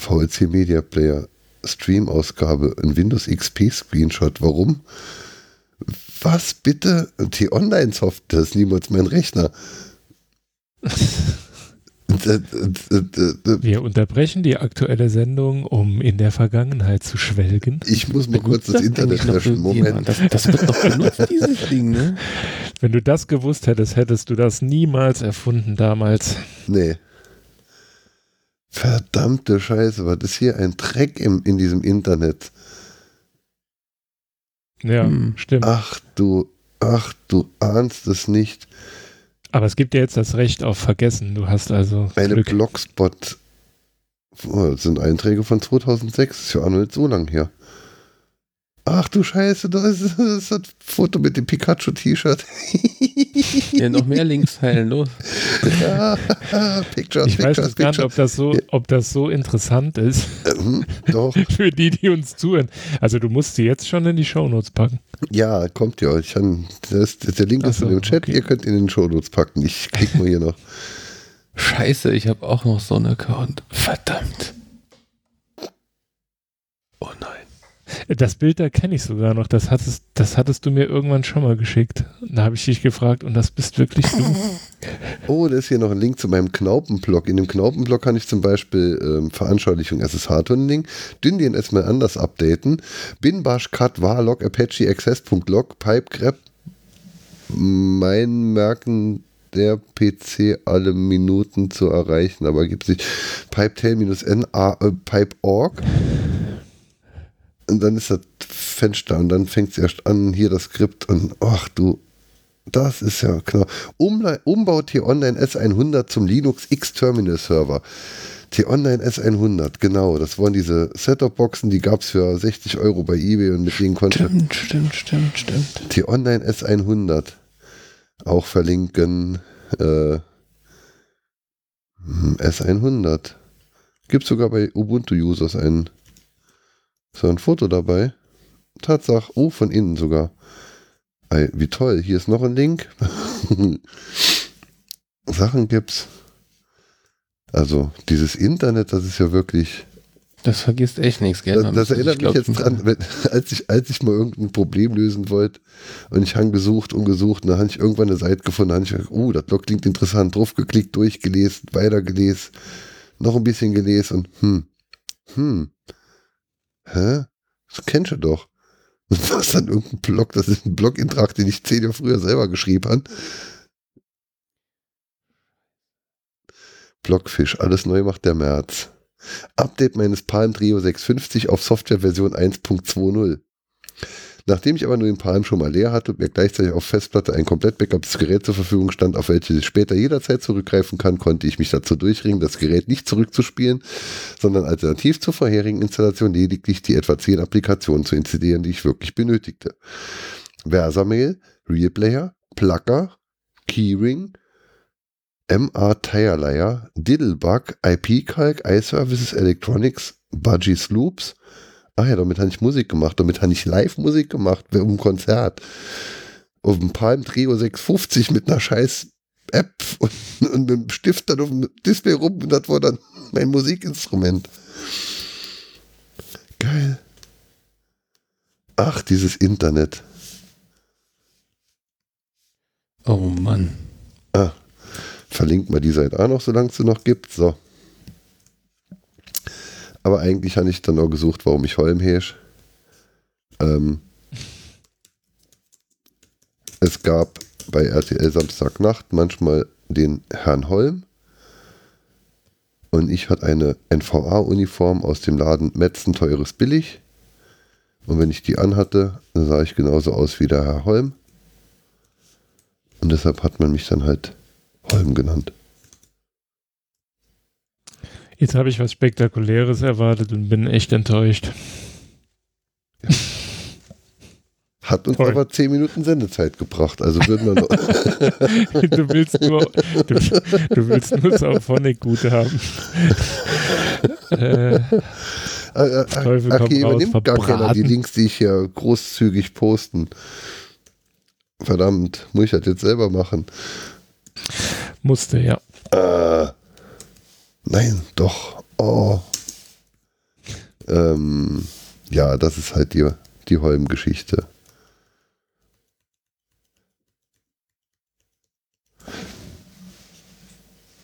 VLC Media Player Stream-Ausgabe, ein Windows XP Screenshot. Warum? Was bitte? Die Online-Software ist niemals mein Rechner. Wir unterbrechen die aktuelle Sendung, um in der Vergangenheit zu schwelgen. Ich muss mal kurz das Internet löschen. Moment. Das, das wird doch benutzt, dieses Ding, ne? Wenn du das gewusst hättest, hättest du das niemals erfunden damals. Nee. Verdammte Scheiße, was ist hier ein Dreck im, in diesem Internet? Ja, Hm. stimmt. Ach du, ach du ahnst es nicht. Aber es gibt ja jetzt das Recht auf Vergessen. Du hast also Eine Glück. Blogspot. Oh, das sind Einträge von 2006. Ist ja auch noch nicht so lang her. Ach du Scheiße, da ist, das ist das Foto mit dem Pikachu-T-Shirt. Ja, noch mehr Links teilen, los. ja, Pictures, Ich weiß Pictures, gar nicht, Pictures. ob das, so, ob das so interessant ist Ähm, doch, für die, die uns zuhören. Also du musst sie jetzt schon in die Shownotes packen. ja, kommt ja. Ich kann, das, das, der Link Ach ist so, in dem Chat. okay. Ihr könnt ihn in den Shownotes packen. Ich klick mal hier noch. Scheiße, ich habe auch noch so einen Account. Verdammt. Oh nein. Das Bild da kenne ich sogar noch. Das hattest, das hattest du mir irgendwann schon mal geschickt. Da habe ich dich gefragt und das bist wirklich du. Oh, da ist hier noch ein Link zu meinem Knaupenblock. In dem Knaupenblock kann ich zum Beispiel ähm, Veranschaulichung SSH-Tunnelling, DynDNS mal anders updaten, Binbash, Cut, Warlock, Apache, Access.log, Pipe, mein Merken der PC alle Minuten zu erreichen, aber gibt es nicht. Pipetail-n, äh, Pipe.org. Und dann ist das Fenster und dann fängt es erst an, hier das Skript und ach du, das ist ja. Umle Umbau T-Online S100 zum Linux X-Terminal Server. T-Online S100, genau. Das waren diese Setup-Boxen, die gab es für 60 Euro bei eBay und mit denen konnte. Stimmt, stimmt, stimmt, stimmt. T-Online S100 auch verlinken. Äh, hm, S100. Gibt sogar bei Ubuntu-Users so ein Foto dabei. Tatsache, oh, von innen sogar. Ey, wie toll, hier ist noch ein Link. Sachen gibt's. Also, dieses Internet, das ist ja wirklich das vergisst echt nichts, gell? Das, das erinnert mich jetzt dran, wenn, als, ich, als ich mal irgendein Problem lösen wollte und ich habe gesucht und gesucht und dann habe ich irgendwann eine Seite gefunden, dann habe ich gedacht, oh, das Blog klingt interessant, drauf geklickt, durchgelesen, weitergelesen, noch ein bisschen gelesen und hm, hm, hä? Das kennst du doch. Und was dann irgendein Blog, das ist ein Blog-Intrag, den ich zehn Jahre früher selber geschrieben habe. Blockfisch, alles neu macht der März. Update meines Palm Trio 650 auf Softwareversion 1.20. Nachdem ich aber nur den Palm schon mal leer hatte und mir gleichzeitig auf Festplatte ein komplett backuptes Gerät zur Verfügung stand, auf welches ich später jederzeit zurückgreifen kann, konnte ich mich dazu durchringen, das Gerät nicht zurückzuspielen, sondern alternativ zur vorherigen Installation lediglich die etwa 10 Applikationen zu installieren, die ich wirklich benötigte. Versamail, RealPlayer, Plugger, Keyring, MA Tire Layer, Diddlebug, IP-Calc, iServices, Electronics, Budgie Sloops. Ach ja, damit habe ich Musik gemacht. Damit habe ich Live-Musik gemacht, um ein Konzert. Auf dem Palm Trio 650 mit einer scheiß App und, und mit einem Stift dann auf dem Display rum und das war dann mein Musikinstrument. Geil. Ach, dieses Internet. Oh Mann. Ah, verlinkt mal die Seite auch noch, solange es sie noch gibt. So. Aber eigentlich habe ich dann auch gesucht, warum ich Holm herrsch. Ähm, es gab bei RTL Samstagnacht manchmal den Herrn Holm. Und ich hatte eine NVA-Uniform aus dem Laden Metzen Teures Billig. Und wenn ich die anhatte, dann sah ich genauso aus wie der Herr Holm. Und deshalb hat man mich dann halt Holm genannt. Jetzt habe ich was Spektakuläres erwartet und bin echt enttäuscht. Ja. Hat uns Toll. aber zehn Minuten Sendezeit gebracht, also würden wir noch. du willst nur, du, du willst nur Sauphonic gut haben. äh, Teufel okay, übernimmt gar keiner die Links, die ich hier großzügig posten. Verdammt, muss ich das jetzt selber machen? Musste, ja. Äh, nein, doch. Oh. Ähm, ja, das ist halt die, die Holm-Geschichte.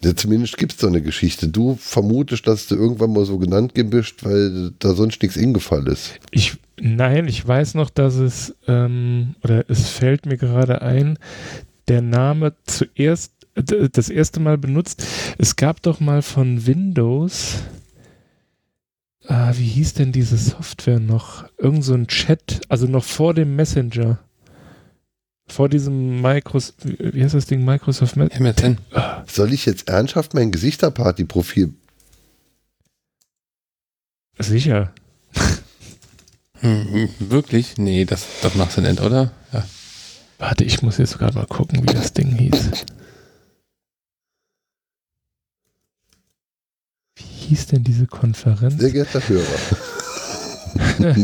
Ja, zumindest gibt es so eine Geschichte. Du vermutest, dass du irgendwann mal so genannt gebischt, weil da sonst nichts ingefallen ist. Ich, nein, ich weiß noch, dass es, ähm, oder es fällt mir gerade ein, der Name zuerst das erste Mal benutzt. Es gab doch mal von Windows, ah, wie hieß denn diese Software noch? Irgend so ein Chat, also noch vor dem Messenger. Vor diesem Microsoft, wie heißt das Ding? Microsoft MSN. Soll ich jetzt ernsthaft mein Gesichterparty-Profil? Sicher. Hm, hm, wirklich? Nee, das, das machst du nicht, oder? Ja. Warte, ich muss jetzt gerade mal gucken, wie das Ding hieß. Hieß denn diese Konferenz? Sehr geehrter Hörer.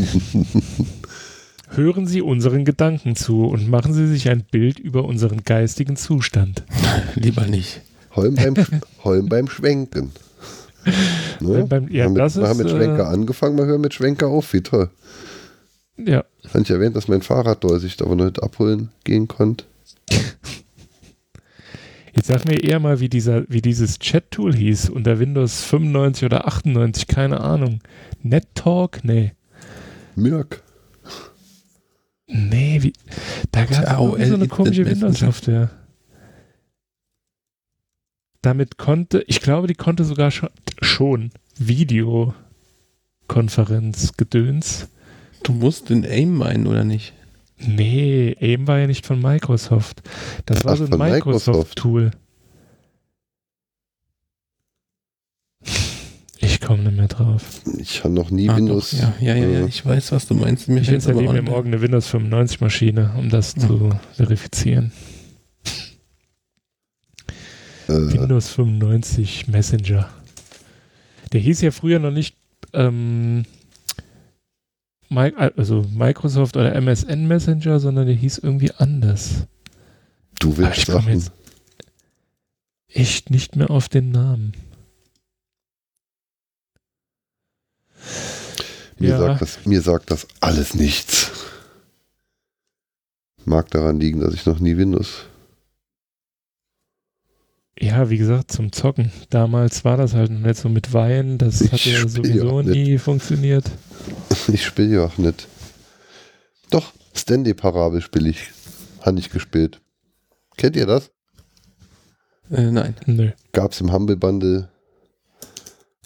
Hören Sie unseren Gedanken zu und machen Sie sich ein Bild über unseren geistigen Zustand. Lieber nicht. Holm beim, Holm beim Schwenken. Ne? Beim, ja, wir haben mit, das wir haben mit Schwenker äh, angefangen, wir hören mit Schwenker auf, wie toll. Ja. Habe ich erwähnt, dass mein Fahrrad da ist, ich aber noch nicht abholen gehen konnte. Jetzt sag mir eher mal, wie, dieser, wie dieses Chat-Tool hieß unter Windows 95 oder 98, keine Ahnung. NetTalk? Nee. Mirk. Nee, wie, da gab es auch so eine komische Windows-Software. Damit konnte, ich glaube, die konnte sogar schon, schon Videokonferenz-Gedöns. Du musst den AIM meinen, oder nicht? Nee, AIM war ja nicht von Microsoft. Das war Ach, so ein. Microsoft-Tool. Ich komme nicht mehr drauf. Ich habe noch nie Ah, Windows. Doch, ja, ja, ja, ja, äh, ich weiß, was du meinst. Mir Ich installiere auch mir morgen eine Windows 95 Maschine, um das zu verifizieren. äh, Windows 95 Messenger. Der hieß ja früher noch nicht ähm, also Microsoft oder MSN Messenger, sondern der hieß irgendwie anders. du willst Sachen. echt nicht mehr auf den Namen. Mir, Ja. sagt das, mir sagt das alles nichts. Mag daran liegen, dass ich noch nie Windows. Ja, wie gesagt, zum Zocken. Damals war das halt noch nicht so mit Wein. Das Ich hat ja sowieso nie funktioniert. Ich spiele ja auch nicht. Doch, Stanley Parabel spiele ich. Habe ich gespielt. Kennt ihr das? Äh, nein. Nö. Gab es im Humble Bundle.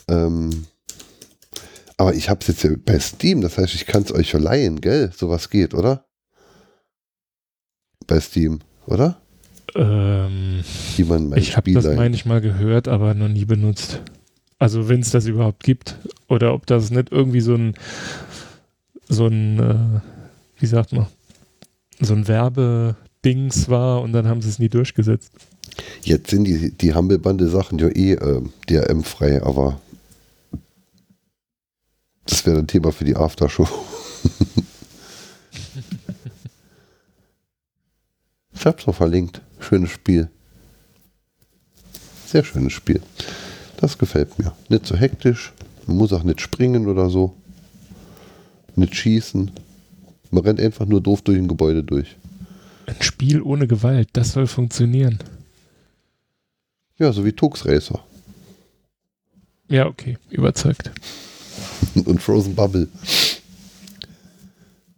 Ähm, aber ich habe es jetzt ja bei Steam, das heißt, ich kann es euch verleihen, gell? Sowas geht, oder? Bei Steam, oder? Ähm, Wie man mein ich habe das, meine ich, mal gehört, aber noch nie benutzt. Also wenn es das überhaupt gibt. Oder ob das nicht irgendwie so ein, so ein, äh, wie sagt man, so ein Werbedings war und dann haben sie es nie durchgesetzt. Jetzt sind die, die Humble Sachen ja eh äh, DRM-frei, aber das wäre ein Thema für die Aftershow. ich hab's noch verlinkt. Schönes Spiel. Sehr schönes Spiel. Das gefällt mir. Nicht so hektisch. Man muss auch nicht springen oder so. Nicht schießen. Man rennt einfach nur doof durch ein Gebäude durch. Ein Spiel ohne Gewalt, das soll funktionieren. Ja, so wie Tux Racer Ja, okay, überzeugt. und Frozen Bubble.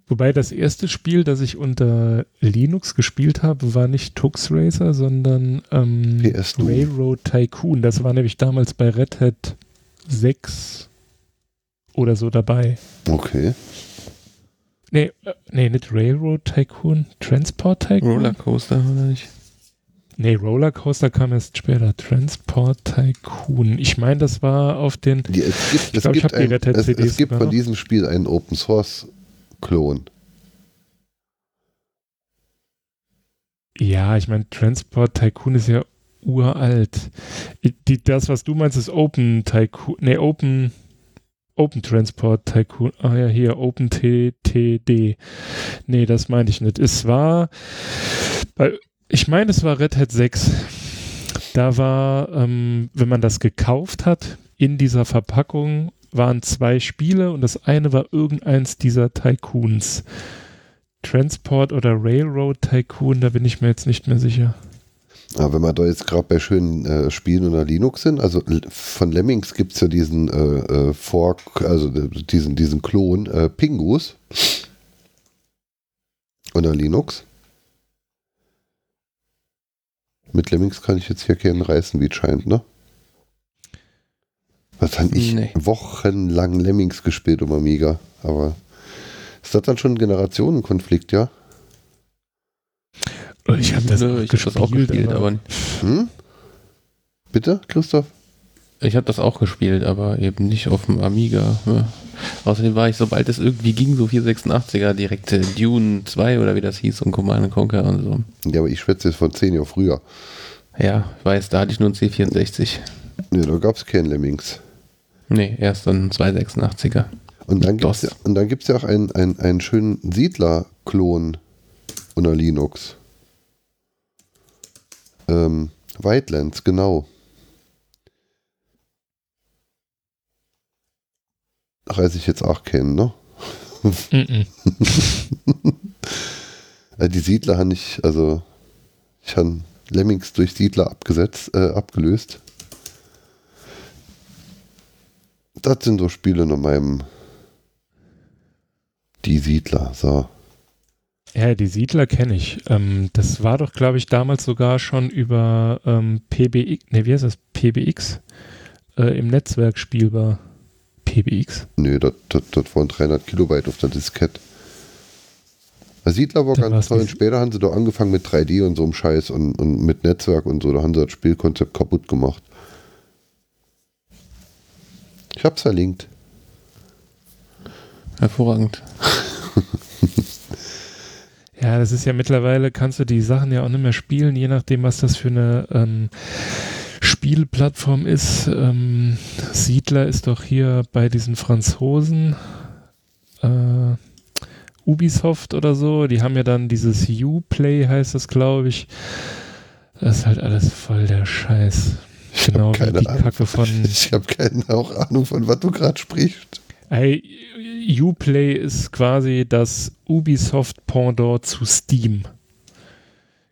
Wobei das erste Spiel, das ich unter Linux gespielt habe, war nicht Tux Racer, sondern ähm. Railroad Tycoon. Das war nämlich damals bei Red Hat 6 oder so dabei. Okay. Nee, äh, nee, nicht Railroad Tycoon, Transport Tycoon. Rollercoaster, oder nicht? Nee, Rollercoaster kam erst später. Transport Tycoon. Ich meine, das war auf den. Die, es gibt, es glaub, ich gibt, die ein, Red Hat es, CDs es gibt noch. diesem Spiel einen Open Source Klon. Ja, ich meine, Transport Tycoon ist ja uralt. Die, das, was du meinst, ist Open Tycoon. Nee, Open. Open Transport Tycoon. Ah ja, hier, Open TTD. Nee, das meinte ich nicht. Es war. Ich meine, es war Red Hat 6. Da war, ähm, wenn man das gekauft hat, in dieser Verpackung waren zwei Spiele und das eine war irgendeins dieser Tycoons. Transport oder Railroad Tycoon, da bin ich mir jetzt nicht mehr sicher. Aber wenn wir da jetzt gerade bei schönen äh, Spielen unter Linux sind, also von Lemmings gibt es ja diesen äh, äh, Fork, also äh, diesen, diesen Klon äh, Pingus unter Linux. Mit Lemmings kann ich jetzt hier keinen reißen, wie es scheint, ne? Was habe ich Nee. wochenlang Lemmings gespielt um Amiga, aber ist das dann schon ein Generationenkonflikt, ja? Ich habe das, ich hab das auch gespielt, aber, Hm? Bitte, Christoph? ich habe das auch gespielt, aber eben nicht auf dem Amiga. Ja. Außerdem war ich, sobald es irgendwie ging, so 486er, direkt äh, Dune 2 oder wie das hieß und Command Conquer und so. Ja, aber ich schwätze jetzt von 10 Jahre früher. Ja, ich weiß, da hatte ich nur einen C64. Ne, da gab es keinen Lemmings. Nee, erst dann 286er. Und dann gibt es ja, und dann gibt's ja auch einen, einen, einen schönen Siedler-Klon unter Linux. Ähm, Wildlands, genau. Reiß ich jetzt auch kennen, ne? Mhm. Äh, die Siedler habe ich, also ich habe Lemmings durch Siedler abgesetzt, äh, abgelöst. Das sind so Spiele in meinem Die Siedler, so. Ja, die Siedler kenne ich. Ähm, das war doch, glaube ich, damals sogar schon über ähm, PBX, ne, wie heißt das? PBX äh, im Netzwerk spielbar. PBX? Nö, das, waren 300 Kilobyte auf der Diskette. Der Siedler war war's ganz toll. Und später haben sie doch angefangen mit 3D und so einem Scheiß und, und mit Netzwerk und so. Da haben sie das Spielkonzept kaputt gemacht. Ich hab's verlinkt. Hervorragend. Ja, das ist ja mittlerweile, kannst du die Sachen ja auch nicht mehr spielen, je nachdem, was das für eine ähm, Spielplattform ist. Ähm, Siedler ist doch hier bei diesen Franzosen äh, Ubisoft oder so. Die haben ja dann dieses Uplay, heißt das, glaube ich. Das ist halt alles voll der Scheiß. Ich Genau hab wie keine die Ahnung. Kacke von Ich habe keine Ahnung, von was du gerade sprichst. Ey, Uplay ist quasi das Ubisoft-Pendant zu Steam.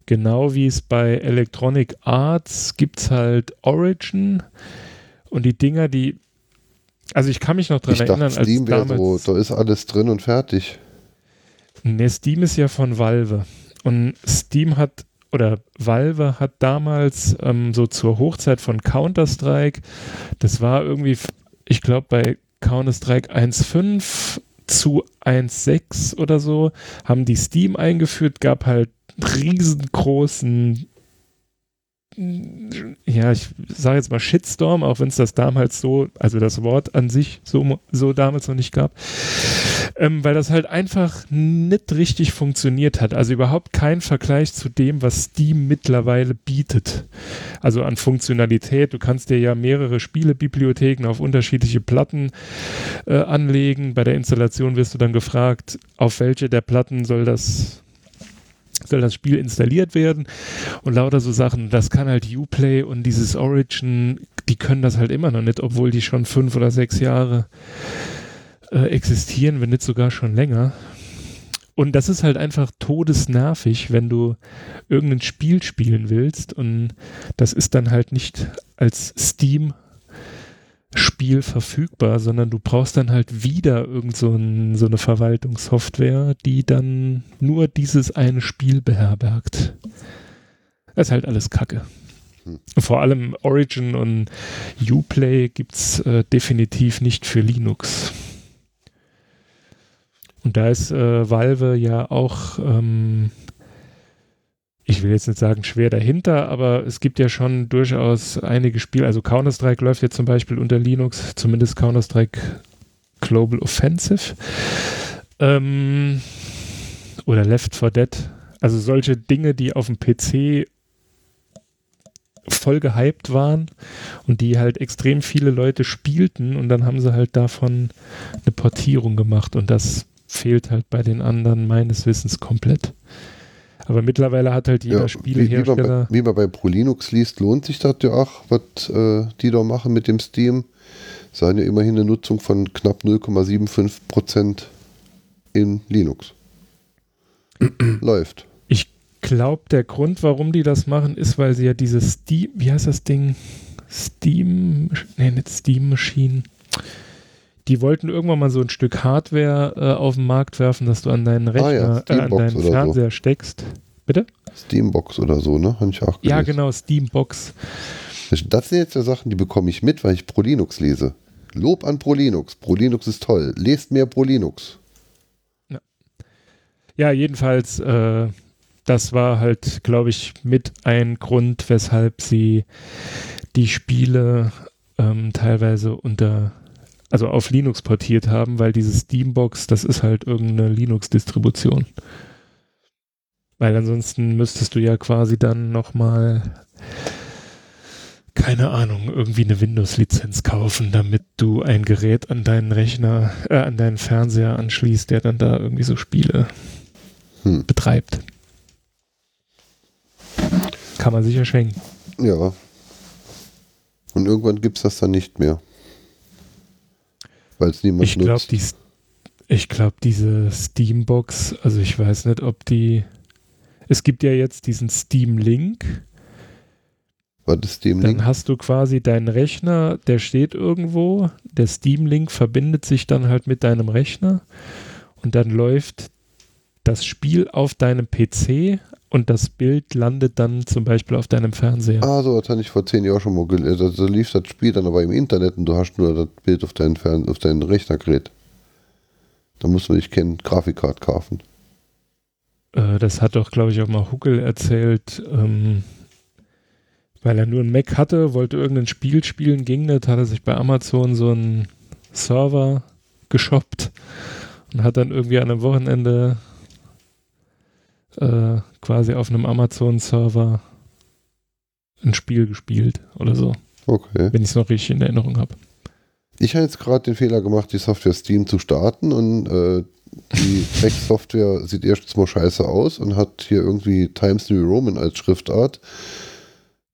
Genau wie es bei Electronic Arts gibt es halt Origin und die Dinger, die. Also ich kann mich noch dran Ich erinnern, dachte, Steam als damals. so, da ist alles drin und fertig. Ne, Steam ist ja von Valve. Und Steam hat, oder Valve hat damals ähm, so zur Hochzeit von Counter-Strike, das war irgendwie, ich glaube, bei Counter-Strike 1.5 zu 1.6 oder so, haben die Steam eingeführt, gab halt riesengroßen ja, ich sage jetzt mal Shitstorm, auch wenn es das damals so, also das Wort an sich so, so damals noch nicht gab, ähm, weil das halt einfach nicht richtig funktioniert hat. Also überhaupt kein Vergleich zu dem, was Steam mittlerweile bietet. Also an Funktionalität. Du kannst dir ja mehrere Spielebibliotheken auf unterschiedliche Platten äh, anlegen. Bei der Installation wirst du dann gefragt, auf welche der Platten soll das soll das Spiel installiert werden und lauter so Sachen. Das kann halt Uplay und dieses Origin, die können das halt immer noch nicht, obwohl die schon fünf oder sechs Jahre äh, existieren, wenn nicht sogar schon länger. Und das ist halt einfach todesnervig, wenn du irgendein Spiel spielen willst und das ist dann halt nicht als Steam Spiel verfügbar, sondern du brauchst dann halt wieder irgend so, ein, so eine Verwaltungssoftware, die dann nur dieses eine Spiel beherbergt. Das ist halt alles Kacke. Hm. Vor allem Origin und Uplay gibt es äh, definitiv nicht für Linux. Und da ist äh, Valve ja auch, ähm, ich will jetzt nicht sagen schwer dahinter, aber es gibt ja schon durchaus einige Spiele. Also Counter-Strike läuft jetzt zum Beispiel unter Linux, zumindest Counter-Strike Global Offensive. Ähm, oder Left 4 Dead. Also solche Dinge, die auf dem PC voll gehypt waren und die halt extrem viele Leute spielten und dann haben sie halt davon eine Portierung gemacht und das fehlt halt bei den anderen meines Wissens komplett. Aber mittlerweile hat halt jeder Ja, wie, wie, man Spielehersteller. bei, wie man bei ProLinux liest, lohnt sich das ja auch, was äh, die da machen mit dem Steam. Seien ja immerhin eine Nutzung von knapp 0,75 Prozent in Linux. Läuft. Ich glaube, der Grund, warum die das machen, ist, weil sie ja dieses Steam, wie heißt das Ding? Steam, nee, nicht Steam Machine. Die wollten irgendwann mal so ein Stück Hardware äh, auf den Markt werfen, dass du an deinen Ah ja, Rechner, äh, an deinen oder so. Fernseher steckst. Bitte? Steambox oder so, ne? Habe ich auch Ja, gelesen. genau, Steambox. Das sind jetzt ja Sachen, die bekomme ich mit, weil ich ProLinux lese. Lob an ProLinux. ProLinux ist toll. Lest mehr ProLinux. Ja, jedenfalls, äh, das war halt, glaube ich, mit ein Grund, weshalb sie die Spiele ähm, teilweise unter, also auf Linux portiert haben, weil diese Steambox, das ist halt irgendeine Linux-Distribution. Weil ansonsten müsstest du ja quasi dann nochmal, keine Ahnung, irgendwie eine Windows-Lizenz kaufen, damit du ein Gerät an deinen Rechner, äh, an deinen Fernseher anschließt, der dann da irgendwie so Spiele Hm. betreibt. Kann man sicher schenken. Ja. Und irgendwann gibt es das dann nicht mehr. Weil es niemand Ich glaube, nutzt. die. Ich glaube, diese Steambox, also ich weiß nicht, ob die. Es gibt ja jetzt diesen Steam Link. Was ist Steam Dann Link? hast du quasi deinen Rechner, der steht irgendwo. Der Steam Link verbindet sich dann halt mit deinem Rechner und dann läuft das Spiel auf deinem PC und das Bild landet dann zum Beispiel auf deinem Fernseher. Ah, so, das hatte ich vor zehn Jahren schon mal gelesen. Also lief das Spiel dann aber im Internet und du hast nur das Bild auf dein, Fern auf dein Rechnergerät. Da musst du nicht kennen, Grafikkarte kaufen. Äh, das hat doch, glaube ich, auch mal Huckel erzählt, ähm, weil er nur einen Mac hatte, wollte irgendein Spiel spielen, ging nicht, hat er sich bei Amazon so einen Server geshoppt und hat dann irgendwie an einem Wochenende äh, quasi auf einem Amazon-Server ein Spiel gespielt oder so, Okay. wenn ich es noch richtig in Erinnerung habe. Ich habe jetzt gerade den Fehler gemacht, die Software Steam zu starten und äh, die Mac-Software sieht erstens mal scheiße aus und hat hier irgendwie Times New Roman als Schriftart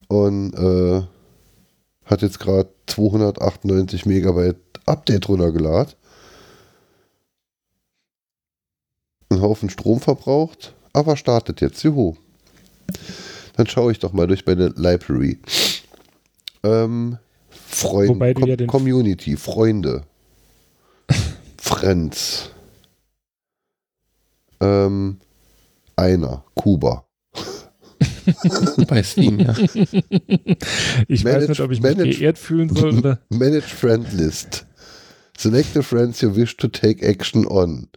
und äh, hat jetzt gerade 298 Megabyte Update runtergeladen. Einen Haufen Strom verbraucht, aber startet jetzt. Juhu. Dann schaue ich doch mal durch meine Library. Ähm, Freunde, Wobei du Com ja den- Community, Freunde, Friends. Ähm, einer, Kuba. Bei Steam, ja. Ich weiß Manage- nicht, ob ich mich manage- geehrt fühlen soll oder. Manage Friend List. Select the friends you wish to take action on.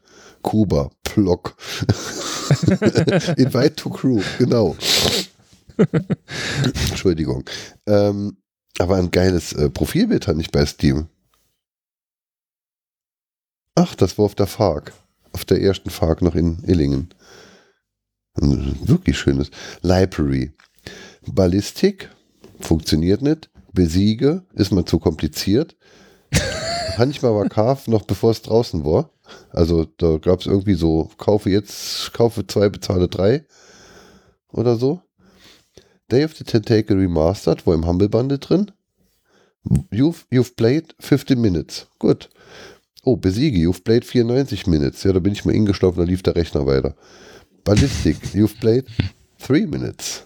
Kuba, Block. Invite to Crew, genau. Entschuldigung. Ähm, aber ein geiles äh, Profilbild hatte ich bei Steam. Ach, das war auf der FARC. Auf der ersten FARC noch in Illingen. Ein wirklich schönes. Library. Ballistik. Funktioniert nicht. Besiege. Ist mal zu kompliziert. Manchmal war Carve noch bevor es draußen war. Also da gab es irgendwie so, kaufe jetzt, kaufe zwei, bezahle drei. Oder so. Day of the Tentacle Remastered, war im Humble Bundle drin. You've, you've played 15 Minutes. Gut. Oh, besiege, you've played 94 Minutes. Ja, da bin ich mal ingestaubt, da lief der Rechner weiter. Ballistic, you've played 3 Minutes.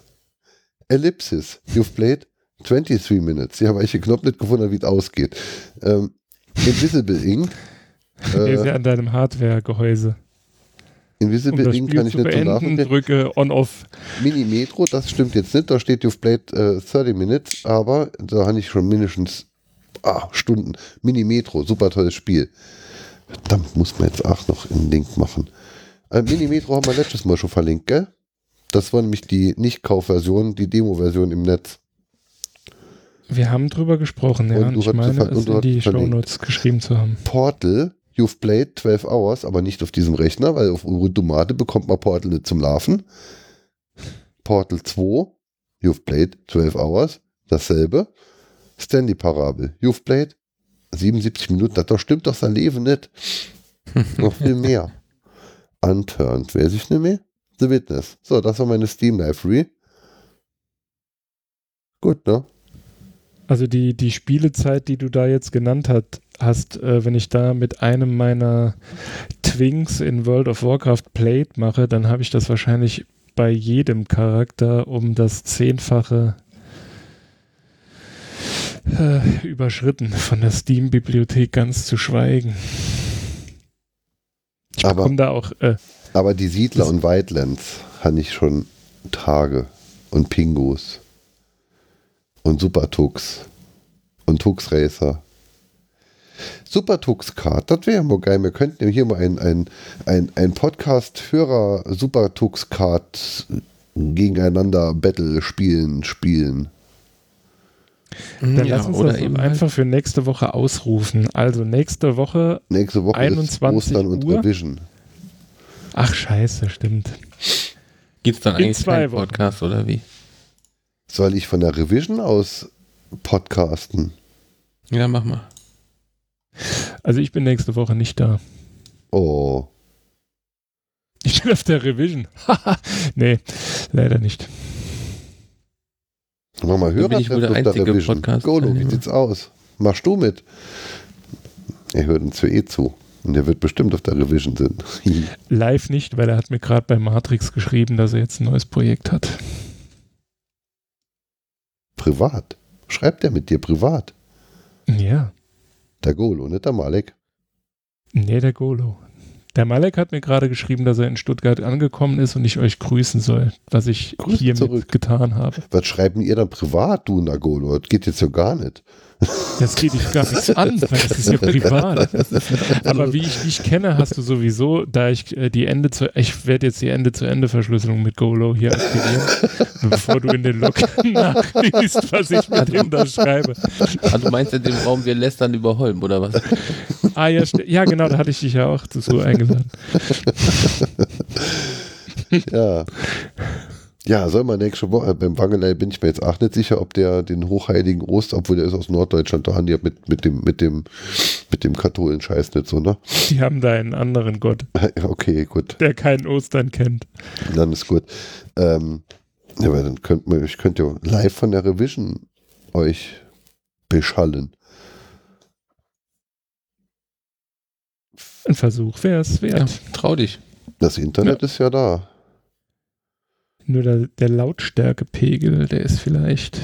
Ellipsis, you've played 23 Minutes. Ja, weil ich den Knopf nicht gefunden habe, wie es ausgeht. Ähm, Invisible Ink. Der ist ja an deinem Hardware-Gehäuse. Um Invisible das Ink kann ich nicht so beenden, nachvollziehen. drücke On-Off. Mini-Metro, das stimmt jetzt nicht. Da steht, you've played äh, 30 Minutes, aber da habe ich schon mindestens ah, Stunden. Mini-Metro, super tolles Spiel. Verdammt, muss man jetzt auch noch einen Link machen. Äh, Mini-Metro haben wir letztes Mal schon verlinkt, gell? Das war nämlich die Nicht-Kauf-Version, die Demo-Version im Netz. Wir haben drüber gesprochen, ja. Und Und, ich meine, es in die. Shownotes geschrieben zu haben. Portal, you've played 12 hours, aber nicht auf diesem Rechner, weil auf Ubuntu Mate bekommt man Portal nicht zum Laufen. Portal 2, you've played 12 hours, dasselbe. Stanley Parabel, you've played 77 Minuten, das doch stimmt doch sein Leben nicht. Noch viel mehr. Unturned, weiß ich nicht mehr. The Witness. So, das war meine Steam Library. Gut, ne? Also die, die Spielezeit, die du da jetzt genannt hat, hast, äh, wenn ich da mit einem meiner Twinks in World of Warcraft Played mache, dann habe ich das wahrscheinlich bei jedem Charakter um das Zehnfache äh, überschritten, von der Steam-Bibliothek ganz zu schweigen. Ich Aber- bekomme da auch, äh, Aber die Siedler und Wildlands hatte ich schon Tage und Pingos und Super Tux und Tux Racer. Super Tux Kart, das wäre mal geil. Wir könnten ja hier mal ein, ein, ein, ein Podcast-Hörer Super Tux Kart gegeneinander Battle spielen, spielen. dann ja, lass uns oder das eben einfach für nächste Woche ausrufen. Also nächste Woche, Nächste Woche 21 ist Ostern und Uhr? Revision. ach scheiße, stimmt. Gibt es dann eigentlich zwei keinen Wochen. Podcast oder wie? Soll ich von der Revision aus podcasten? Ja, mach mal. Also ich bin nächste Woche nicht da. Oh, Ich bin auf der Revision. Haha. nee, leider nicht. Mach mal bin ich der Revision. Podcast- Golo, wie sieht's aus? Machst du mit? Er hört uns für eh zu. Und der wird bestimmt auf der Revision sind. Live nicht, weil er hat mir gerade bei Matrix geschrieben, dass er jetzt ein neues Projekt hat. privat. Schreibt er mit dir privat? Ja. Der Golo, nicht der Malek. Nee, der Golo. Der Malek hat mir gerade geschrieben, dass er in Stuttgart angekommen ist und ich euch grüßen soll, was ich Grüß hiermit zurück. getan habe. Was schreiben ihr dann privat, du Nagolo? Das geht jetzt so gar nicht. Das geht dich gar nichts an, weil das ist ja privat. Aber wie ich dich kenne, hast du sowieso, da ich äh, die Ende zu, ich werde jetzt die Ende-zu-Ende-Verschlüsselung mit Golo hier aktivieren, bevor du in den Log nachliest, was ich mit ihm da schreibe. Ah, du meinst in dem Raum, wir lästern über Holm, oder was? Ah ja, ja genau, da hatte ich dich ja auch dazu eingeladen. Ja. Ja, soll man nächste Woche, äh, beim Wangelei bin ich mir jetzt auch nicht sicher, ob der den hochheiligen Ost, obwohl der ist aus Norddeutschland, da haben die ja mit, mit dem, mit dem, mit dem katholischen Scheiß nicht so, ne? Die haben da einen anderen Gott, Okay, gut, der keinen Ostern kennt. dann ist gut. Ähm, ja, aber dann könnt man, ich könnte ja live von der Revision euch beschallen. Ein Versuch wäre es Ja, wert. trau dich. Das Internet ist ja da. Nur der, der Lautstärkepegel, der ist vielleicht.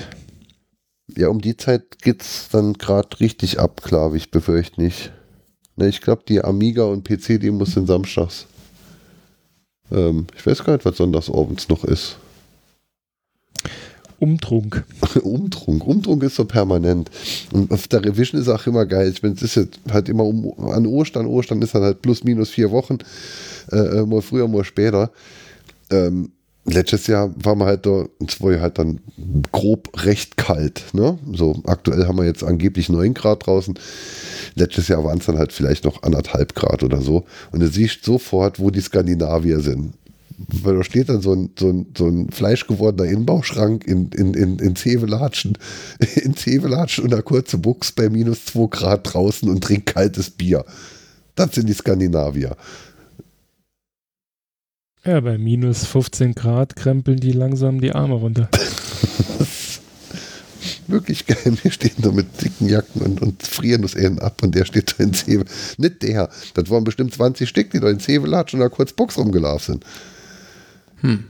Ja, um die Zeit geht's dann gerade richtig ab, glaube ich, befürchte nicht. Ne, ich glaube, die Amiga und PC-Demos sind samstags. Ähm, ich weiß gar nicht, was sonntagsabends noch ist. Umtrunk. Umtrunk. Umtrunk ist so permanent. Und auf der Revision ist auch immer geil. Ich meine, es ist jetzt halt immer um, an Ostern. Ostern ist dann halt plus minus vier Wochen. Äh, äh, mal früher, mal später. Ähm, letztes Jahr war man halt da, es war ja halt dann grob recht kalt. Ne? So, aktuell haben wir jetzt angeblich 9 Grad draußen. Letztes Jahr waren es dann halt vielleicht noch anderthalb Grad oder so. Und du siehst sofort, wo die Skandinavier sind. Weil da steht dann so ein, so ein, so ein fleischgewordener Inbauschrank in, in, in, in Zevelatschen, in und einer kurze Buchs bei minus 2 Grad draußen und trinkt kaltes Bier. Das sind die Skandinavier. Ja, bei minus 15 Grad krempeln die langsam die Arme runter. Wirklich geil. Wir stehen da mit dicken Jacken und, und frieren uns einen ab und der steht da in Zewe. Nicht der. Das waren bestimmt 20 Stück, die da in Zevelatschen und einer kurz Box rumgelaufen sind. Hm.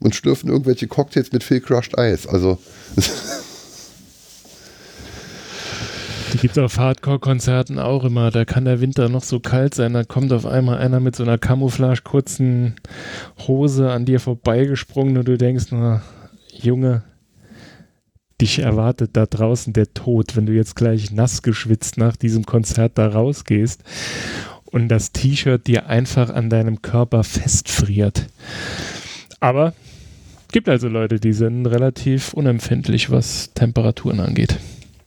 Und schlürfen irgendwelche Cocktails mit viel Crushed Eis. Also, Die gibt es auf Hardcore-Konzerten auch immer. Da kann der Winter noch so kalt sein. Da kommt auf einmal einer mit so einer Camouflage-kurzen Hose an dir vorbeigesprungen und du denkst, na, Junge, dich erwartet da draußen der Tod, wenn du jetzt gleich nass geschwitzt nach diesem Konzert da rausgehst und das T-Shirt dir einfach an deinem Körper festfriert. Aber gibt also Leute, die sind relativ unempfindlich, was Temperaturen angeht.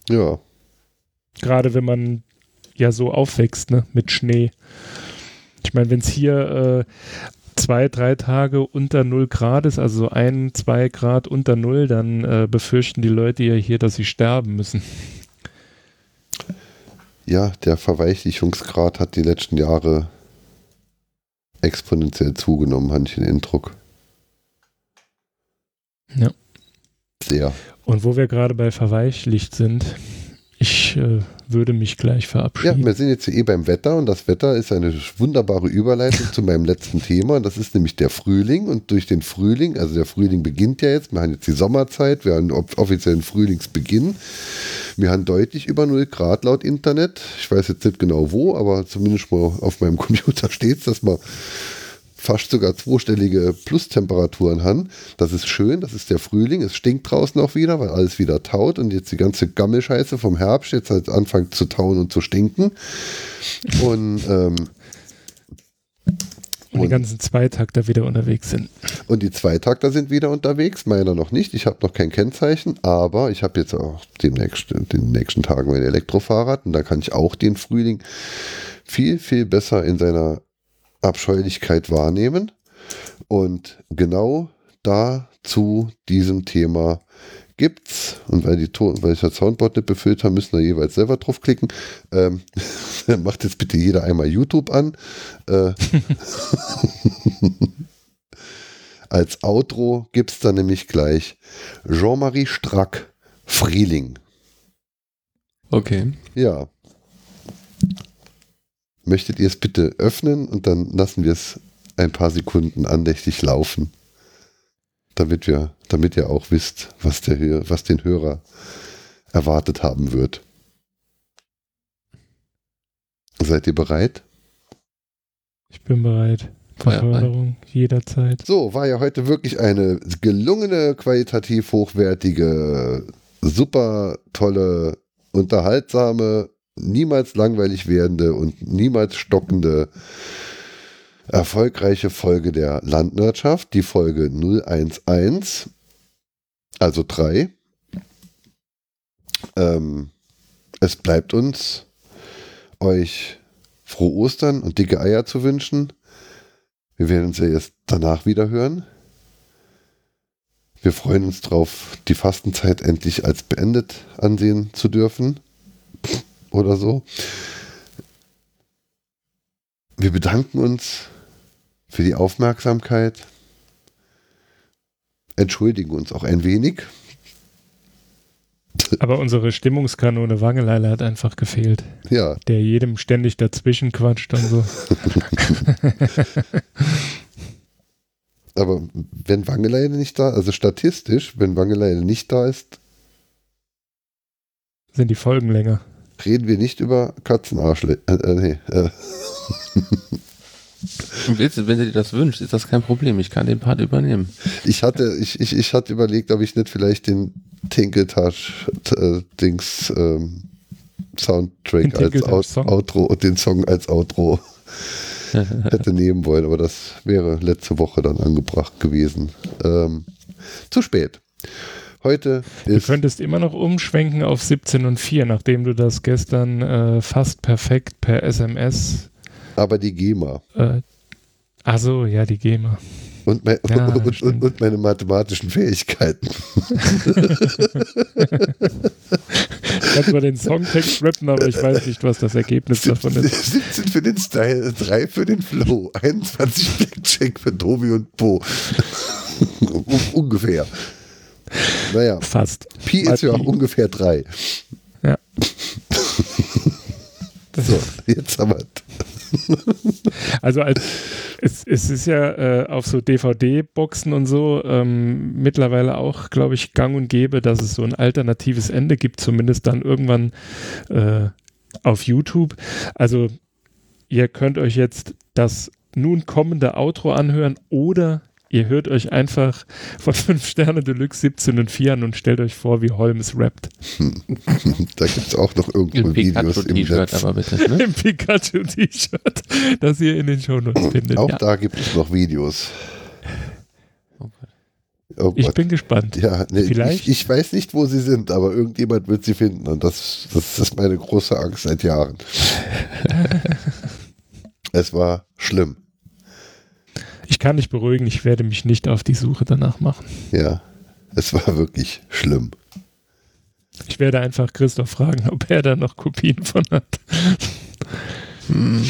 ja. Gerade wenn man ja so aufwächst, ne, mit Schnee. Ich meine, wenn es hier äh, zwei, drei Tage unter 0 Grad ist, also so ein, zwei Grad unter 0, dann äh, befürchten die Leute ja hier, dass sie sterben müssen. Ja, der Verweichlichungsgrad hat die letzten Jahre exponentiell zugenommen, hatte ich den Eindruck. Ja. Sehr. Und wo wir gerade bei verweichlicht sind, ich äh, würde mich gleich Ja, verabschieden. wir sind jetzt eh beim Wetter und das Wetter ist eine wunderbare Überleitung zu meinem letzten Thema. Das ist nämlich der Frühling und durch den Frühling, also der Frühling beginnt ja jetzt, wir haben jetzt die Sommerzeit, wir haben off- offiziellen Frühlingsbeginn. Wir haben deutlich über 0 Grad laut Internet. Ich weiß jetzt nicht genau wo, aber zumindest mal auf meinem Computer steht es, dass wir fast sogar zweistellige Plustemperaturen haben. Das ist schön, das ist der Frühling. Es stinkt draußen auch wieder, weil alles wieder taut und jetzt die ganze Gammelscheiße vom Herbst jetzt halt anfängt zu tauen und zu stinken. Und, ähm, und die ganzen Zweitakter wieder unterwegs sind. und die Zweitakter sind wieder unterwegs, meiner noch nicht. Ich habe noch kein Kennzeichen, aber ich habe jetzt auch demnächst, in den nächsten Tagen mein Elektrofahrrad und da kann ich auch den Frühling viel, viel besser in seiner Abscheulichkeit wahrnehmen. Und genau da zu diesem Thema gibt's, und weil, die Ton, weil ich das Soundboard nicht befüllt habe, müssen wir jeweils selber draufklicken. Ähm, macht jetzt bitte jeder einmal YouTube an. Äh, als Outro gibt's dann nämlich gleich Jean-Marie Strack, Frühling. Okay. Ja. Möchtet ihr es bitte öffnen und dann lassen wir es ein paar Sekunden andächtig laufen, damit wir, damit ihr auch wisst, was der, was den Hörer erwartet haben wird. Seid ihr bereit? Ich bin bereit. Beförderung jederzeit. So, war ja heute wirklich eine gelungene, qualitativ hochwertige, super tolle, unterhaltsame, niemals langweilig werdende und niemals stockende, erfolgreiche Folge der Landwirtschaft, die Folge 011, also 3. Ähm, es bleibt uns, euch frohe Ostern und dicke Eier zu wünschen. Wir werden uns ja jetzt danach wieder hören. Wir freuen uns darauf, die Fastenzeit endlich als beendet ansehen zu dürfen. Oder so. Wir bedanken uns für die Aufmerksamkeit. Entschuldigen uns auch ein wenig. Aber unsere Stimmungskanone Wangeleile hat einfach gefehlt. Ja. Der jedem ständig dazwischen quatscht und so. Aber wenn Wangeleile nicht da, also statistisch, wenn Wangeleile nicht da ist, sind die Folgen länger. Reden wir nicht über Katzenarschle. Äh, äh, nee, äh. Willst du, wenn du dir das wünschst, ist das kein Problem. Ich kann den Part übernehmen. Ich hatte, ich, ich, ich hatte überlegt, ob ich nicht vielleicht den Tinkeltasch-Dings äh, ähm, Soundtrack als Out Outro und den Song als Outro hätte nehmen wollen, aber das wäre letzte Woche dann angebracht gewesen. Ähm, zu spät. Heute ist. Du könntest immer noch umschwenken auf 17 und 4, nachdem du das gestern äh, fast perfekt per SMS. Aber die GEMA. Äh, Achso, ja, die GEMA. Und, mein, ja, und, und, und, meine mathematischen Fähigkeiten. Kannst mal den Songtext rappen, aber ich weiß nicht, was das Ergebnis 17, davon ist. 17 für den Style, 3 für den Flow, 21 Blackjack für Tobi und Po. Ungefähr. Naja. Fast. Pi ist ja auch ungefähr 3. Ja. so, jetzt haben wir also als, es, es ist ja äh, auf so DVD-Boxen und so ähm, mittlerweile auch, glaube ich, gang und gäbe, dass es so ein alternatives Ende gibt, zumindest dann irgendwann äh, auf YouTube. Also ihr könnt euch jetzt das nun kommende Outro anhören oder Ihr hört euch einfach von 5 Sterne Deluxe 17 und 4 an und stellt euch vor, wie Holmes rappt. da gibt es auch noch irgendwo Im Videos im Netz. aber bitte. Ne? Im Pikachu-T-Shirt, das ihr in den Shownotes findet. Auch ja. da gibt es noch Videos. Oh ich bin gespannt. Ja, nee, Vielleicht? Ich, ich, weiß nicht, wo sie sind, aber irgendjemand wird sie finden. Und das, das ist meine große Angst seit Jahren. es war schlimm. Ich kann dich beruhigen, ich werde mich nicht auf die Suche danach machen. Ja, es war wirklich schlimm. Ich werde einfach Christoph fragen, ob er da noch Kopien von hat. Hm,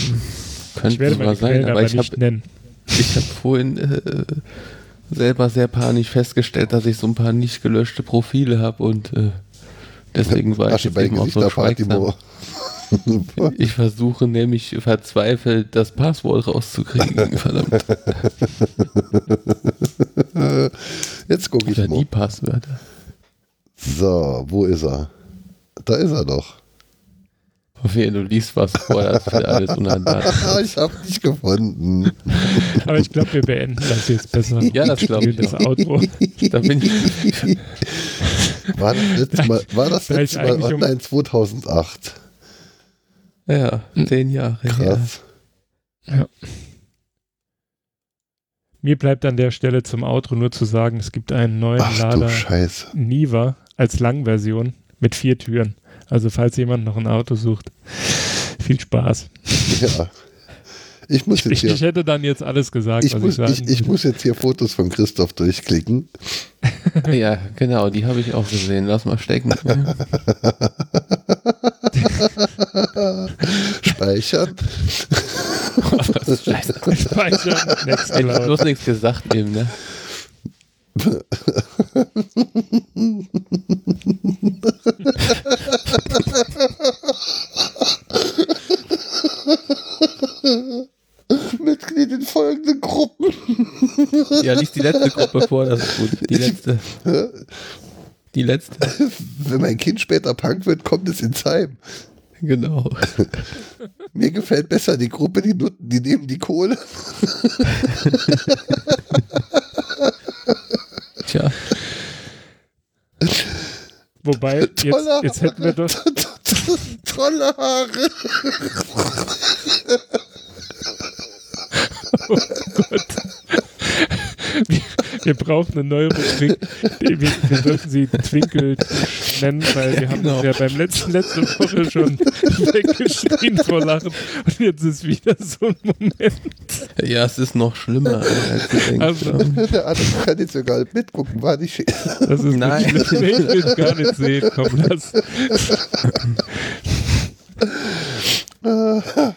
könnte ich werde mal sein, aber, aber ich habe ich habe vorhin äh, selber sehr panisch festgestellt, dass ich so ein paar nicht gelöschte Profile habe und äh, deswegen war ich jetzt eben auch so schweigsam. Ich versuche nämlich verzweifelt das Passwort rauszukriegen. Verdammt. Jetzt gucke ich Oder mal. die Passwörter. So, wo ist er? Da ist er doch. Wehe, du liest was vor, das ist alles unantastbar. ich habe dich gefunden. Aber ich glaube, wir beenden das jetzt besser. Ja, das glaube ich. Das Outro. Da bin ich. War das letzte Mal, war das letzte Mal online um 2008? Ja, hm. zehn Jahre. Krass. Ja. Mir bleibt an der Stelle zum Outro nur zu sagen, es gibt einen neuen Ach, Lader Niva als Langversion mit vier Türen. Also falls jemand noch ein Auto sucht, viel Spaß. Ja. Ich, muss ich, hier, ich hätte dann jetzt alles gesagt, ich muss, ich, ich, ich muss jetzt hier Fotos von Christoph durchklicken. ja, genau, die habe ich auch gesehen. Lass mal stecken. Speichern. Scheiße. Speichern. Next Hätte ich bloß nichts gesagt eben, ne? Mitglied in folgenden Gruppen. Ja, liest die letzte Gruppe vor, das ist gut. Die letzte. Die letzte. Wenn mein Kind später Punk wird, kommt es ins Heim. Genau. Mir gefällt besser die Gruppe, die Nutten, die nehmen die Kohle. Tja. Wobei, jetzt, jetzt hätten wir doch. Tolle Haare. Oh Gott. Wir, wir brauchen eine neue Rubrik. Wir, wir sollten sie Twinkle nennen, weil wir haben Genau. ja beim letzten letzte Woche schon weggeschrien vor Lachen. Und jetzt ist wieder so ein Moment. Ja, es ist noch schlimmer, als du denkst. Also, Der andere kann jetzt sogar mitgucken, war nicht schön. das ist Nein. nicht ich will es gar nicht sehen. Komm, lass. Der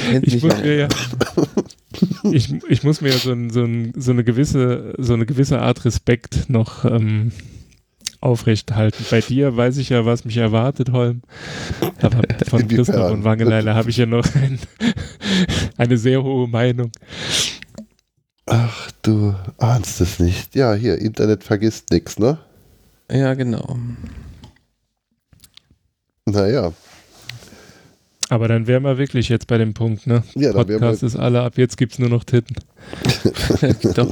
kennt Ich mich muss mir ja. Ich, ich muss mir ja so, ein, so, ein, so, eine gewisse, so eine gewisse Art Respekt noch ähm, aufrechthalten. Bei dir weiß ich ja, was mich erwartet, Holm. Aber von? Christoph und Wangeleile habe ich ja noch ein, eine sehr hohe Meinung. Ach, du ahnst es nicht. Ja, hier, Internet vergisst nichts, ne? Ja, genau. Naja, Aber dann wären wir wirklich jetzt bei dem Punkt, ne? Ja, dann wären Podcast wir- ist alle, ab jetzt gibt es nur noch Titten. Doch.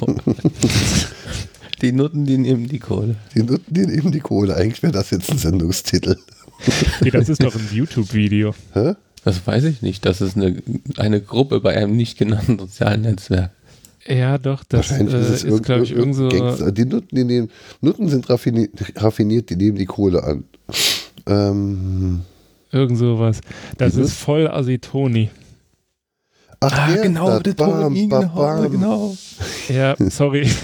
Die Nutten, die nehmen die Kohle. die Nutten, die nehmen die Kohle. Eigentlich wäre das jetzt ein Sendungstitel. Nee, das ist doch ein YouTube-Video. Hä? Das weiß ich nicht. Das ist eine, eine Gruppe bei einem nicht genannten sozialen Netzwerk. Ja, doch, das Wahrscheinlich äh, ist ist, glaube ich, irgend so. Die Nutten, die nehmen, Nutten sind raffiniert, raffiniert, die nehmen die Kohle an. Ähm, Irgend sowas. Das ist voll Asitoni. ach, Ah, der genau, ist der das. Bam, Toni, bam, genau, bam. genau. Ja, sorry.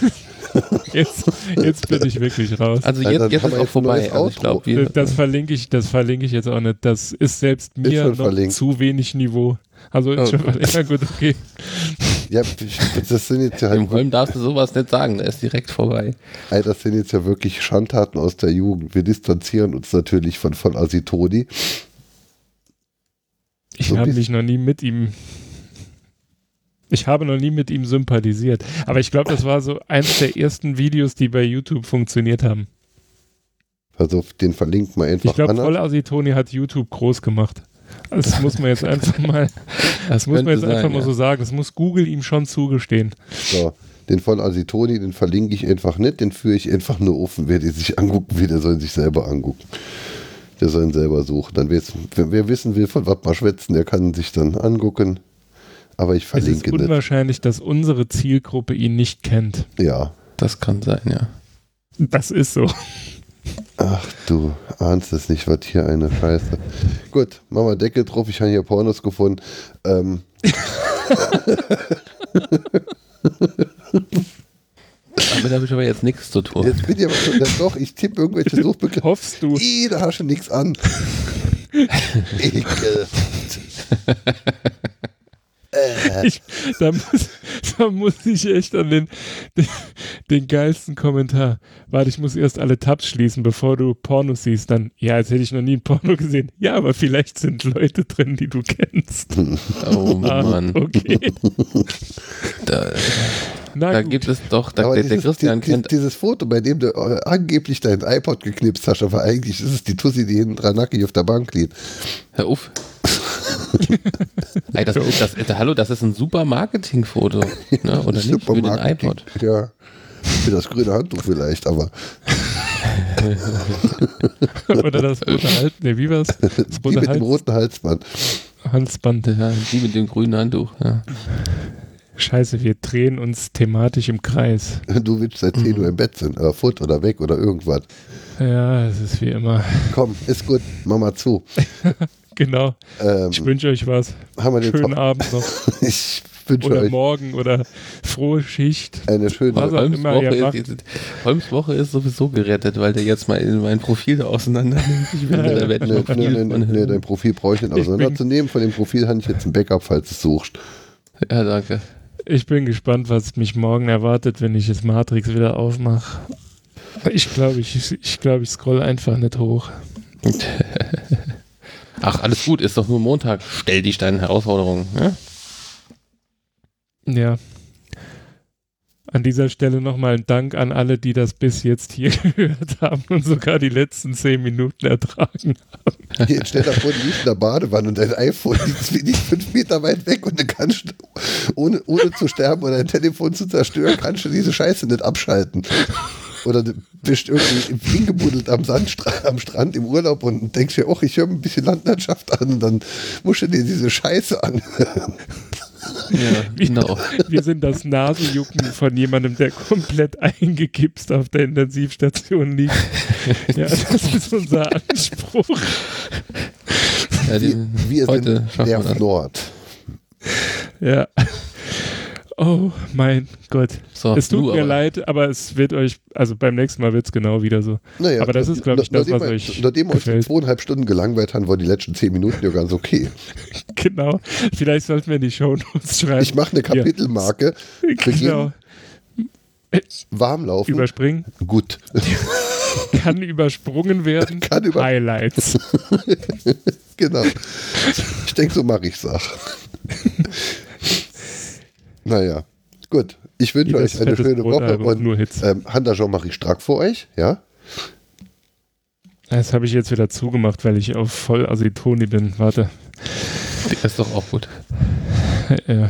Jetzt, jetzt bin ich wirklich raus. Also Ja, jetzt, dann jetzt ist auch vorbei. Also ich glaube, wir, Das verlinke ich, das verlinke ich jetzt auch nicht. Das ist selbst mir noch verlinkt. zu wenig Niveau. Also ist Oh. schon verlinkt. Ja, gut, okay. Ja, das sind jetzt ja im halt, Holm darfst du sowas nicht sagen. Der ist direkt vorbei. ey, das sind jetzt ja wirklich Schandtaten aus der Jugend. Wir distanzieren uns natürlich von, von Asitoni. Ich So habe mich noch nie mit ihm. Ich habe noch nie mit ihm sympathisiert. Aber ich glaube, das war so eins der ersten Videos, die bei YouTube funktioniert haben. Also den verlinkt man einfach Ich glaube, an. voll Asitoni hat YouTube groß gemacht. Das muss man jetzt einfach mal, das muss man jetzt könnte einfach sein, mal ja. so sagen. Das muss Google ihm schon zugestehen. So, den von Asitoni, den verlinke ich einfach nicht, den führe ich einfach nur offen. Wer die sich angucken will, der soll sich selber angucken. Der soll ihn selber suchen. Dann wird's, wer, wer wissen will, von was wir schwätzen, der kann sich dann angucken. Aber ich Es ist verlinke nicht. unwahrscheinlich, dass unsere Zielgruppe ihn nicht kennt. Ja. Das kann sein, ja. Das ist so. Ach, du ahnst es nicht, was hier eine Scheiße. Gut, machen wir Deckel drauf. Ich habe hier Pornos gefunden. Ähm, Damit habe ich aber jetzt nichts zu tun. jetzt bin ich aber schon, doch, ich tippe irgendwelche Suchbegriffe. Hoffst du? Ih, da hast du nichts an. Ekel. äh, Ich, da, muss, da muss ich echt an den, den, den geilsten Kommentar. Warte, ich muss erst alle Tabs schließen, bevor du Pornos siehst. Dann, ja, als hätte ich noch nie ein Porno gesehen. Ja, aber vielleicht sind Leute drin, die du kennst. Oh Ah, Mann. okay. Da, Na da gut. gibt es doch, da, aber der, der dieses, Christian die, kennt. dieses Foto, bei dem du äh, angeblich dein iPod geknipst hast, aber eigentlich ist es die Tussi, die hinten dran nackig auf der Bank liegt. Hör auf. Ey, das, das, das, hallo, das ist ein super Marketingfoto. Ne? Oder nicht? Für den iPod. Ja. Für das grüne Handtuch vielleicht, aber Oder das rote Hals, nee, wie war's? Das die rote mit dem Hals, roten Halsband. Halsband. Ja, die mit dem grünen Handtuch. Ja. Scheiße, wir drehen uns thematisch im Kreis. Du willst seit 10 Uhr im Bett sind, oder fort oder weg oder irgendwas. Ja, es ist wie immer. Komm, ist gut, mach mal zu. Genau. Ähm, Ich wünsche euch was. haben wir den Schönen Top- Abend noch. Ich wünsche Oder euch morgen oder frohe Schicht. eine schöne Was auch Holmes immer Woche, ist, Holmes Woche ist sowieso gerettet, weil der jetzt mal in mein Profil auseinander nimmt. Ich will, Nee, nee, nee, nee, dein Profil brauche ich nicht auseinanderzunehmen. Von dem Profil habe ich jetzt ein Backup, falls du es suchst. Ja, danke. Ich bin gespannt, was mich morgen erwartet, wenn ich jetzt Matrix wieder aufmache. Ich glaube, ich, ich, glaube, ich scroll einfach nicht hoch. Ach, alles gut, ist doch nur Montag. Stell dich deinen Herausforderungen. Ja? Ja. An dieser Stelle nochmal ein Dank an alle, die das bis jetzt hier gehört haben und sogar die letzten zehn Minuten ertragen haben. Jetzt stell dir vor, du liegst in der Badewanne und dein iPhone liegt nicht fünf Meter weit weg und du kannst, ohne, ohne zu sterben oder dein Telefon zu zerstören, kannst du diese Scheiße nicht abschalten. Oder du bist irgendwie hingebuddelt am, Sandstrand, am Strand im Urlaub und denkst dir, oh, ich höre ein bisschen Landwirtschaft an und dann musst du dir diese Scheiße anhören. Ja, genau. Wir sind das Nasenjucken von jemandem, der komplett eingegipst auf der Intensivstation liegt. Ja, das ist unser Anspruch. Ja, die, Wir, wir heute sind der. Nord. Ja. Oh mein Gott. So, es tut du mir aber. leid, aber es wird euch, also beim nächsten Mal wird es genau wieder so. Naja, Aber das ist, glaub ich, das, nachdem was wir- euch Nachdem wir uns gefällt. zweieinhalb Stunden gelangweilt haben, waren die letzten zehn Minuten ja ganz okay. Genau. Vielleicht sollten wir in die Shownotes schreiben. Ich mache eine Kapitelmarke. genau. Warmlaufen. Überspringen. Gut. Kann übersprungen werden. Kann über- Highlights. genau. Ich denke, so mache ich es auch. Naja, gut. Ich wünsche euch eine schöne Woche Brotalbum, und nur Hits. ähm, Handa Jean-Marie Strack vor euch, ja? Das habe ich jetzt wieder zugemacht, weil ich auf voll Asitoni bin. Warte. Der ist doch auch gut. Ja,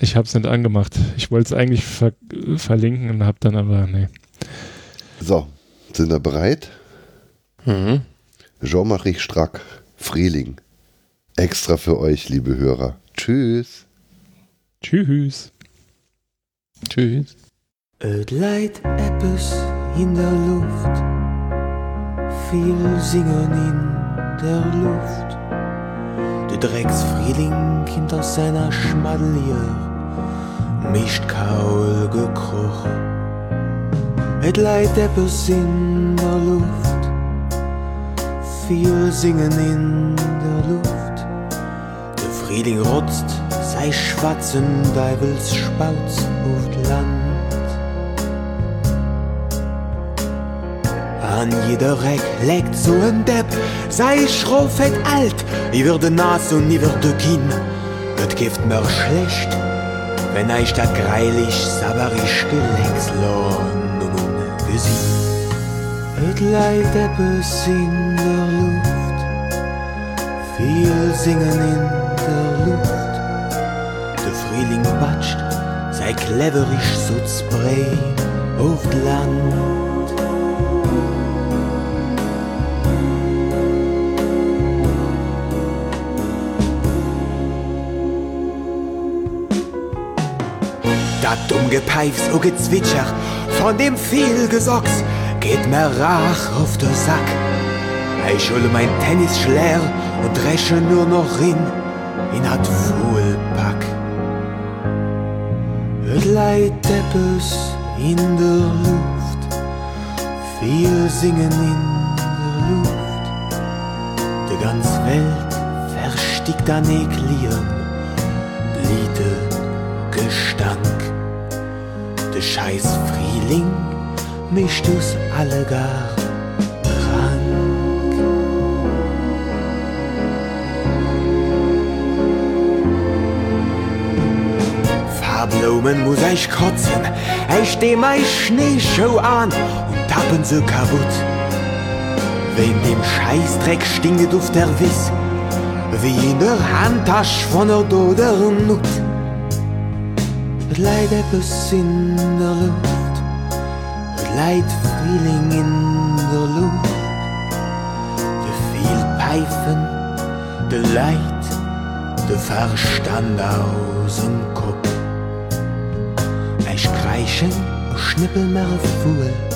ich habe es nicht angemacht. Ich wollte es eigentlich ver verlinken und habe dann aber, nee. So, sind wir bereit? Mhm. Jean-Marie Strack, Frieling. Extra für euch, liebe Hörer. Tschüss. Tschüss. Tschüss. Het leidt eppes in der Luft, viel Singen in der Luft. Der Drecksfrieling hinter seiner Schmadelier mischt kaul gekroch. Het leidt eppes in der Luft, viel Singen in der Luft. Der Frühling rotzt sei schwarzen Deivelsspauts auf Land. An jeder Reck legt so ein Depp, sei schroffet alt, iwwer de Nas und iwwer de Kinn. Et gift mir schlecht, wenn eich dat greilich saberisch gelecks lohn um ungesinn. Et leidt eppes in der Luft, viel singen in Batscht, sei cleverisch so Spray auf Land. Dat dumm Gepeifs o Gezwitscher von dem viel Gesocks geht mir rach auf der Sack. Ich schule mein Tennisschlär und dresche nur noch hin in hat Fuhlpack. Deppes in der Luft, viel singen in der Luft. Die ganz Welt verstickt an Eklien, Liede, Gestank. Der scheiß Frühling mischt us alle gar Farblumen muss ich kotzen, ich steh mei Schneeshow an und tappen sie kaputt. Wegen dem Scheißdreck stinket auf der Wiss, wie in der Handtasche von der Dodernut. Het leidt eppes in der Luft, het leidt Frühling in der Luft. De viel Pfeifen, de Leid, de Verstand aus dem Kopf. Und schnippel mir Fuhl.